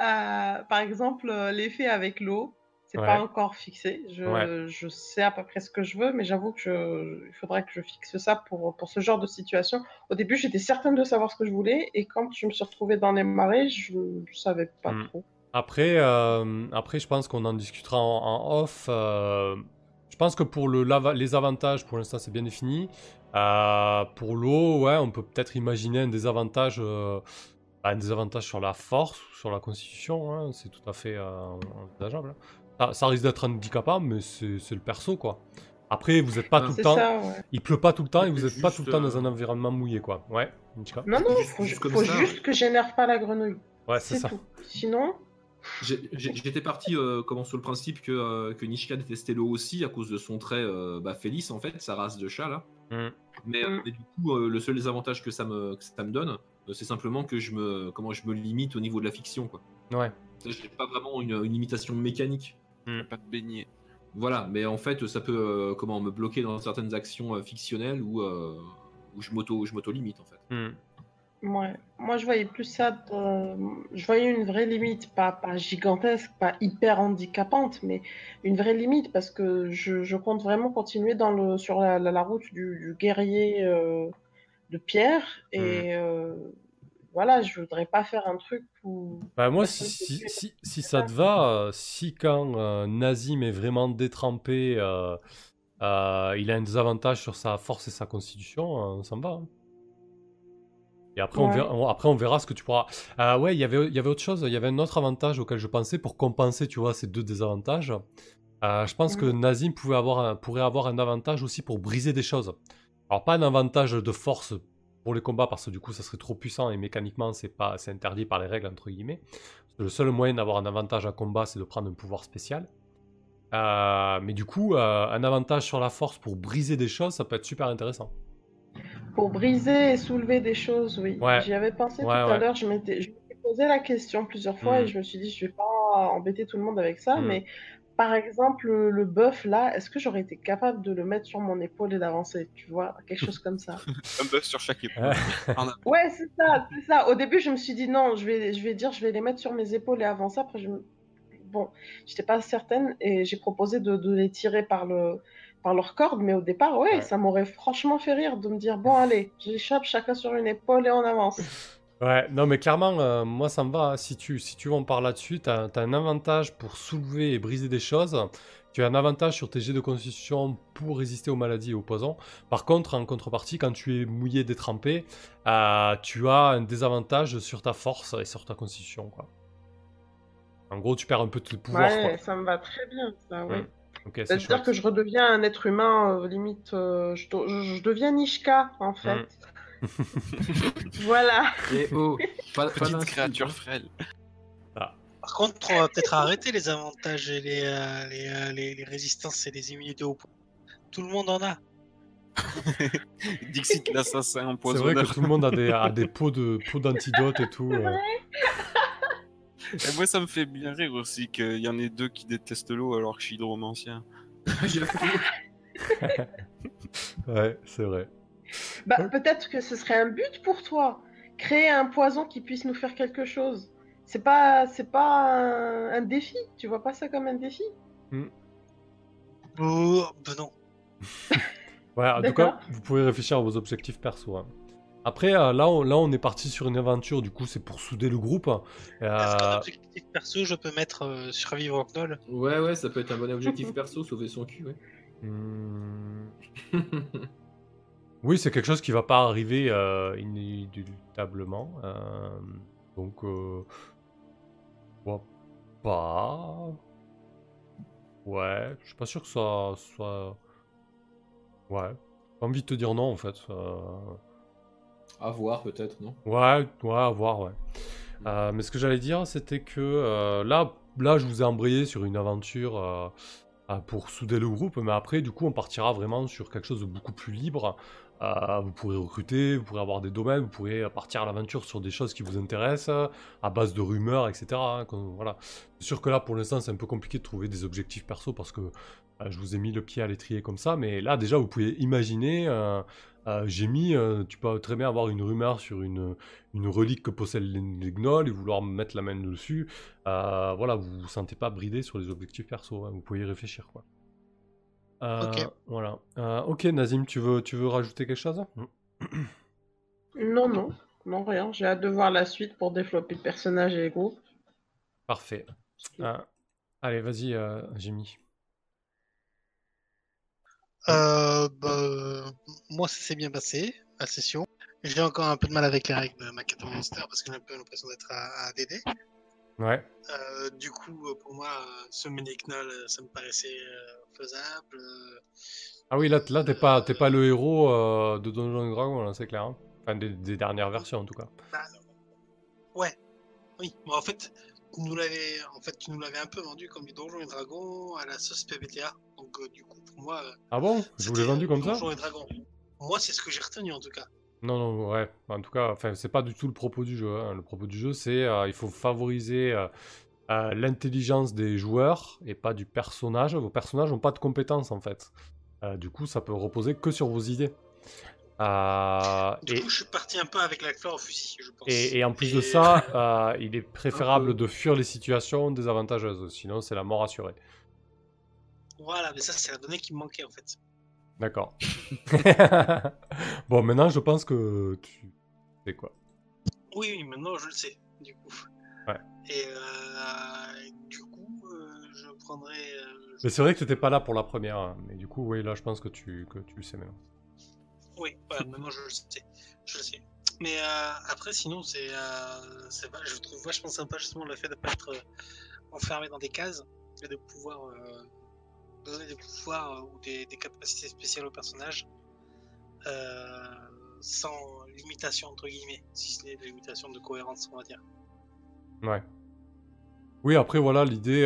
S3: Euh, par exemple, euh, l'effet avec l'eau, c'est
S2: Ouais.
S3: pas encore fixé. Je,
S2: Ouais.
S3: je sais à peu près ce que je veux, mais j'avoue que je- il faudrait que je fixe ça pour, pour ce genre de situation. Au début, j'étais certaine de savoir ce que je voulais, et quand je me suis retrouvée dans les marais, je ne savais pas
S2: Hmm.
S3: trop.
S2: Après, euh, après, je pense qu'on en discutera en, en off. euh, je pense que pour le, les avantages, pour l'instant, c'est bien défini. Euh, pour l'eau, ouais, on peut peut-être imaginer un désavantage, euh, bah, un désavantage sur la force ou sur la constitution. hein, c'est tout à fait euh, envisageable. hein. Ça, ça risque d'être handicapant, mais c'est le perso, quoi. Après, vous n'êtes pas tout le temps.
S3: ça, ouais.
S2: Il pleut pas tout le temps et vous n'êtes pas tout le temps dans un environnement mouillé, quoi. Ouais,
S3: Non, non,
S4: Juste-
S3: faut,
S4: juste
S3: faut
S4: ça.
S3: juste que j'énerve pas la grenouille.
S2: Ouais, c'est ça.
S3: tout. Sinon,
S4: J'étais parti euh, comment, sur le principe que, euh, que Nishika détestait l'eau aussi à cause de son trait euh, bah, Félix en fait, sa race de chat là.
S2: Mm.
S4: Mais, euh,
S3: Mm.
S4: mais du coup, euh, le seul désavantage que ça me, que ça me donne, euh, c'est simplement que je me, comment, je me limite au niveau de la fiction. quoi.
S2: Ouais.
S4: J'ai pas vraiment une, une limitation mécanique.
S1: Pas de beignet.
S4: Voilà, mais en fait, ça peut euh, comment, me bloquer dans certaines actions euh, fictionnelles où, euh, où je m'auto je m'auto-limite en fait.
S2: Hmm.
S3: ouais. moi je voyais plus ça. de- Je voyais une vraie limite, pas, pas gigantesque, pas hyper handicapante, mais une vraie limite parce que je, je compte vraiment continuer dans le, sur la, la- la route du, du guerrier euh, de pierre. Et euh, voilà, je voudrais pas faire un truc où.
S2: Bah, moi, si,
S3: que
S2: si,
S3: c'est-
S2: si, si ça te va, euh, si quand euh, Nazim est vraiment détrempé, euh, euh, il a un désavantage sur sa force et sa constitution, euh, ça me va. hein. Et après, on verra, on- après, on verra ce que tu pourras. Ah ouais, il y avait- il y avait autre chose, il y avait un autre avantage auquel je pensais pour compenser, tu vois, ces deux désavantages. Euh, je pense que Nazim pouvait avoir un- pourrait avoir un avantage aussi pour briser des choses. Alors, pas un avantage de force pour les combats, parce que du coup, ça serait trop puissant et mécaniquement, c'est pas, c'est interdit par les règles, entre guillemets. Le seul moyen d'avoir un avantage à combat, c'est de prendre un pouvoir spécial. Euh, mais du coup, euh, un avantage sur la force pour briser des choses, ça peut être super intéressant.
S3: Pour briser et soulever des choses, oui.
S2: Ouais.
S3: J'y avais pensé
S2: Ouais,
S3: tout à l'heure. Je m'étais posé la question plusieurs fois et je me suis dit, je vais pas embêter tout le monde avec ça.
S2: Mm.
S3: Mais par exemple, le, bœuf là, est-ce que j'aurais été capable de le mettre sur mon épaule et d'avancer Tu vois, quelque chose comme ça?
S1: Un bœuf sur chaque épaule.
S2: Ouais.
S3: C'est ça, c'est ça. Au début, je me suis dit non, je vais, je vais dire, je vais les mettre sur mes épaules et avancer. Après, je me... bon, j'étais pas certaine et j'ai proposé de, de les tirer par le, par leur corde. Mais au départ, ouais,
S2: Ouais.
S3: ça m'aurait franchement fait rire de me dire bon, allez, j'échappe chacun sur une épaule et on avance.
S2: Ouais, non, mais clairement, euh, moi, ça me va. hein. Si tu, si tu en parler là-dessus, tu as, un avantage pour soulever et briser des choses. Tu as un avantage sur tes jets de constitution pour résister aux maladies et aux poisons. Par contre, en contrepartie, quand tu es mouillé, détrempé, euh, tu as un désavantage sur ta force et sur ta constitution. Quoi. En gros, tu perds un peu de pouvoir.
S3: ouais,
S2: quoi.
S3: ça me va très bien, ça, oui.
S2: Mm. Ok, c'est
S3: C'est-à-dire
S2: chouette.
S3: que je redeviens un être humain, euh, limite, euh, je, do- je- je deviens Nishka, en fait.
S2: Mm.
S3: voilà.
S4: Et oh, pas, pas
S1: Petite créature frêle.
S5: Par contre, on va peut-être arrêter les avantages et les, euh, les, euh, les, les résistances et les immunités au point. Tout le monde en a.
S1: Dixit l'assassin
S2: C'est vrai
S1: empoisonneur.
S2: que tout le monde a des, a des pots de pots d'antidote et tout.
S1: Et moi, ça me fait bien rire aussi qu'il y en ait deux qui détestent l'eau alors que je suis hydromancien.
S2: Ouais, c'est vrai.
S3: Bah,
S2: Ouais.
S3: peut-être que ce serait un but pour toi. Créer un poison qui puisse nous faire quelque chose. C'est pas, c'est pas un, un défi. Tu vois pas ça comme un défi?
S5: Oh, ben non.
S2: Ouais, en tout cas, vous pouvez réfléchir à vos objectifs perso. hein. Après, euh, là, on, là, on est parti sur une aventure, du coup, c'est pour souder le groupe.
S5: Est-ce qu'en
S2: Euh,
S5: objectif perso, je peux mettre euh, survivre au knoll?
S4: Ouais, ouais, ça peut être un bon objectif perso, sauver son cul, ouais.
S2: hmm, Oui, c'est quelque chose qui va pas arriver euh, inéluctablement. euh, donc, euh... pas. Ouais, je suis pas sûr que ça soit. Ouais, j'ai pas envie de te dire non en fait. euh,
S4: à voir peut-être, non?
S2: Ouais, ouais, à voir, ouais. Euh, mais ce que j'allais dire, c'était que euh, là, là, je vous ai embrayé sur une aventure euh, pour souder le groupe, mais après, du coup, on partira vraiment sur quelque chose de beaucoup plus libre. Vous pourrez recruter, vous pourrez avoir des domaines, vous pourrez partir à l'aventure sur des choses qui vous intéressent, à base de rumeurs, etc. hein, voilà. C'est sûr que là, pour l'instant, c'est un peu compliqué de trouver des objectifs perso parce que je vous ai mis le pied à l'étrier comme ça, mais là, déjà, vous pouvez imaginer. Euh, j'ai mis, euh, tu peux très bien avoir une rumeur sur une, une relique que possèdent les, les gnolls et vouloir mettre la main dessus. Euh, voilà, vous vous sentez pas bridé sur les objectifs perso, hein, vous pouvez y réfléchir quoi. Euh,
S5: Ok.
S2: Voilà. Euh, ok, Nazim, tu veux, tu veux rajouter quelque chose?
S3: Non, non, non, rien. J'ai hâte de voir la suite pour développer le personnage et les groupes.
S2: Parfait. Euh, allez, vas-y, euh, Jimmy.
S5: Euh, bah, moi, ça s'est bien passé, la session. J'ai encore un peu de mal avec les règles de Macato Monster parce que j'ai un peu l'impression d'être à, à DD.
S2: Ouais.
S5: Euh, du coup, euh, pour moi, ce mini-knoll, euh, ça me paraissait faisable.
S2: Ah oui, là, là t'es pas, pas le héros de Donjons et Dragons, c'est clair. hein. Enfin, des, des dernières versions en tout cas.
S5: bah, ouais, oui. Mais en fait, tu nous l'avais, en fait, tu nous l'avais un peu vendu comme du Donjons et Dragons à la sauce PBTA. Donc, euh, du coup, pour moi, euh,
S2: Ah bon? Je vous l'ai vendu
S5: euh,
S2: comme ça?
S5: Et Dragons. Moi, c'est ce que j'ai retenu en tout cas.
S2: Non, non, ouais. En tout cas, enfin, c'est pas du tout le propos du jeu. hein. Le propos du jeu, c'est euh, il faut favoriser l'intelligence des joueurs et pas du personnage. Vos personnages n'ont pas de compétences en fait. Du coup, ça peut reposer que sur vos idées. Euh,
S5: Du
S2: et,
S5: coup, je suis parti un peu avec la fleur au fusil, je pense.
S2: et- et en plus de ça, euh, il est préférable de fuir les situations désavantageuses. Sinon, c'est la mort assurée.
S5: Voilà, mais ça, c'est la donnée qui me manquait en fait.
S2: D'accord. bon, maintenant, je pense que tu sais quoi.
S5: Oui, oui, maintenant je le sais, du coup.
S2: Ouais.
S5: Et euh, du coup, euh, je prendrai.
S2: Mais c'est vrai que t'étais pas là pour la première. hein. Mais du coup, oui, là, je pense que tu, que tu le sais maintenant.
S5: Oui, voilà, maintenant je le sais. Je le sais. Mais euh, après, sinon, c'est, euh, c'est je trouve vachement sympa justement le fait de ne pas être euh, enfermé dans des cases et de pouvoir euh, donner des pouvoirs ou des, des capacités spéciales au personnage sans limitation, entre guillemets, si ce n'est des limitations de cohérence, on va dire.
S2: Ouais. Oui, après, voilà, l'idée,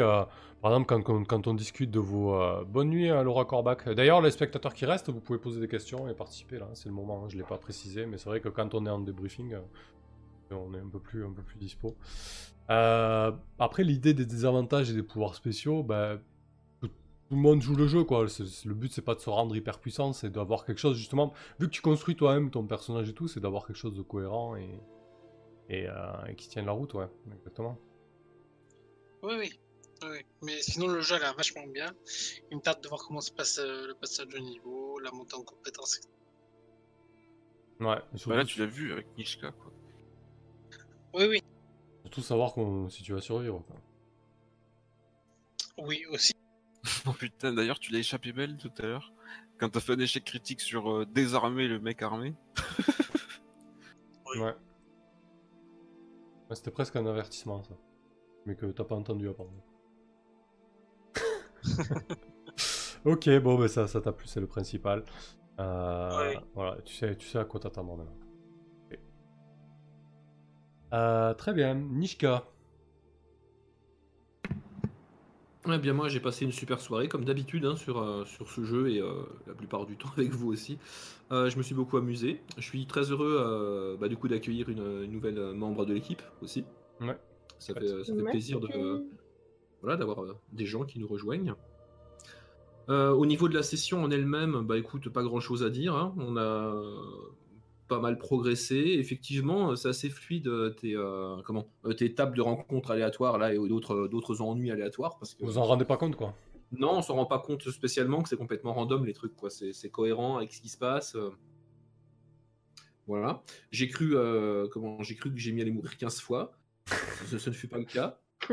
S2: par exemple, quand, quand, on discute de vos... euh, Bonne nuit, euh, Laura Corbac. D'ailleurs, les spectateurs qui restent, vous pouvez poser des questions et participer, là. C'est le moment, hein, je l'ai pas précisé, mais c'est vrai que quand on est en débriefing, euh, on est un peu plus, un peu plus dispo. Euh, après, l'idée des désavantages et des pouvoirs spéciaux, bah, tout, le monde joue le jeu, quoi. Le but, c'est pas de se rendre hyper puissant, c'est d'avoir quelque chose, justement... Vu que tu construis toi-même ton personnage et tout, c'est d'avoir quelque chose de cohérent et... Et, euh, qui tienne la route, ouais, exactement.
S5: Oui, oui. Oui. Mais sinon, le jeu a l'air vachement bien. Il me tarde de voir comment se passe euh, le passage de niveau, la montée en compétences.
S2: Ouais, surtout,
S1: Bah là, tu l'as vu avec Nishka, quoi.
S5: Oui, oui.
S2: surtout savoir qu'on- si tu vas survivre. quoi.
S5: Oui, aussi.
S1: Oh putain, d'ailleurs, tu l'as échappé belle tout à l'heure. Quand t'as fait un échec critique sur euh, désarmer le mec armé.
S5: Oui.
S2: Ouais. Ouais, C'était presque un avertissement, ça. Mais que t'as pas entendu apparemment. ok, bon, mais ça, ça t'a plu, c'est le principal. Euh,
S5: Ouais.
S2: Voilà, tu sais, tu sais à quoi t'attendre maintenant. Ok. Euh, très bien, Nishka.
S4: Ouais, bien moi j'ai passé une super soirée comme d'habitude hein, sur, euh, sur ce jeu et euh, la plupart du temps avec vous aussi. Euh, je me suis beaucoup amusé. Je suis très heureux euh, bah, du coup d'accueillir une, une nouvelle membre de l'équipe aussi.
S2: Ouais.
S4: Ça fait, ça fait plaisir de voilà d'avoir euh, des gens qui nous rejoignent. Euh, au niveau de la session en elle-même, bah écoute, pas grand chose à dire. hein. On a euh, pas mal progressé. Effectivement, c'est assez fluide tes, euh, comment, tes tables de rencontres aléatoires là et d'autres d'autres ennuis aléatoires parce que
S2: Vous en rendez pas compte, quoi.
S4: non, on s'en rend pas compte spécialement que c'est complètement random les trucs, quoi. C'est c'est cohérent avec ce qui se passe. Voilà. J'ai cru, euh, comment, j'ai cru que j'ai mis allait mourir 15 fois. Ce, ce ne fut pas le cas.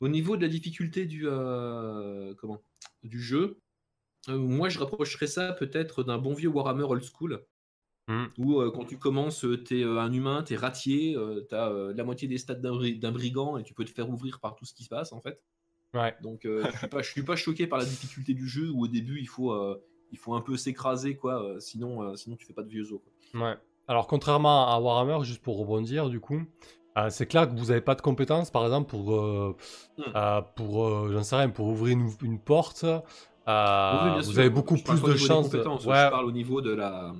S4: Au niveau de la difficulté du, euh, comment, du jeu, euh, moi je rapprocherais ça peut-être d'un bon vieux Warhammer old school.
S2: Mhm.
S4: Où euh, quand tu commences, t'es un humain, t'es ratier, t'as la moitié des stats d'un bri- d'un brigand et tu peux te faire ouvrir par tout ce qui se passe en fait.
S2: Ouais.
S4: Donc je suis pas, je suis pas choqué par la difficulté du jeu où au début il faut, il faut un peu s'écraser quoi, sinon, sinon tu fais pas de vieux os. Quoi.
S2: Ouais. Alors, contrairement à Warhammer, juste pour rebondir, du coup, Ah, c'est clair que vous n'avez pas de compétences, par exemple, pour, euh,
S4: Hmm.
S2: euh, pour euh, j'en sais rien, pour ouvrir une, une porte. euh,
S4: Oui,
S2: vous avez beaucoup
S4: Je
S2: plus de chances. de- Ouais,
S4: Je parle au niveau de la.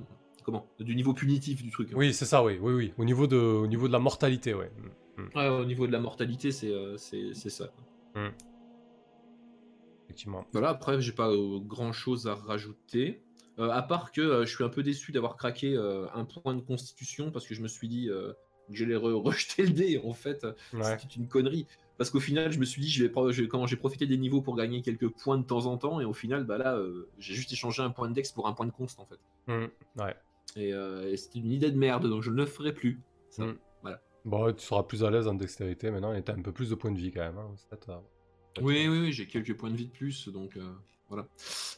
S4: Comment Du niveau punitif du truc.
S2: oui, c'est ça, oui, oui, oui. Au niveau de, au niveau de la mortalité, ouais.
S4: Ouais, au niveau de la mortalité, c'est euh, c'est ça.
S2: Effectivement.
S4: Voilà, après, j'ai pas grand chose à rajouter. Euh, à part que euh, je suis un peu déçu d'avoir craqué euh, un point de constitution parce que je me suis dit euh, que j'allais re- rejeter le dé. En fait,
S2: Ouais.
S4: c'était une connerie. Parce qu'au final, je me suis dit, je vais, je- j'ai profité des niveaux pour gagner quelques points de temps en temps, et au final, bah là, euh, j'ai juste échangé un point de dex pour un point de const en fait.
S2: Mm, ouais.
S4: Et, euh, et c'était une idée de merde, donc je ne le ferai plus. Ça.
S2: Mm. Bon, tu seras plus à l'aise en dextérité maintenant et t'as un peu plus de points de vie quand même. hein. T'as-
S4: Oui, oui, oui, j'ai quelques points de vie de plus, donc euh, voilà.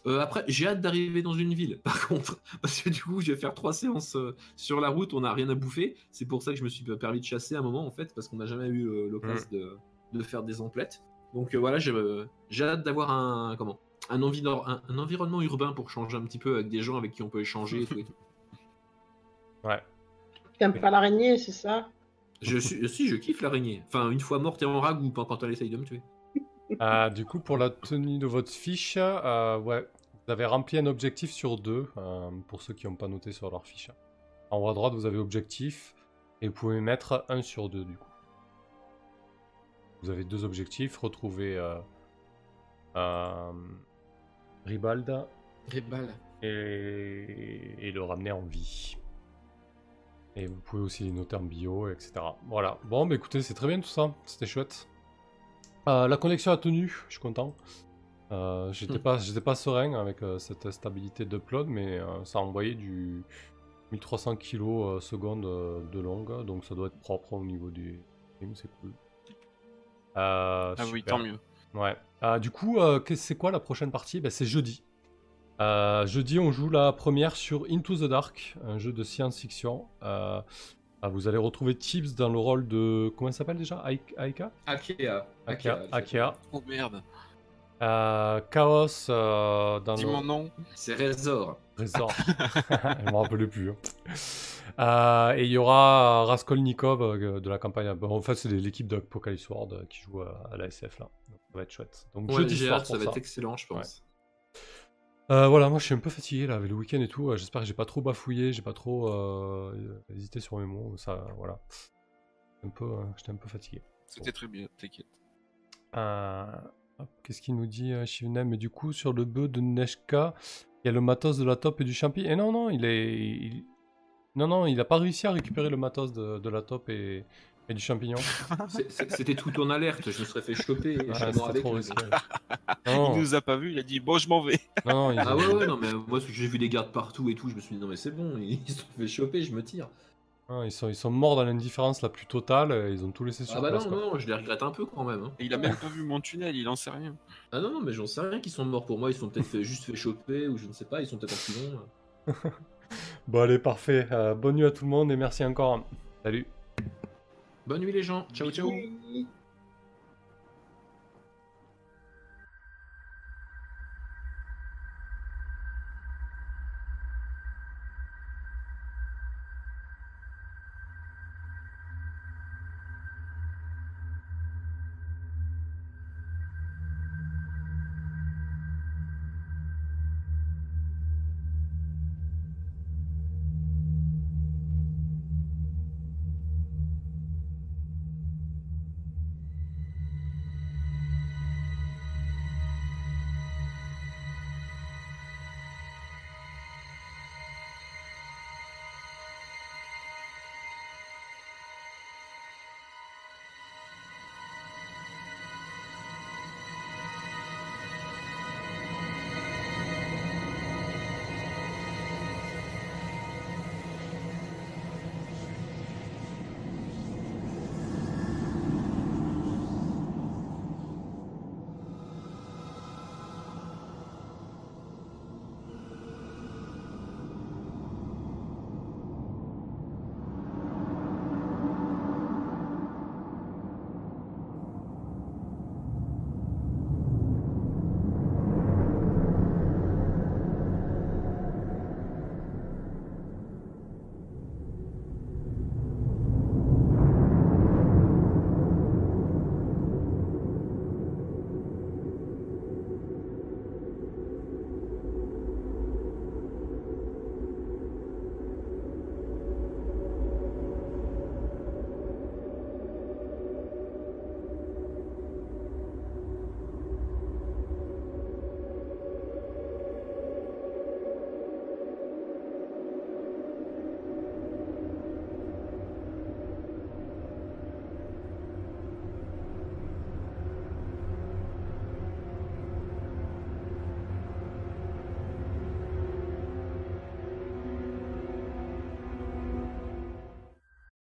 S4: Euh, après, j'ai hâte d'arriver dans une ville, par contre, parce que du coup, je vais faire trois séances euh, sur la route, on n'a rien à bouffer. C'est pour ça que je me suis permis de chasser à un moment, en fait, parce qu'on n'a jamais eu euh, l'occasion de, de faire des emplettes. Donc euh, voilà, j'ai euh, j'ai hâte d'avoir un comment un, envi- un, un environnement urbain pour changer un petit peu avec des gens avec qui on peut échanger et tout. et tout.
S2: Ouais.
S3: T'aimes pas l'araignée, c'est ça?
S4: Je suis, si, je kiffe l'araignée. Enfin, une fois morte et en ragoût, pas quand elle essaye de me tuer.
S2: Euh, du coup, pour la tenue de votre fiche, euh, ouais, vous avez rempli un objectif sur deux, euh, pour ceux qui n'ont pas noté sur leur fiche. En haut à droite, vous avez objectif, et vous pouvez mettre un sur deux, du coup. Vous avez deux objectifs, retrouver euh, euh, Ribald et, et le ramener en vie. Et vous pouvez aussi les noter en bio, etc. Voilà. Bon, bah écoutez, c'est très bien tout ça. C'était chouette. Euh, la connexion a tenu, je suis content. Euh, j'étais
S4: Hmm.
S2: pas, j'étais pas serein avec euh, cette stabilité d'upload, mais ça a envoyé du 1300 kg seconde euh, de longue, donc ça doit être propre au niveau du stream, c'est cool.
S1: Ah oui, tant mieux.
S2: Ouais. Du coup, c'est quoi la prochaine partie? Ben, C'est jeudi. Jeudi, on joue la première sur Into the Dark, un jeu de science-fiction. Ah, vous allez retrouver Tibbs dans le rôle de. Comment elle s'appelle déjà? Aik- Aika?
S4: Akea.
S2: Akea. Akea.
S1: Oh merde.
S2: Euh, Chaos euh, dans
S1: Dis
S2: le.
S1: mon nom.
S4: C'est Rezor.
S2: Trésor. Je m'en rappelais plus. hein. Euh, et il y aura Raskolnikov euh, de la campagne. Bon, en fait, c'est l'équipe d'Apocalypse World euh, qui joue à, à la SF là. Donc, ça va être chouette. Donc,
S4: Ouais,
S2: jeudi soir
S4: ça va
S2: ça.
S4: être excellent, je pense.
S2: Euh, voilà, moi je suis un peu fatigué là avec le week-end et tout. Euh, J'espère que j'ai pas trop bafouillé, j'ai pas trop euh, hésité sur mes mots. Ça, voilà. Un peu, j'étais un peu fatigué.
S1: C'était très bien, t'inquiète.
S2: Euh, Qu'est-ce qu'il nous dit, Shivnem Mais du coup, sur le bœuf de Neshka, il y a le matos de la top et du champi. Et non, non, il est. il- Non, non, il a pas réussi à récupérer le matos de, de la top et, et du champignon.
S4: C'était tout en alerte, je me serais fait choper
S2: Ah,
S4: avec
S2: trop
S4: eux.
S2: risqué. Non,
S1: Il nous a pas vu, il a dit bon, je m'en vais.
S2: non, non, ils
S4: Ah
S2: ont-
S4: ouais, ouais, non, mais moi j'ai vu des gardes partout et tout, je me suis dit non, mais c'est bon, ils se sont fait choper, je me tire.
S2: non, ils, sont, ils sont morts dans l'indifférence la plus totale. et Ils ont tout laissé sur
S4: Ah bah
S2: place.
S4: non,
S2: quoi.
S4: non, je les regrette un peu quand même. hein.
S1: Et il a même pas vu mon tunnel, il en sait rien.
S4: Ah non, non, mais j'en sais rien qu'ils sont morts pour moi, ils sont peut-être juste fait choper ou je ne sais pas, ils sont peut-être en prison.
S2: Bon, allez, parfait. Euh, bonne nuit à tout le monde et merci encore. Salut.
S4: Bonne nuit les gens, ciao ciao.